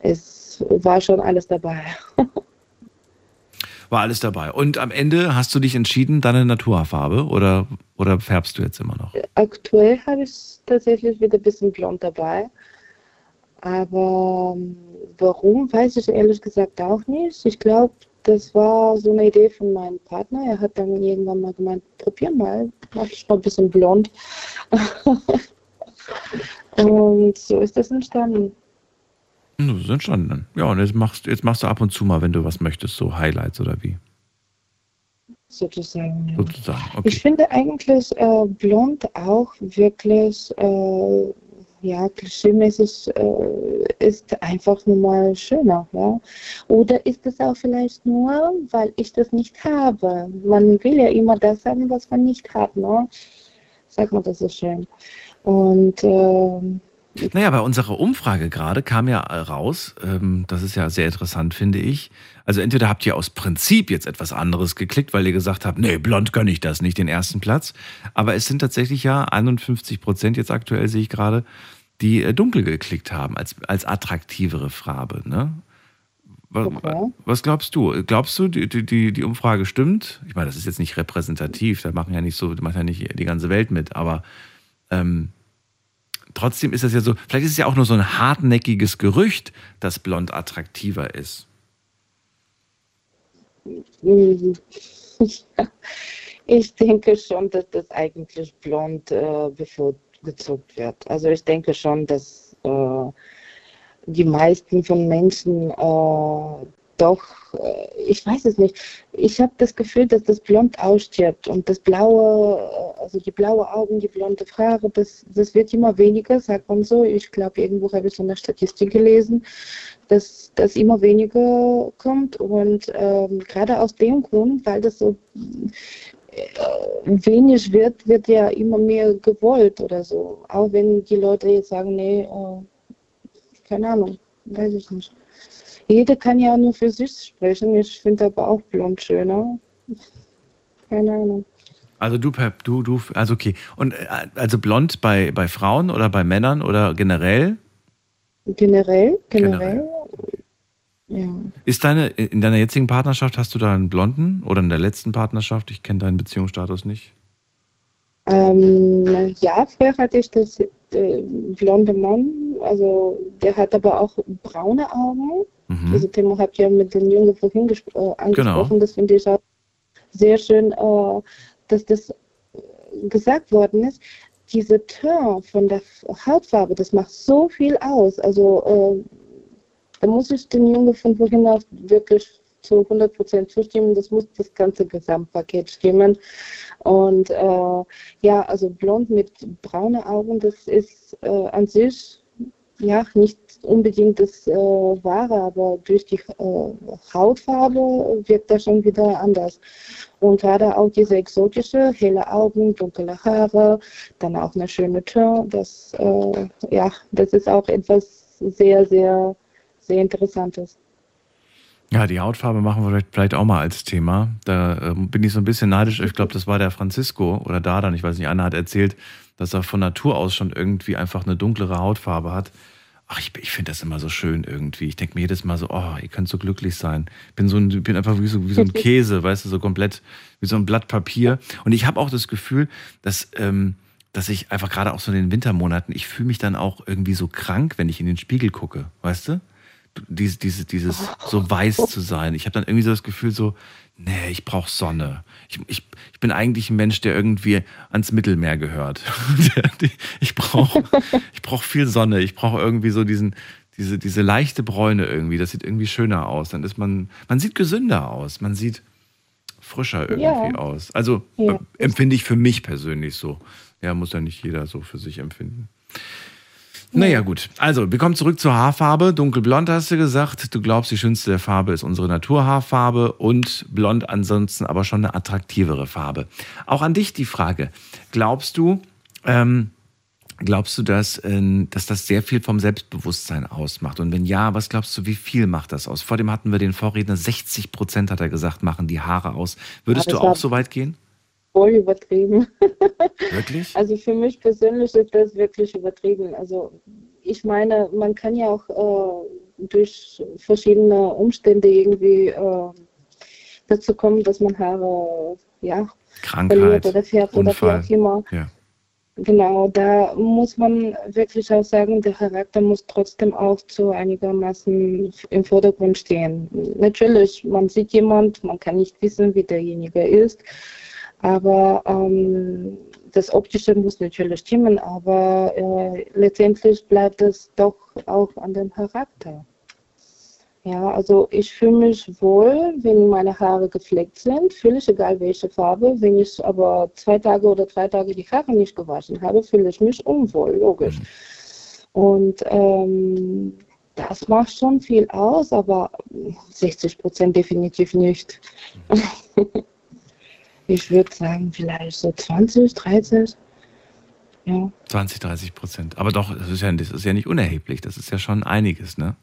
es war schon alles dabei. War alles dabei. Und am Ende hast du dich entschieden, deine Naturfarbe oder, oder färbst du jetzt immer noch? Aktuell habe ich tatsächlich wieder ein bisschen blond dabei. Aber ähm, warum, weiß ich ehrlich gesagt auch nicht. Ich glaube, das war so eine Idee von meinem Partner. Er hat dann irgendwann mal gemeint, probier mal, mach ich noch ein bisschen blond. und so ist das entstanden. Das ist entstanden. Ja, und jetzt machst, jetzt machst du ab und zu mal, wenn du was möchtest, so Highlights oder wie? Sozusagen. Ja. Sozusagen. Okay. Ich finde eigentlich äh, blond auch wirklich äh, ja, klischeemäßig äh, ist einfach nur mal schöner, ja. Oder ist es auch vielleicht nur, weil ich das nicht habe? Man will ja immer das haben, was man nicht hat, ne? Sag mal, das ist schön. Und äh, naja, bei unserer Umfrage gerade kam ja raus, ähm, das ist ja sehr interessant, finde ich. Also entweder habt ihr aus Prinzip jetzt etwas anderes geklickt, weil ihr gesagt habt, nee, blond gönne ich das nicht, den ersten Platz. Aber es sind tatsächlich ja 51 Prozent jetzt aktuell, sehe ich gerade, die äh, dunkel geklickt haben, als, als attraktivere Farbe. Ne? Was, Okay. was glaubst du? Glaubst du, die, die, die Umfrage stimmt? Ich meine, das ist jetzt nicht repräsentativ, da machen ja nicht so, macht ja nicht die ganze Welt mit, aber ähm, trotzdem ist das ja so, vielleicht ist es ja auch nur so ein hartnäckiges Gerücht, dass blond attraktiver ist. Ich denke schon, dass das eigentlich blond äh, bevorzugt wird. Also ich denke schon, dass äh, die meisten von Menschen äh, doch, äh, ich weiß es nicht, ich habe das Gefühl, dass das Blond ausstirbt und das blaue, äh, also die blaue Augen, die blonde Haare, das, das wird immer weniger, sagt man so. Ich glaube, irgendwo habe ich so eine Statistik gelesen, dass das immer weniger kommt und ähm, gerade aus dem Grund, weil das so äh, wenig wird, wird ja immer mehr gewollt oder so. Auch wenn die Leute jetzt sagen, nee, äh, keine Ahnung, weiß ich nicht. Jeder kann ja nur für sich sprechen. Ich finde aber auch blond schöner. Keine Ahnung. Also du, Pep, du, du, also okay. Und äh, also blond bei, bei Frauen oder bei Männern oder generell? Generell, generell, ja. Ist deine, in deiner jetzigen Partnerschaft, hast du da einen Blonden oder in der letzten Partnerschaft? Ich kenne deinen Beziehungsstatus nicht. Ähm, ja, früher hatte ich das äh, blonde Mann, also der hat aber auch braune Augen. Mhm. Also Timo hat ja mit den Jungen vorhin äh, angesprochen, Genau. das finde ich auch sehr schön, äh, dass das gesagt worden ist. Diese Tön von der Hautfarbe, das macht so viel aus. Also äh, da muss ich den Jungen von vorhin auch wirklich zu 100% zustimmen. Das muss das ganze Gesamtpaket stimmen. Und äh, ja, also blond mit braunen Augen, das ist äh, an sich ja nicht unbedingt das äh, Wahre, aber durch die äh, Hautfarbe wirkt das schon wieder anders. Und gerade auch diese exotische, helle Augen, dunkle Haare, dann auch eine schöne Tür, das, äh, ja, das ist auch etwas sehr, sehr, sehr Interessantes. Ja, die Hautfarbe machen wir vielleicht, auch mal als Thema. Da ähm, bin ich so ein bisschen neidisch. Ich glaube, das war der Francisco oder Dardan, ich weiß nicht, einer hat erzählt, dass er von Natur aus schon irgendwie einfach eine dunklere Hautfarbe hat. Ach, ich, ich finde das immer so schön irgendwie. Ich denke mir jedes Mal so, oh, ihr könnt so glücklich sein. Ich bin so ein, bin einfach wie so, wie so ein Käse, weißt du, so komplett wie so ein Blatt Papier. Und ich habe auch das Gefühl, dass, ähm, dass ich einfach gerade auch so in den Wintermonaten, ich fühle mich dann auch irgendwie so krank, wenn ich in den Spiegel gucke, weißt du? Diese, diese, dieses so weiß zu sein. Ich habe dann irgendwie so das Gefühl so, nee, ich brauche Sonne. Ich, ich, ich bin eigentlich ein Mensch, der irgendwie ans Mittelmeer gehört. Ich brauche ich brauch viel Sonne. Ich brauche irgendwie so diesen, diese, diese leichte Bräune irgendwie. Das sieht irgendwie schöner aus. Dann ist man, man sieht gesünder aus. Man sieht frischer irgendwie Ja. aus. Also Ja. äh, empfinde ich für mich persönlich so. Ja, muss ja nicht jeder so für sich empfinden. Naja, gut. Also, wir kommen zurück zur Haarfarbe. Dunkelblond hast du gesagt. Du glaubst, die schönste der Farbe ist unsere Naturhaarfarbe und blond ansonsten aber schon eine attraktivere Farbe. Auch an dich die Frage. Glaubst du, ähm, glaubst du, dass, äh, dass das sehr viel vom Selbstbewusstsein ausmacht? Und wenn ja, was glaubst du, wie viel macht das aus? Vor dem hatten wir den Vorredner, 60 Prozent hat er gesagt, machen die Haare aus. Würdest du auch so weit gehen? Voll übertrieben. Wirklich? Also für mich persönlich ist das wirklich übertrieben. Also ich meine, man kann ja auch äh, durch verschiedene Umstände irgendwie äh, dazu kommen, dass man Haare ja, Krankheit, oder färbt oder wie Unfall. auch immer. Ja. Genau, da muss man wirklich auch sagen, der Charakter muss trotzdem auch zu einigermaßen im Vordergrund stehen. Natürlich, man sieht jemand, man kann nicht wissen, wie derjenige ist, aber ähm, das Optische muss natürlich stimmen, aber äh, letztendlich bleibt es doch auch an dem Charakter. Ja, also ich fühle mich wohl, wenn meine Haare gefleckt sind, völlig egal welche Farbe. Wenn ich aber zwei Tage oder drei Tage die Haare nicht gewaschen habe, fühle ich mich unwohl, logisch. Und ähm, das macht schon viel aus, aber 60 Prozent definitiv nicht. ich würde sagen, vielleicht so 20, 30. Ja. 20, 30 Prozent. Aber doch, das ist, ja, das ist ja nicht unerheblich. Das ist ja schon einiges, ne?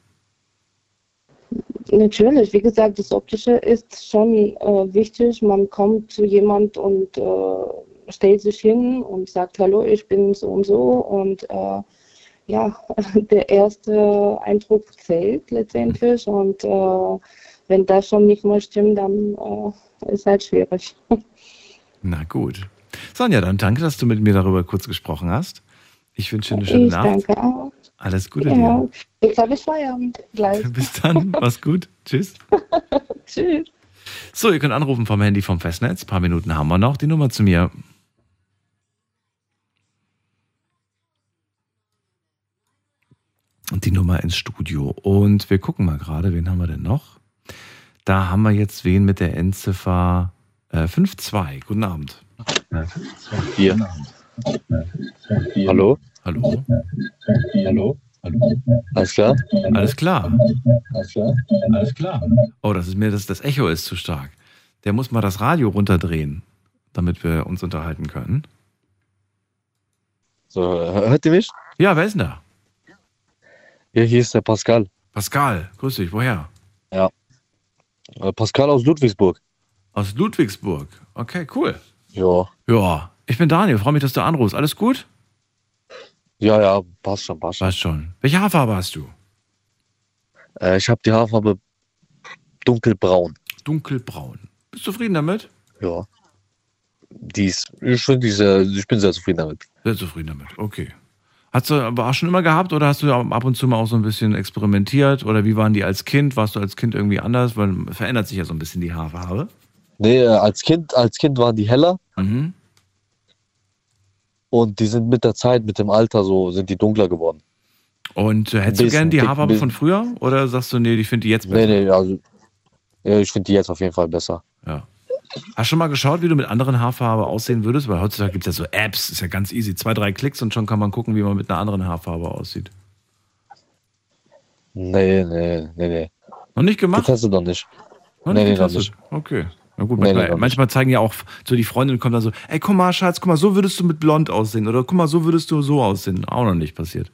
Natürlich, wie gesagt, das Optische ist schon äh, wichtig. Man kommt zu jemand und äh, stellt sich hin und sagt, hallo, ich bin so und so und äh, ja, der erste Eindruck zählt letztendlich und äh, wenn das schon nicht mehr stimmt, dann äh, ist halt schwierig. Na gut. Sonja, dann danke, dass du mit mir darüber kurz gesprochen hast. Ich wünsche dir eine schöne ich Nacht. danke auch. Alles Gute Ja, dir. jetzt habe ich Feierabend gleich. Bis dann. Mach's gut. Tschüss. Tschüss. So, ihr könnt anrufen vom Handy vom Festnetz. Ein paar Minuten haben wir noch. Die Nummer zu mir. Und die Nummer ins Studio. Und wir gucken mal gerade, wen haben wir denn noch? Da haben wir jetzt wen mit der Endziffer äh, 52. Guten Abend. Hier. Hallo? Hallo? Hallo? Alles klar? Alles klar. Alles klar? Alles klar. Oh, das ist mir das, das Echo ist zu stark. Der muss mal das Radio runterdrehen, damit wir uns unterhalten können. So, hört ihr mich? Ja, wer ist denn da? Ja, hier ist der Pascal. Pascal, grüß dich. Woher? Ja. Äh, Pascal aus Ludwigsburg. Aus Ludwigsburg. Okay, cool. Ja. Ja, ich bin Daniel. Freue mich, dass du anrufst. Alles gut? Ja, ja, passt schon, passt schon. Passt schon. Welche Haarfarbe hast du? Äh, ich habe die Haarfarbe dunkelbraun. Dunkelbraun. Bist du zufrieden damit? Ja. Die ist, ich, die sehr, ich bin sehr zufrieden damit. Sehr zufrieden damit. Okay. Hast du aber auch schon immer gehabt oder hast du ab und zu mal auch so ein bisschen experimentiert? Oder wie waren die als Kind? Warst du als Kind irgendwie anders? Weil verändert sich ja so ein bisschen die Haarfarbe. Nee, äh, als Kind, als Kind waren die heller. Mhm. Und die sind mit der Zeit, mit dem Alter so, sind die dunkler geworden. Und äh, hättest du Bisschen, gern die Haarfarbe von früher? Oder sagst du, nee, ich finde die jetzt besser? Nee, nee, also ja, ich finde die jetzt auf jeden Fall besser. Ja. Hast du schon mal geschaut, wie du mit anderen Haarfarbe aussehen würdest? Weil heutzutage gibt es ja so Apps, ist ja ganz easy. Zwei, drei Klicks und schon kann man gucken, wie man mit einer anderen Haarfarbe aussieht. Nee, nee, nee, nee. Noch nicht gemacht? Getestet noch nicht. Noch nee, nicht nee, noch nicht. Okay. Na gut, Nee, nee, manchmal, manchmal zeigen ja auch so die Freundin kommt dann so, ey, guck mal, Schatz, guck mal, so würdest du mit blond aussehen. Oder guck mal, so würdest du so aussehen. Auch noch nicht passiert.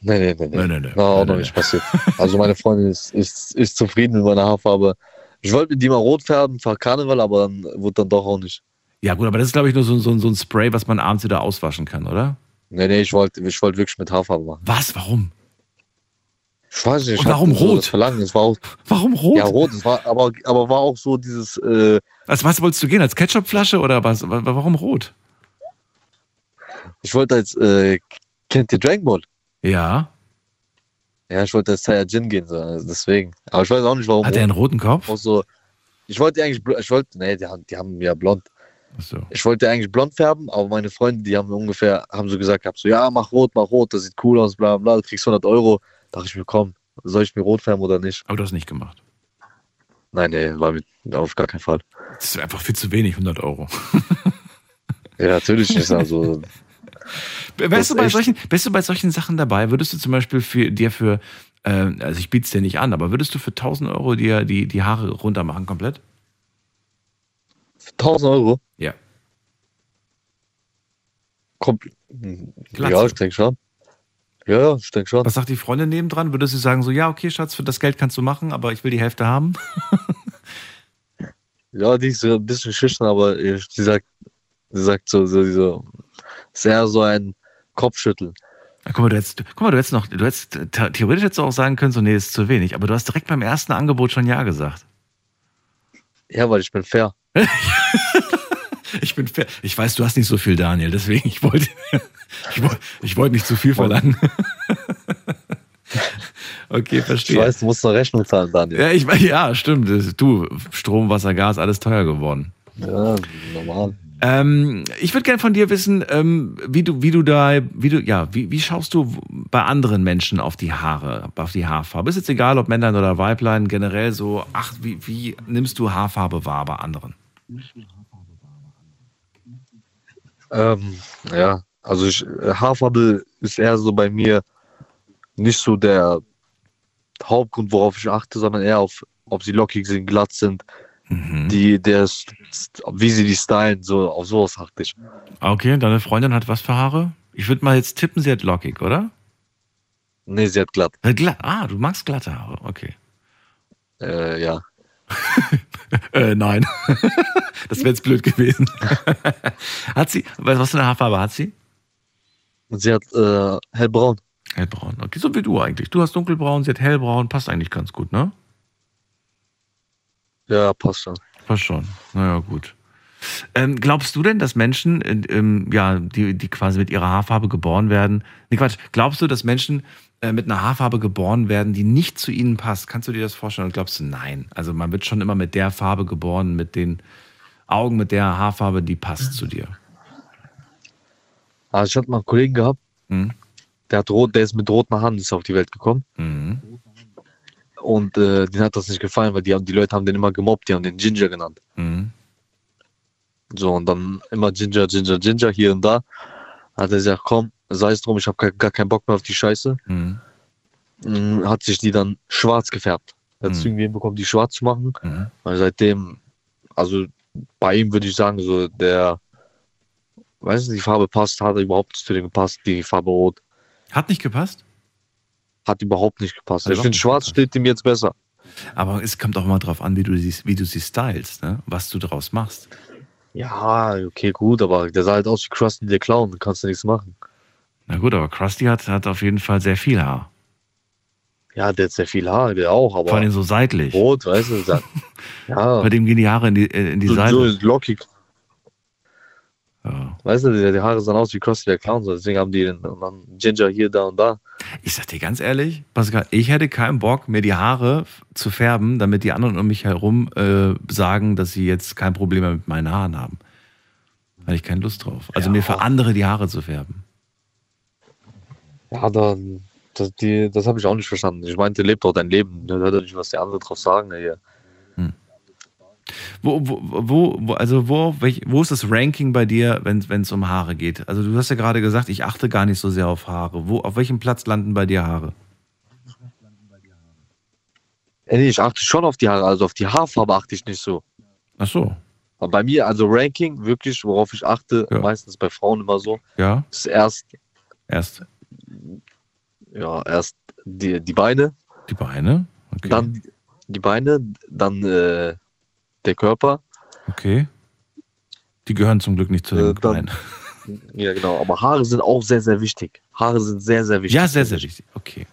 Nee, nee, nee. nee. Nee, nee, nee. Na, auch noch nicht passiert. Also meine Freundin ist, ist, ist zufrieden mit meiner Haarfarbe. Ich wollte mit die mal rot färben für Karneval, aber dann wurde dann doch auch nicht. Ja gut, aber das ist, glaube ich, nur so, so, so ein Spray, was man abends wieder auswaschen kann, oder? Nee, nee, ich wollte ich wollte wirklich mit Haarfarbe machen. Was? Warum? Ich weiß nicht. ich warum so rot? Das Verlangen. Es war auch, Warum rot? ja, rot. Es war, aber, aber war auch so dieses, äh, Als was wolltest du gehen? Als Ketchupflasche oder was? Wa- Warum rot? ich wollte als, äh, kennt ihr Dragon Ball? Ja. Ja, ich wollte als Saiyajin gehen, so, also deswegen. Aber ich weiß auch nicht, warum. Hat er einen roten Kopf? Auch so, ich wollte eigentlich, ich wollte, nee, die haben, die haben ja blond. So. Ich wollte eigentlich blond färben, aber meine Freunde, die haben ungefähr, haben so gesagt, gehabt, so, ja, mach rot, mach rot, das sieht cool aus, bla bla, du kriegst 100 Euro. Dachte ich mir, komm, soll ich mir rot färben oder nicht? Aber du hast nicht gemacht. Nein, nee, war mit, auf gar keinen Fall. Das ist einfach viel zu wenig, 100 Euro. Ja, natürlich ist also, Wärst du, bei echt- solchen, wärst du bei solchen Sachen dabei? Würdest du zum Beispiel für, dir für, äh, also ich biete es dir nicht an, aber würdest du für 1000 Euro dir die, die Haare runter machen komplett? 1000 Euro? Ja. Glatze. ja, ich denke schon. Ja, ja, ich denke schon. Was sagt die Freundin nebendran? Würdest du sagen so, ja, okay, Schatz, für das Geld kannst du machen, aber ich will die Hälfte haben? Ja, die ist so ein bisschen schüchtern, aber sie sagt, sie sagt so, so, so sehr so ein Kopfschütteln. Guck mal, du hättest, guck mal, du hättest noch, du hättest, the- theoretisch hättest du auch sagen können, so, nee, ist zu wenig, aber du hast direkt beim ersten Angebot schon Ja gesagt. Ja, weil ich bin fair. Ich bin fair. Ich weiß, du hast nicht so viel, Daniel, deswegen, ich wollte, ich wollte, ich wollte nicht zu viel verlangen. Okay, Ich verstehe. weiß, du musst noch Rechnung zahlen, Daniel. Ja, ich ja, stimmt. Du, Strom, Wasser, Gas, alles teuer geworden. Ja, normal. Ähm, ich würde gerne von dir wissen, ähm, wie du, wie du da, wie du, ja, wie, wie schaust du bei anderen Menschen auf die Haare, auf die Haarfarbe? Ist jetzt egal, ob Männlein oder Weiblein, generell so, ach, wie, wie nimmst du Haarfarbe wahr bei anderen? Ähm, ja, also ich, äh, Haarfarbe ist eher so bei mir nicht so der Hauptgrund, worauf ich achte, sondern eher auf, ob sie lockig sind, glatt sind, die, der, wie sie die stylen, so auf sowas achte ich. Okay, deine Freundin hat was für Haare? Ich würde mal jetzt tippen, sie hat lockig, oder? Nee, sie hat glatt. Äh, glatt. Ah, du magst glatte Haare, okay. Äh, ja. Äh, nein. das wäre jetzt blöd gewesen. hat sie, was für eine Haarfarbe hat sie? Sie hat äh, hellbraun. Hellbraun. Okay, so wie du eigentlich. Du hast dunkelbraun, sie hat hellbraun. Passt eigentlich ganz gut, ne? Ja, passt schon. Passt schon. Naja, gut. Ähm, glaubst du denn, dass Menschen, äh, ähm, ja, die, die quasi mit ihrer Haarfarbe geboren werden, nee, Quatsch, glaubst du, dass Menschen äh, mit einer Haarfarbe geboren werden, die nicht zu ihnen passt? Kannst du dir das vorstellen? Und glaubst du, nein? Also man wird schon immer mit der Farbe geboren, mit den Augen, mit der Haarfarbe, die passt zu dir. Also ich hatte mal einen Kollegen gehabt, Mhm. der hat rot, der ist mit roten Haaren ist auf die Welt gekommen. Mhm. Und äh, denen hat das nicht gefallen, weil die, haben- die Leute haben den immer gemobbt, die haben den Ginger genannt. Mhm. So, und dann immer Ginger, Ginger, Ginger, hier und da. Hat er gesagt, komm, sei es drum, ich habe gar keinen Bock mehr auf die Scheiße. Mhm. Mm, Hat sich die dann schwarz gefärbt. Hat es Mhm. irgendwie hinbekommen, die schwarz zu machen. Mhm. Und seitdem, also bei ihm würde ich sagen, so der, weiß nicht, die Farbe passt, hat überhaupt nicht zu dem gepasst, die Farbe rot. Hat nicht gepasst? Hat überhaupt nicht gepasst. Ich finde, schwarz steht ihm jetzt besser. Aber es kommt auch mal drauf an, wie du sie, wie du sie stylst, ne? was du daraus machst. Ja, okay, gut, aber der sah halt aus wie Krusty der Clown, da kannst du nichts machen. Na gut, aber Krusty hat, hat auf jeden Fall sehr viel Haar. Ja, der hat sehr viel Haar, der auch, aber. Vor allem so seitlich. Rot, weißt du, ja. Bei dem gehen die Haare in die, äh, in die so, Seite. so lockig. Weißt du, die, Haare sahen aus wie Krusty der Clown, so, deswegen haben die den, Ginger hier, da und da. Ich sag dir ganz ehrlich, Pascal, ich hätte keinen Bock, mir die Haare zu färben, damit die anderen um mich herum äh, sagen, dass sie jetzt kein Problem mehr mit meinen Haaren haben. Da hatte ich keine Lust drauf. Also mir für andere die Haare zu färben. Ja, dann, das, die, das habe ich auch nicht verstanden. Ich meinte, lebt doch dein Leben. Ne? Hört doch nicht, was die anderen drauf sagen. Hier. Wo, wo, wo, also wo, wo ist das Ranking bei dir, wenn es um Haare geht? Also du hast ja gerade gesagt, ich achte gar nicht so sehr auf Haare. Wo, auf welchem Platz landen bei dir Haare? Nee, ich achte schon auf die Haare, also auf die Haarfarbe achte ich nicht so. Ach so. Aber bei mir, also Ranking, wirklich, worauf ich achte, meistens bei Frauen immer so, Ja. ist erst, Erst ja, erst die, die Beine, die Beine, dann die Beine, dann äh, der Körper. Okay. Die gehören zum Glück nicht zu den Äh, dann-. Ja, genau. Aber Haare sind auch sehr, sehr wichtig. Haare sind sehr, sehr wichtig. Ja, sehr, sehr wichtig. Okay.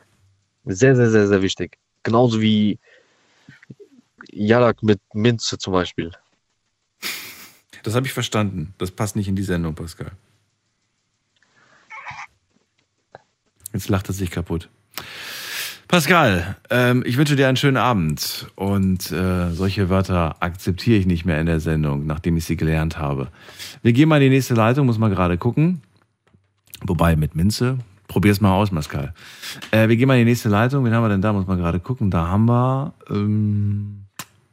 Sehr, sehr, sehr, sehr wichtig. Genauso wie Jalak mit Minze zum Beispiel. Das habe ich verstanden. Das passt nicht in die Sendung, Pascal. Jetzt lacht er sich kaputt. Pascal, ähm, ich wünsche dir einen schönen Abend. Und äh, solche Wörter akzeptiere ich nicht mehr in der Sendung, nachdem ich sie gelernt habe. Wir gehen mal in die nächste Leitung, muss mal gerade gucken. Wobei mit Minze. Probier's mal aus, Pascal. Äh, wir gehen mal in die nächste Leitung. Wen haben wir denn da? Muss man gerade gucken. Da haben wir ähm,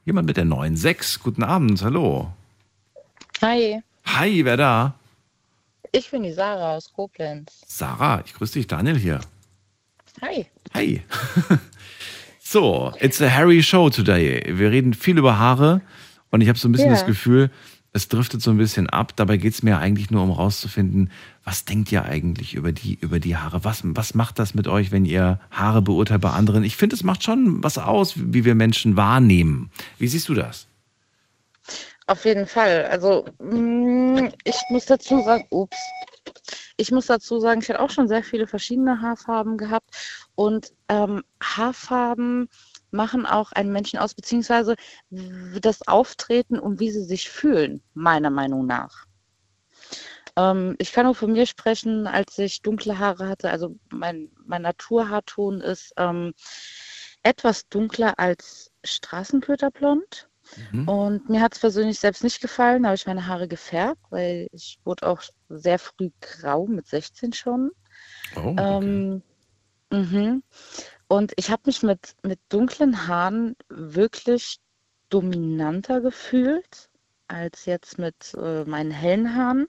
jemand mit der 9.6. Guten Abend, hallo. Hi, Hi, wer da? ich bin die Sarah aus Koblenz. Sarah, ich grüße dich, Daniel hier. Hi. Hi. so, it's a Harry Show today. Wir reden viel über Haare und ich habe so ein bisschen Ja. das Gefühl, es driftet so ein bisschen ab. Dabei geht es mir eigentlich nur um rauszufinden, was denkt ihr eigentlich über die, über die Haare? Was, was macht das mit euch, wenn ihr Haare beurteilt bei anderen? Ich finde, es macht schon was aus, wie wir Menschen wahrnehmen. Wie siehst du das? Auf jeden Fall. Also, mm, ich muss dazu sagen, ups. Ich muss dazu sagen, ich hatte auch schon sehr viele verschiedene Haarfarben gehabt. Und ähm, Haarfarben machen auch einen Menschen aus, beziehungsweise das Auftreten und wie sie sich fühlen, meiner Meinung nach. Ähm, ich kann nur von mir sprechen, als ich dunkle Haare hatte. Also mein, mein Naturhaarton ist ähm, etwas dunkler als Straßenköterblond. Und mir hat es persönlich selbst nicht gefallen, da habe ich meine Haare gefärbt, weil ich wurde auch sehr früh grau, mit 16 schon. Oh, ähm, mhm. Und ich habe mich mit, mit dunklen Haaren wirklich dominanter gefühlt als jetzt mit äh, meinen hellen Haaren.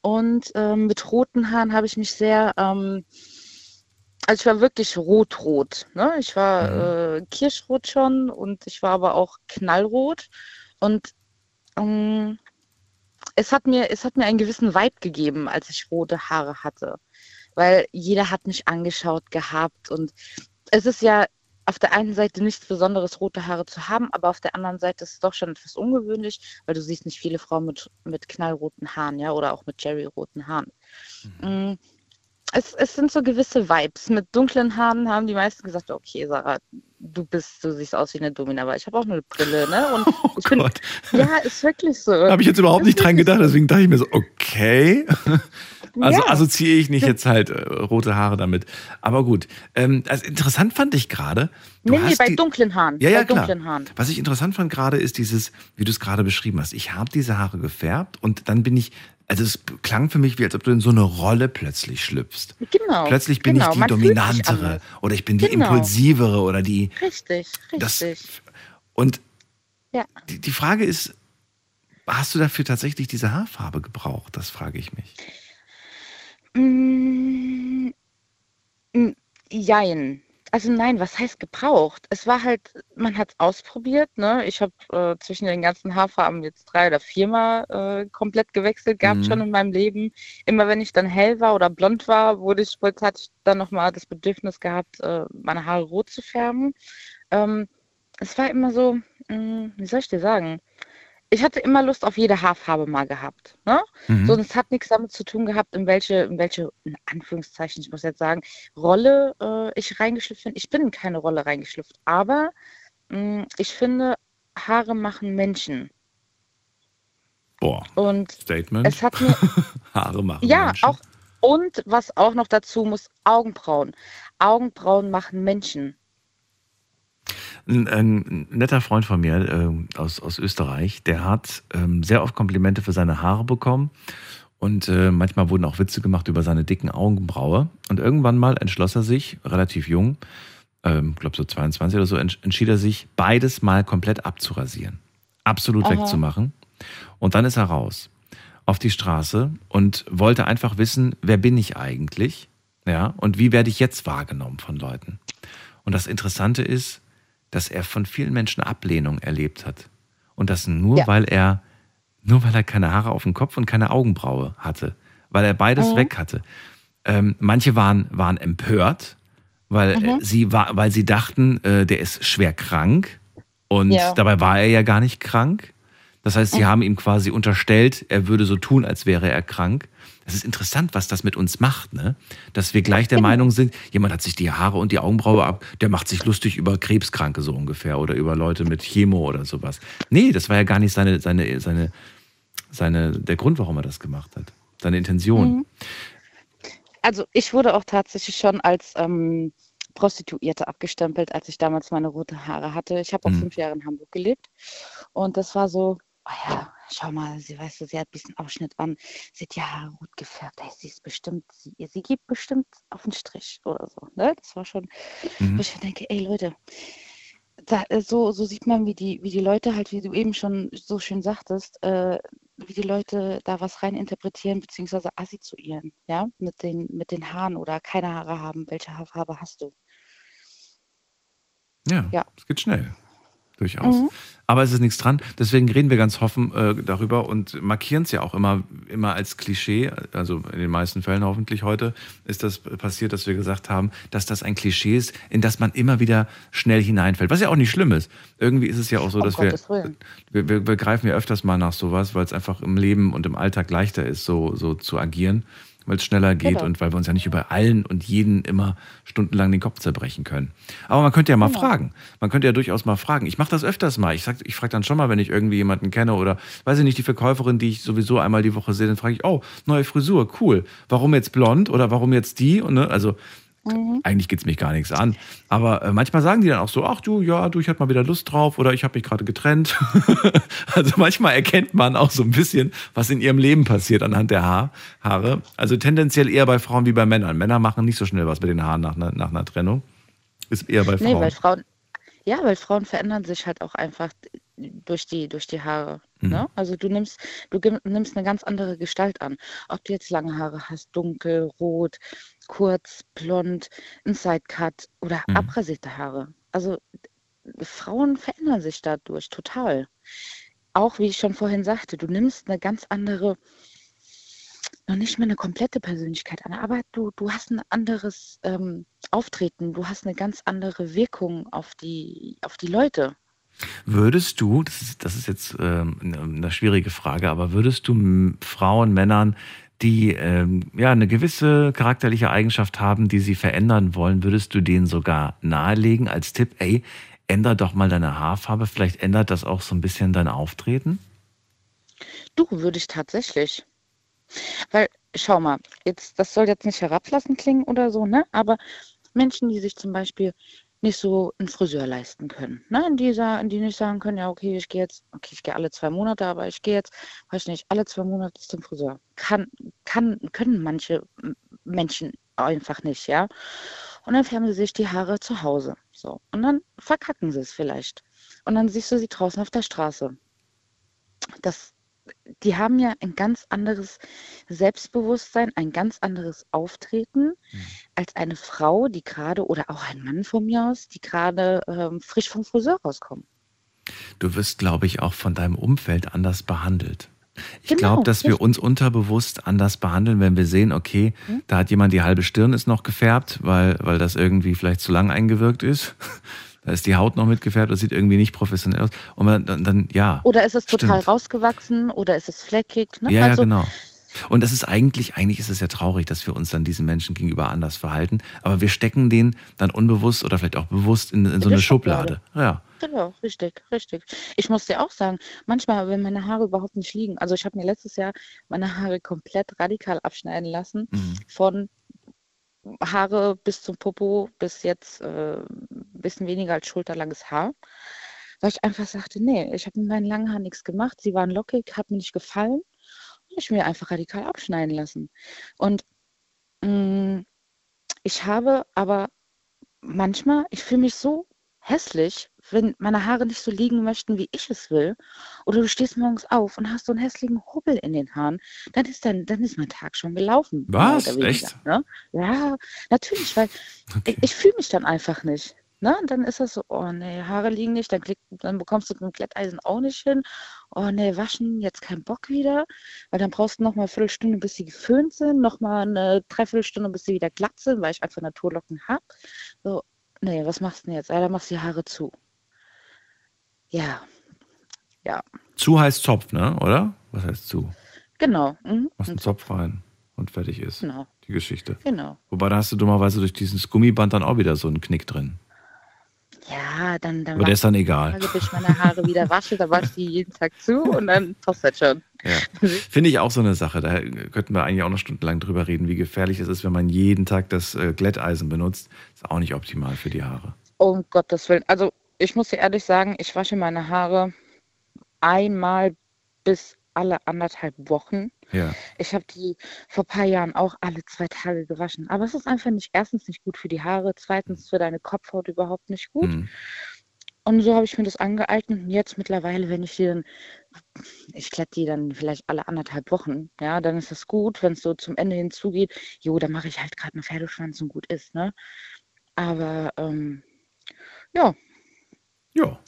Und ähm, mit roten Haaren habe ich mich sehr, ähm, also ich war wirklich rot-rot. Ne? Ich war äh, kirschrot schon und ich war aber auch knallrot. Und ähm, es hat mir, es hat mir einen gewissen Vibe gegeben, als ich rote Haare hatte. Weil jeder hat mich angeschaut gehabt. Und es ist ja auf der einen Seite nichts Besonderes, rote Haare zu haben, aber auf der anderen Seite ist es doch schon etwas ungewöhnlich, weil du siehst nicht viele Frauen mit, mit knallroten Haaren, ja, oder auch mit Jerry-roten Haaren. Mm. Es, es sind so gewisse Vibes. Mit dunklen Haaren haben die meisten gesagt, okay, Sarah, du bist, du siehst aus wie eine Domina, aber ich habe auch eine Brille, ne? Und oh ich bin, Gott. ja, ist wirklich so. Habe ich jetzt überhaupt nicht dran gedacht, deswegen dachte ich mir so, okay. Also Ja. assoziiere ich nicht jetzt halt äh, rote Haare damit. Aber gut. Ähm, also interessant fand ich gerade. Nee, nee, bei die- dunklen Haaren. Ja, ja, bei klar. dunklen Haaren. Was ich interessant fand gerade ist dieses, wie du es gerade beschrieben hast. Ich habe diese Haare gefärbt und dann bin ich, also es klang für mich wie, als ob du in so eine Rolle plötzlich schlüpfst. Genau. Plötzlich bin genau. ich die dominantere oder ich bin die Genau. impulsivere oder die. Richtig, Das- richtig. Und Ja. die, die Frage ist, hast du dafür tatsächlich diese Haarfarbe gebraucht? Das frage ich mich. Mm, mm, Jein. Also nein, was heißt gebraucht? Es war halt, man hat es ausprobiert, ne? Ich habe äh, zwischen den ganzen Haarfarben jetzt drei oder viermal äh, komplett gewechselt gehabt Mhm. schon in meinem Leben. Immer wenn ich dann hell war oder blond war, wurde ich, hatte ich dann nochmal das Bedürfnis gehabt, äh, meine Haare rot zu färben. Ähm, es war immer so, mh, wie soll ich dir sagen? Ich hatte immer Lust auf jede Haarfarbe mal gehabt. Ne? Mhm. So, und es hat nichts damit zu tun gehabt, in welche, in welche, in Anführungszeichen, ich muss jetzt sagen, Rolle äh, ich reingeschlüpft bin. Ich bin in keine Rolle reingeschlüpft, aber mh, ich finde, Haare machen Menschen. Boah. Und Statement. es hat mir, Haare machen. ja, Menschen. auch, und was auch noch dazu muss, Augenbrauen. Augenbrauen machen Menschen. Ein, ein netter Freund von mir ähm, aus, aus Österreich, der hat ähm, sehr oft Komplimente für seine Haare bekommen. Und äh, manchmal wurden auch Witze gemacht über seine dicken Augenbraue. Und irgendwann mal entschloss er sich, relativ jung, ähm, glaube so 22 oder so, entsch- entschied er sich, beides mal komplett abzurasieren. Absolut Aha. wegzumachen. Und dann ist er raus auf die Straße und wollte einfach wissen, wer bin ich eigentlich? Ja, und wie werde ich jetzt wahrgenommen von Leuten? Und das Interessante ist, dass er von vielen Menschen Ablehnung erlebt hat. Und das nur, Ja. weil er, nur weil er keine Haare auf dem Kopf und keine Augenbraue hatte. Weil er beides Mhm. weg hatte. Ähm, manche waren, waren empört, weil, Mhm. sie war, weil sie dachten, äh, der ist schwer krank. Und Ja. dabei war er ja gar nicht krank. Das heißt, sie Mhm. haben ihm quasi unterstellt, er würde so tun, als wäre er krank. Das ist interessant, was das mit uns macht, ne? Dass wir gleich der Meinung sind, jemand hat sich die Haare und die Augenbraue ab, der macht sich lustig über Krebskranke so ungefähr oder über Leute mit Chemo oder sowas. Nee, das war ja gar nicht seine, seine, seine, seine, der Grund, warum er das gemacht hat. Seine Intention. Mhm. Also ich wurde auch tatsächlich schon als ähm, Prostituierte abgestempelt, als ich damals meine rote Haare hatte. Ich habe auch Mhm. fünf Jahre in Hamburg gelebt und das war so, oh ja, schau mal, sie weißt du, sie hat ein bisschen Ausschnitt an, sie hat die Haare rot gefärbt, ey, sie ist bestimmt, sie, sie gibt bestimmt auf den Strich oder so. Ne? Das war schon, Mhm. wo ich denke, ey Leute, da, äh, so, so sieht man, wie die, wie die Leute halt, wie du eben schon so schön sagtest, äh, wie die Leute da was rein interpretieren, beziehungsweise assoziieren, ja, mit den, mit den Haaren oder keine Haare haben. Welche Haarfarbe hast du? Ja, Ja. es geht schnell. Durchaus. Mhm. Aber es ist nichts dran. Deswegen reden wir ganz offen äh, darüber und markieren es ja auch immer, immer als Klischee. Also in den meisten Fällen hoffentlich heute ist das passiert, dass wir gesagt haben, dass das ein Klischee ist, in das man immer wieder schnell hineinfällt. Was ja auch nicht schlimm ist. Irgendwie ist es ja auch so, Um dass wir, Willen. wir, wir, wir greifen ja öfters mal nach sowas, weil es einfach im Leben und im Alltag leichter ist, so, so zu agieren, weil es schneller geht Genau. und weil wir uns ja nicht über allen und jeden immer stundenlang den Kopf zerbrechen können. Aber man könnte ja mal Genau. fragen. Man könnte ja durchaus mal fragen. Ich mache das öfters mal. Ich, sag- ich frage dann schon mal, wenn ich irgendwie jemanden kenne oder weiß ich nicht, die Verkäuferin, die ich sowieso einmal die Woche sehe, dann frage ich, oh, neue Frisur, cool. Warum jetzt blond oder warum jetzt die? Und, ne, also Mhm. eigentlich geht's mich gar nichts an. Aber äh, manchmal sagen die dann auch so, ach du, ja, du, ich hatte mal wieder Lust drauf oder ich habe mich gerade getrennt. also manchmal erkennt man auch so ein bisschen, was in ihrem Leben passiert anhand der Haar, Haare. Also tendenziell eher bei Frauen wie bei Männern. Männer machen nicht so schnell was mit den Haaren nach, einer- nach einer Trennung. Ist eher bei Frauen. Nee, weil Frauen, ja, weil Frauen verändern sich halt auch einfach durch die, durch die Haare. Mhm. Ne? Also du nimmst, du nimmst eine ganz andere Gestalt an. Ob du jetzt lange Haare hast, dunkel, rot, kurz, blond, ein Sidecut oder Mhm. abrasierte Haare. Also Frauen verändern sich dadurch total. Auch wie ich schon vorhin sagte, du nimmst eine ganz andere, noch nicht mehr eine komplette Persönlichkeit an, aber du, du hast ein anderes ähm, Auftreten, du hast eine ganz andere Wirkung auf die, auf die Leute. Würdest du, das ist, das ist jetzt ähm, eine- eine schwierige Frage, aber würdest du Frauen, Männern die ähm, ja eine gewisse charakterliche Eigenschaft haben, die sie verändern wollen, würdest du denen sogar nahelegen als Tipp, ey, änder doch mal deine Haarfarbe, vielleicht ändert das auch so ein bisschen dein Auftreten? Du, würde ich tatsächlich. Weil, schau mal, jetzt, das soll jetzt nicht herablassend klingen oder so, ne? Aber Menschen, die sich zum Beispiel nicht so einen Friseur leisten können. Ne? Die, sagen, die nicht sagen können, ja, okay, ich gehe jetzt, okay, ich gehe alle zwei Monate, aber ich gehe jetzt, weiß ich nicht, alle zwei Monate zum Friseur. Kann, kann, können manche Menschen einfach nicht, ja. Und dann färben sie sich die Haare zu Hause. So. Und dann verkacken sie es vielleicht. Und dann siehst du sie draußen auf der Straße. Das die haben ja ein ganz anderes Selbstbewusstsein, ein ganz anderes Auftreten mhm. als eine Frau, die gerade, oder auch ein Mann von mir aus, die gerade ähm, frisch vom Friseur rauskommen. Du wirst, glaube ich, auch von deinem Umfeld anders behandelt. Ich Genau, glaube, dass wir richtig. uns unterbewusst anders behandeln, wenn wir sehen, okay, Mhm. da hat jemand die halbe Stirn ist noch gefärbt, weil, weil das irgendwie vielleicht zu lang eingewirkt ist. Da ist die Haut noch mitgefärbt, das sieht irgendwie nicht professionell aus. Und man, dann, dann, ja. Oder ist es total Stimmt. rausgewachsen oder ist es fleckig? Ne? Ja, ja, also, genau. Und das ist eigentlich, eigentlich ist es ja traurig, dass wir uns dann diesen Menschen gegenüber anders verhalten. Aber wir stecken den dann unbewusst oder vielleicht auch bewusst in, in so eine Schublade. Ja. Genau, richtig, richtig. Ich muss dir auch sagen, manchmal, wenn meine Haare überhaupt nicht liegen, also ich habe mir letztes Jahr meine Haare komplett radikal abschneiden lassen, Mhm. von Haare bis zum Popo bis jetzt äh, ein bisschen weniger als schulterlanges Haar, weil ich einfach sagte, nee, ich habe mit meinen langen Haaren nichts gemacht, sie waren lockig, hat mir nicht gefallen. Und ich mir einfach radikal abschneiden lassen. Und mh, ich habe aber manchmal, ich fühle mich so hässlich, wenn meine Haare nicht so liegen möchten, wie ich es will. Oder du stehst morgens auf und hast so einen hässlichen Hubbel in den Haaren, dann ist dann, dann ist mein Tag schon gelaufen. Was? weniger, Echt? Ne? Ja, natürlich, weil ich, ich fühle mich dann einfach nicht. Ne? Und dann ist das so, oh nee, Haare liegen nicht, dann, klick, dann bekommst du mit Glätteisen auch nicht hin. Oh nee, waschen, jetzt kein Bock wieder, weil dann brauchst du noch mal eine Viertelstunde, bis sie geföhnt sind, noch mal eine Dreiviertelstunde, bis sie wieder glatt sind, weil ich einfach Naturlocken habe. So, nee, was machst du denn jetzt? Ja, dann machst du die Haare zu. Ja, ja, Zu heißt Zopf, ne? Oder? Was heißt zu? genau. Mhm. Machst einen Zopf rein und fertig ist. Genau. Die Geschichte. Genau. Wobei da hast du dummerweise durch dieses Gummiband dann auch wieder so einen Knick drin. Ja, dann, dann Aber der ist dann egal. Tage, bis ich meine Haare wieder wasche, dann wasche ich die jeden Tag zu und dann passt das schon. Ja. Finde ich auch so eine Sache. Da könnten wir eigentlich auch noch stundenlang drüber reden, wie gefährlich es ist, wenn man jeden Tag das äh, Glätteisen benutzt. Ist auch nicht optimal für die Haare. Um Gottes Willen. Also ich muss dir ehrlich sagen, ich wasche meine Haare einmal bis alle anderthalb Wochen. Ja. Ich habe die vor ein paar Jahren auch alle zwei Tage gewaschen. Aber es ist einfach nicht, erstens nicht gut für die Haare, zweitens für deine Kopfhaut überhaupt nicht gut. Hm. Und so habe ich mir das angeeignet. Und jetzt mittlerweile, wenn ich die dann, ich glätte die dann vielleicht alle anderthalb Wochen, ja, dann ist das gut. Wenn es so zum Ende hinzugeht, jo, dann mache ich halt gerade einen Pferdeschwanz und gut ist, ne? Aber ähm, ja. Ja.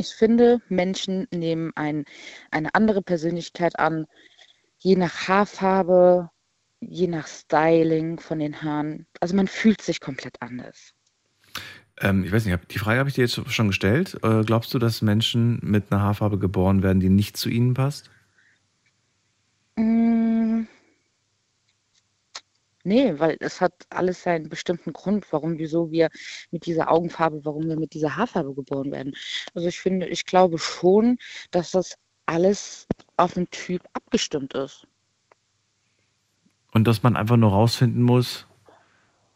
Ich finde, Menschen nehmen ein, eine andere Persönlichkeit an, je nach Haarfarbe, je nach Styling von den Haaren. Also man fühlt sich komplett anders. Ähm, ich weiß nicht, die Frage habe ich dir jetzt schon gestellt. Äh, glaubst du, dass Menschen mit einer Haarfarbe geboren werden, die nicht zu ihnen passt? Mm, Nee, weil es hat alles seinen bestimmten Grund, warum, wieso wir mit dieser Augenfarbe, warum wir mit dieser Haarfarbe geboren werden. Also ich finde, ich glaube schon, dass das alles auf den Typ abgestimmt ist. Und dass man einfach nur rausfinden muss,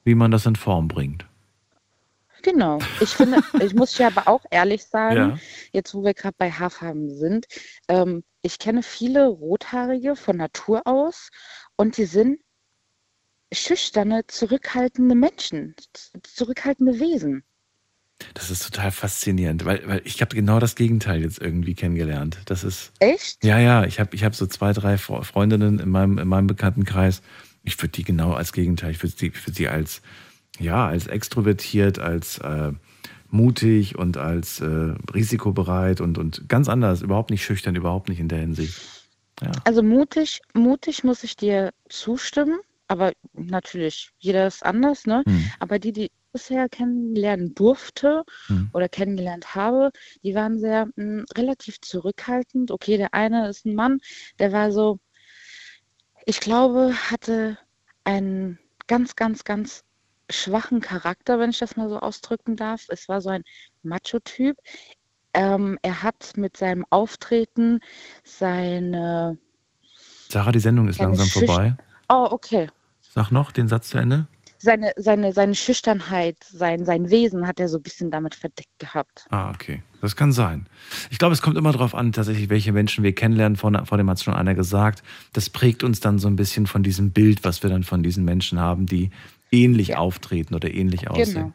wie man das in Form bringt. Genau. Ich finde, ich muss ja aber auch ehrlich sagen, Ja. jetzt wo wir gerade bei Haarfarben sind, ähm, ich kenne viele Rothaarige von Natur aus und die sind schüchterne, zurückhaltende Menschen, zurückhaltende Wesen. Das ist total faszinierend, weil, weil ich habe genau das Gegenteil jetzt irgendwie kennengelernt. Das ist. Echt? Ja, ja, ich habe ich hab so zwei, drei Fre- Freundinnen in meinem, in meinem Bekanntenkreis. Ich würde die genau als Gegenteil, ich würde sie, würd sie als, ja, als extrovertiert, als äh, mutig und als äh, risikobereit und, und ganz anders, überhaupt nicht schüchtern, überhaupt nicht in der Hinsicht. Ja. Also mutig, mutig muss ich dir zustimmen, aber natürlich, jeder ist anders, ne? Hm. Aber die, die ich bisher kennenlernen durfte Hm. oder kennengelernt habe, die waren sehr mh, relativ zurückhaltend. Okay, der eine ist ein Mann, der war so, ich glaube, hatte einen ganz, ganz, ganz schwachen Charakter, wenn ich das mal so ausdrücken darf. Es war so ein Macho-Typ. Ähm, er hat mit seinem Auftreten seine. Sarah, die Sendung ist langsam Schüch- vorbei. Oh, okay. Sag noch den Satz zu Ende. Seine, seine, seine Schüchternheit, sein, sein Wesen hat er so ein bisschen damit verdeckt gehabt. Ah, okay. Das kann sein. Ich glaube, es kommt immer darauf an, tatsächlich, welche Menschen wir kennenlernen. Vor, vor dem hat schon einer gesagt. Das prägt uns dann so ein bisschen von diesem Bild, was wir dann von diesen Menschen haben, die ähnlich auftreten oder ähnlich aussehen. Genau.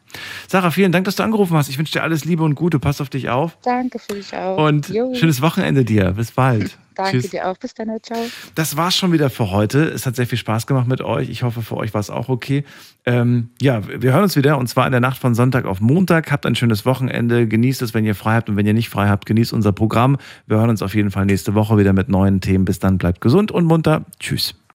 Sarah, vielen Dank, dass du angerufen hast. Ich wünsche dir alles Liebe und Gute. Pass auf dich auf. Danke für dich auch. Und Jo. schönes Wochenende dir. Bis bald. Danke Tschüss. dir auch. Bis dann. Ciao. Das war's schon wieder für heute. Es hat sehr viel Spaß gemacht mit euch. Ich hoffe, für euch war es auch okay. Ähm, ja, wir hören uns wieder und zwar in der Nacht von Sonntag auf Montag. Habt ein schönes Wochenende. Genießt es, wenn ihr frei habt und wenn ihr nicht frei habt, genießt unser Programm. Wir hören uns auf jeden Fall nächste Woche wieder mit neuen Themen. Bis dann, bleibt gesund und munter. Tschüss.